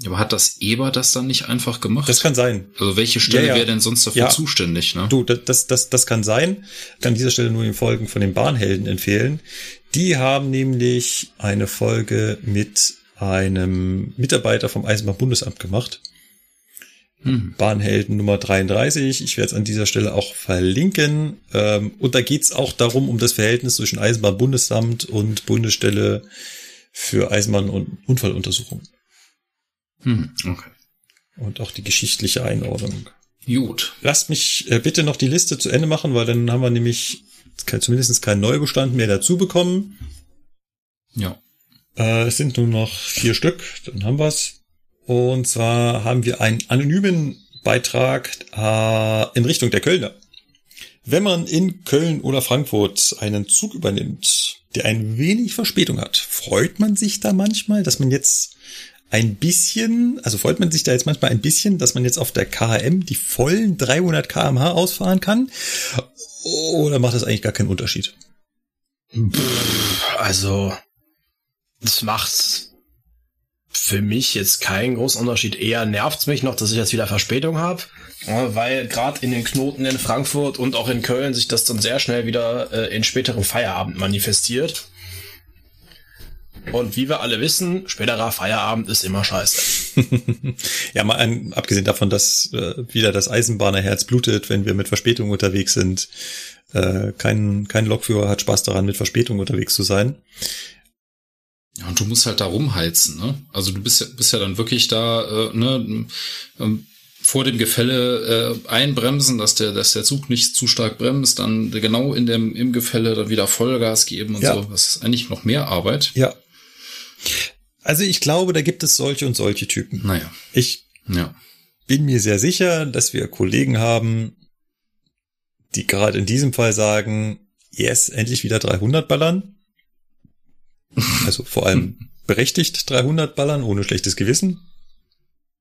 Aber hat das EBA das dann nicht einfach gemacht? Das kann sein. Also welche Stelle ja, ja. wäre denn sonst dafür ja. zuständig? Ne? Du, das, das, das kann sein. Ich kann an dieser Stelle nur die Folgen von den Bahnhelden empfehlen. Die haben nämlich eine Folge mit einem Mitarbeiter vom Eisenbahnbundesamt gemacht. Hm. Bahnhelden Nummer 33. Ich werde es an dieser Stelle auch verlinken. Ähm, und da geht's auch darum, um das Verhältnis zwischen Eisenbahnbundesamt und Bundesstelle für Eisenbahn- und Unfalluntersuchung. Hm, okay. Und auch die geschichtliche Einordnung. Gut. Lasst mich äh, bitte noch die Liste zu Ende machen, weil dann haben wir nämlich zumindest keinen Neubestand mehr dazu bekommen. Ja. Äh, es sind nur noch vier Stück, dann haben wir's. Und zwar haben wir einen anonymen Beitrag äh, in Richtung der Kölner. Wenn man in Köln oder Frankfurt einen Zug übernimmt, der ein wenig Verspätung hat, freut man sich da manchmal, dass man jetzt ein bisschen, also freut man sich da jetzt manchmal ein bisschen, dass man jetzt auf der KM die vollen 300 kmh ausfahren kann? Oder macht das eigentlich gar keinen Unterschied? Also, das macht für mich jetzt keinen großen Unterschied. Eher nervt's mich noch, dass ich jetzt wieder Verspätung habe, weil gerade in den Knoten in Frankfurt und auch in Köln sich das dann sehr schnell wieder äh, in späterem Feierabend manifestiert. Und wie wir alle wissen, späterer Feierabend ist immer scheiße. ja, mal ein, abgesehen davon, dass äh, wieder das Eisenbahnerherz blutet, wenn wir mit Verspätung unterwegs sind. Äh, kein, kein Lokführer hat Spaß daran, mit Verspätung unterwegs zu sein. Ja, und du musst halt da rumheizen, ne? Also du bist ja, bist ja dann wirklich da, äh, ne, ähm, vor dem Gefälle äh, einbremsen, dass der, dass der Zug nicht zu stark bremst, dann genau in dem, im Gefälle dann wieder Vollgas geben und ja. so. Das ist eigentlich noch mehr Arbeit. Ja. Also ich glaube, da gibt es solche und solche Typen. Naja. Ich ja. bin mir sehr sicher, dass wir Kollegen haben, die gerade in diesem Fall sagen, yes, endlich wieder 300 ballern. Also vor allem berechtigt 300 ballern, ohne schlechtes Gewissen.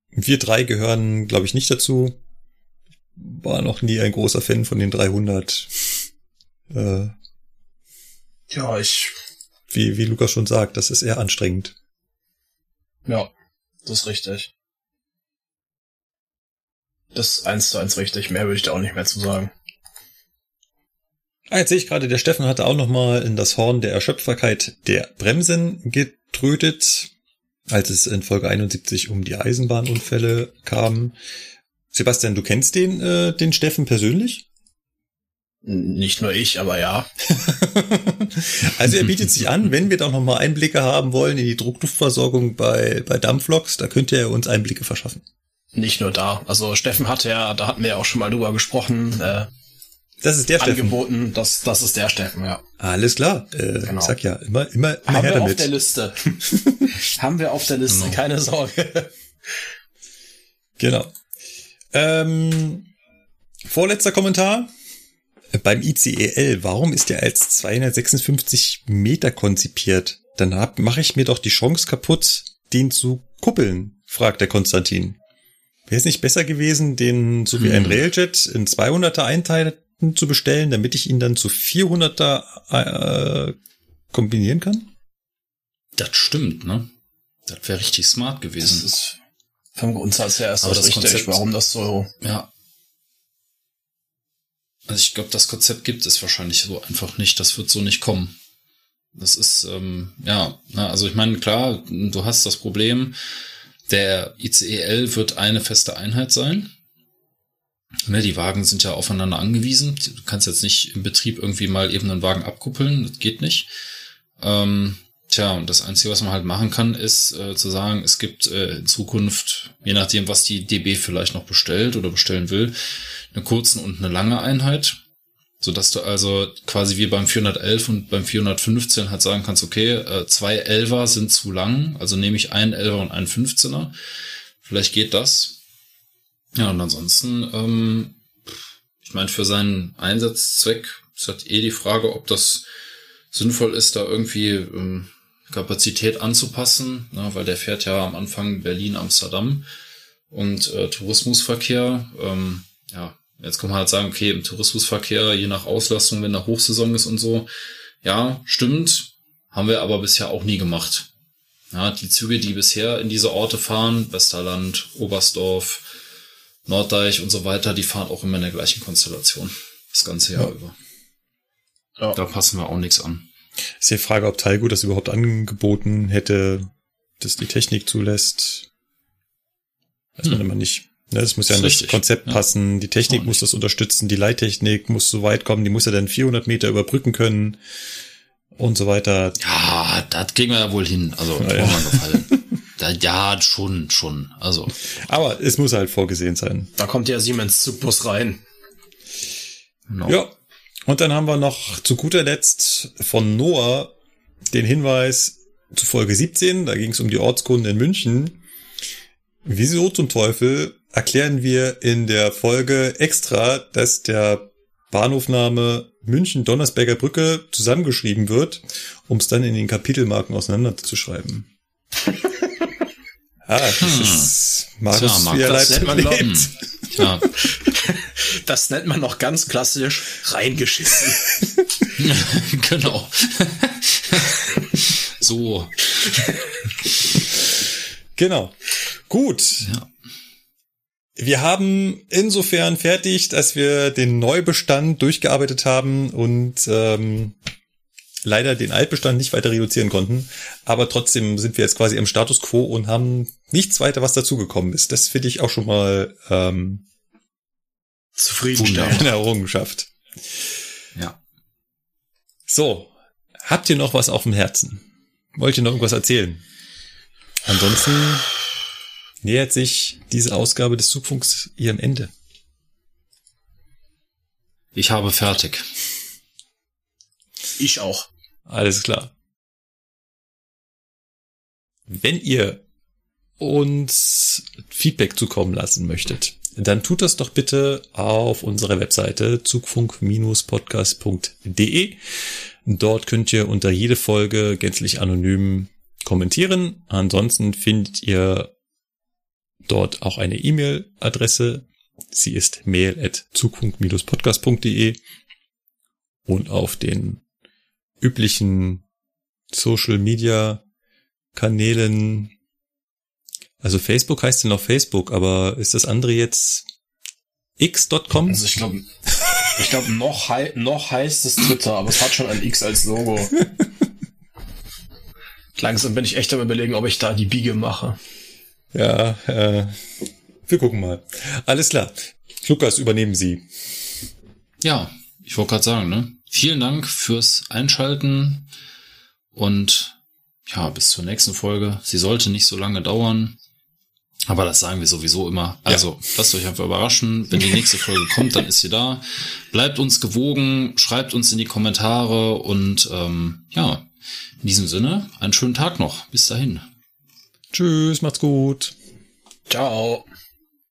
Wir drei gehören, glaube ich, nicht dazu. War noch nie ein großer Fan von den 300. Äh, ja, ich. Wie, wie Lukas schon sagt, das ist eher anstrengend. Ja, das ist richtig. Das ist eins zu eins richtig. Mehr würde ich da auch nicht mehr zu sagen. Ah, jetzt sehe ich gerade, der Steffen hatte auch noch mal in das Horn der Erschöpferkeit der Bremsen getrötet, als es in Folge 71 um die Eisenbahnunfälle kam. Sebastian, du kennst den, äh, den Steffen persönlich? Nicht nur ich, aber ja. also er bietet sich an, wenn wir doch noch mal Einblicke haben wollen in die Druckluftversorgung bei, bei Dampfloks, da könnte er uns Einblicke verschaffen. Nicht nur da. Also Steffen hatte ja, da hatten wir ja auch schon mal drüber gesprochen, äh, das ist der angeboten, Steffen. Das, das ist der Steffen, ja. Alles klar. Äh, genau. Ich sag ja, immer, immer, immer Haben her wir damit. auf der Liste. Haben wir auf der Liste, genau. keine Sorge. Genau. Ähm, vorletzter Kommentar. Beim ICEL, warum ist der als 256 Meter konzipiert? Dann mache ich mir doch die Chance kaputt, den zu kuppeln, fragt der Konstantin. Wäre es nicht besser gewesen, den so wie hm. ein Railjet in 200er einteilen zu bestellen, damit ich ihn dann zu 400er äh, kombinieren kann? Das stimmt, ne? Das wäre richtig smart gewesen. Das ist vom Grundsatz her erst Aber das richtig, Konzept, warum das so. Ja. Also ich glaube, das Konzept gibt es wahrscheinlich so einfach nicht. Das wird so nicht kommen. Das ist, ähm, ja, na, also ich meine, klar, du hast das Problem, der ICEL wird eine feste Einheit sein. Ne, die Wagen sind ja aufeinander angewiesen. Du kannst jetzt nicht im Betrieb irgendwie mal eben einen Wagen abkuppeln. Das geht nicht. Ähm, tja, und das Einzige, was man halt machen kann, ist äh, zu sagen, es gibt äh, in Zukunft, je nachdem, was die DB vielleicht noch bestellt oder bestellen will, eine kurzen und eine lange Einheit so dass du also quasi wie beim 411 und beim 415 halt sagen kannst, okay, äh, zwei Elfer sind zu lang, also nehme ich einen Elfer und einen 15er. Vielleicht geht das. Ja, und ansonsten, ähm, ich meine, für seinen Einsatzzweck ist halt eh die Frage, ob das sinnvoll ist, da irgendwie ähm, Kapazität anzupassen, na, weil der fährt ja am Anfang Berlin-Amsterdam und äh, Tourismusverkehr, ähm, ja, Jetzt kann man halt sagen, okay, im Tourismusverkehr, je nach Auslastung, wenn da Hochsaison ist und so, ja, stimmt, haben wir aber bisher auch nie gemacht. Ja, die Züge, die bisher in diese Orte fahren, Westerland, Oberstdorf, Norddeich und so weiter, die fahren auch immer in der gleichen Konstellation. Das ganze Jahr ja. über. Ja. Da passen wir auch nichts an. Ist die Frage, ob Talgo das überhaupt angeboten hätte, dass die Technik zulässt. Weiß hm. man immer nicht. Ne, das muss ja in das Konzept passen, die Technik muss das unterstützen, die Leittechnik muss so weit kommen, die muss ja dann 400 Meter überbrücken können und so weiter. Ja, das kriegen wir ja wohl hin. Also, ja, ja. gefallen. da, ja, schon, schon. Also. Aber es muss halt vorgesehen sein. Da kommt ja Siemens Zugbus rein. No. Ja. Und dann haben wir noch zu guter Letzt von Noah den Hinweis zu Folge 17. Da ging es um die Ortskunden in München. Wieso zum Teufel erklären wir in der Folge extra, dass der Bahnhofname München Donnersberger Brücke zusammengeschrieben wird, um es dann in den Kapitelmarken auseinanderzuschreiben. ah, das hm. ist Markus, Tja, wie er das nennt man lebt. Ja. Das nennt man noch ganz klassisch reingeschissen. genau. so. Genau. Gut. Ja. Wir haben insofern fertig, dass wir den Neubestand durchgearbeitet haben und ähm, leider den Altbestand nicht weiter reduzieren konnten. Aber trotzdem sind wir jetzt quasi im Status quo und haben nichts weiter, was dazugekommen ist. Das finde ich auch schon mal ähm, zufriedenstellend. Errungenschaft. Ja. So, habt ihr noch was auf dem Herzen? Wollt ihr noch irgendwas erzählen? Ansonsten nähert sich diese Ausgabe des Zugfunks ihrem Ende. Ich habe fertig. Ich auch. Alles klar. Wenn ihr uns Feedback zukommen lassen möchtet, dann tut das doch bitte auf unserer Webseite zugfunk-podcast.de. Dort könnt ihr unter jede Folge gänzlich anonym kommentieren. Ansonsten findet ihr dort auch eine E-Mail-Adresse. Sie ist mail at zukunft-podcast.de und auf den üblichen Social Media Kanälen. Also Facebook heißt ja noch Facebook, aber ist das andere jetzt x.com? Also ich glaube, ich glaube noch, hei noch heißt es Twitter, aber es hat schon ein X als Logo. Langsam bin ich echt am überlegen, ob ich da die Biege mache. Ja, äh, wir gucken mal. Alles klar. Lukas, übernehmen Sie. Ja, ich wollte gerade sagen, ne? Vielen Dank fürs Einschalten und ja, bis zur nächsten Folge. Sie sollte nicht so lange dauern. Aber das sagen wir sowieso immer. Also, ja. lasst euch einfach überraschen. Wenn die nächste Folge kommt, dann ist sie da. Bleibt uns gewogen, schreibt uns in die Kommentare und ähm, ja, in diesem Sinne, einen schönen Tag noch. Bis dahin. Tschüss, macht's gut. Ciao.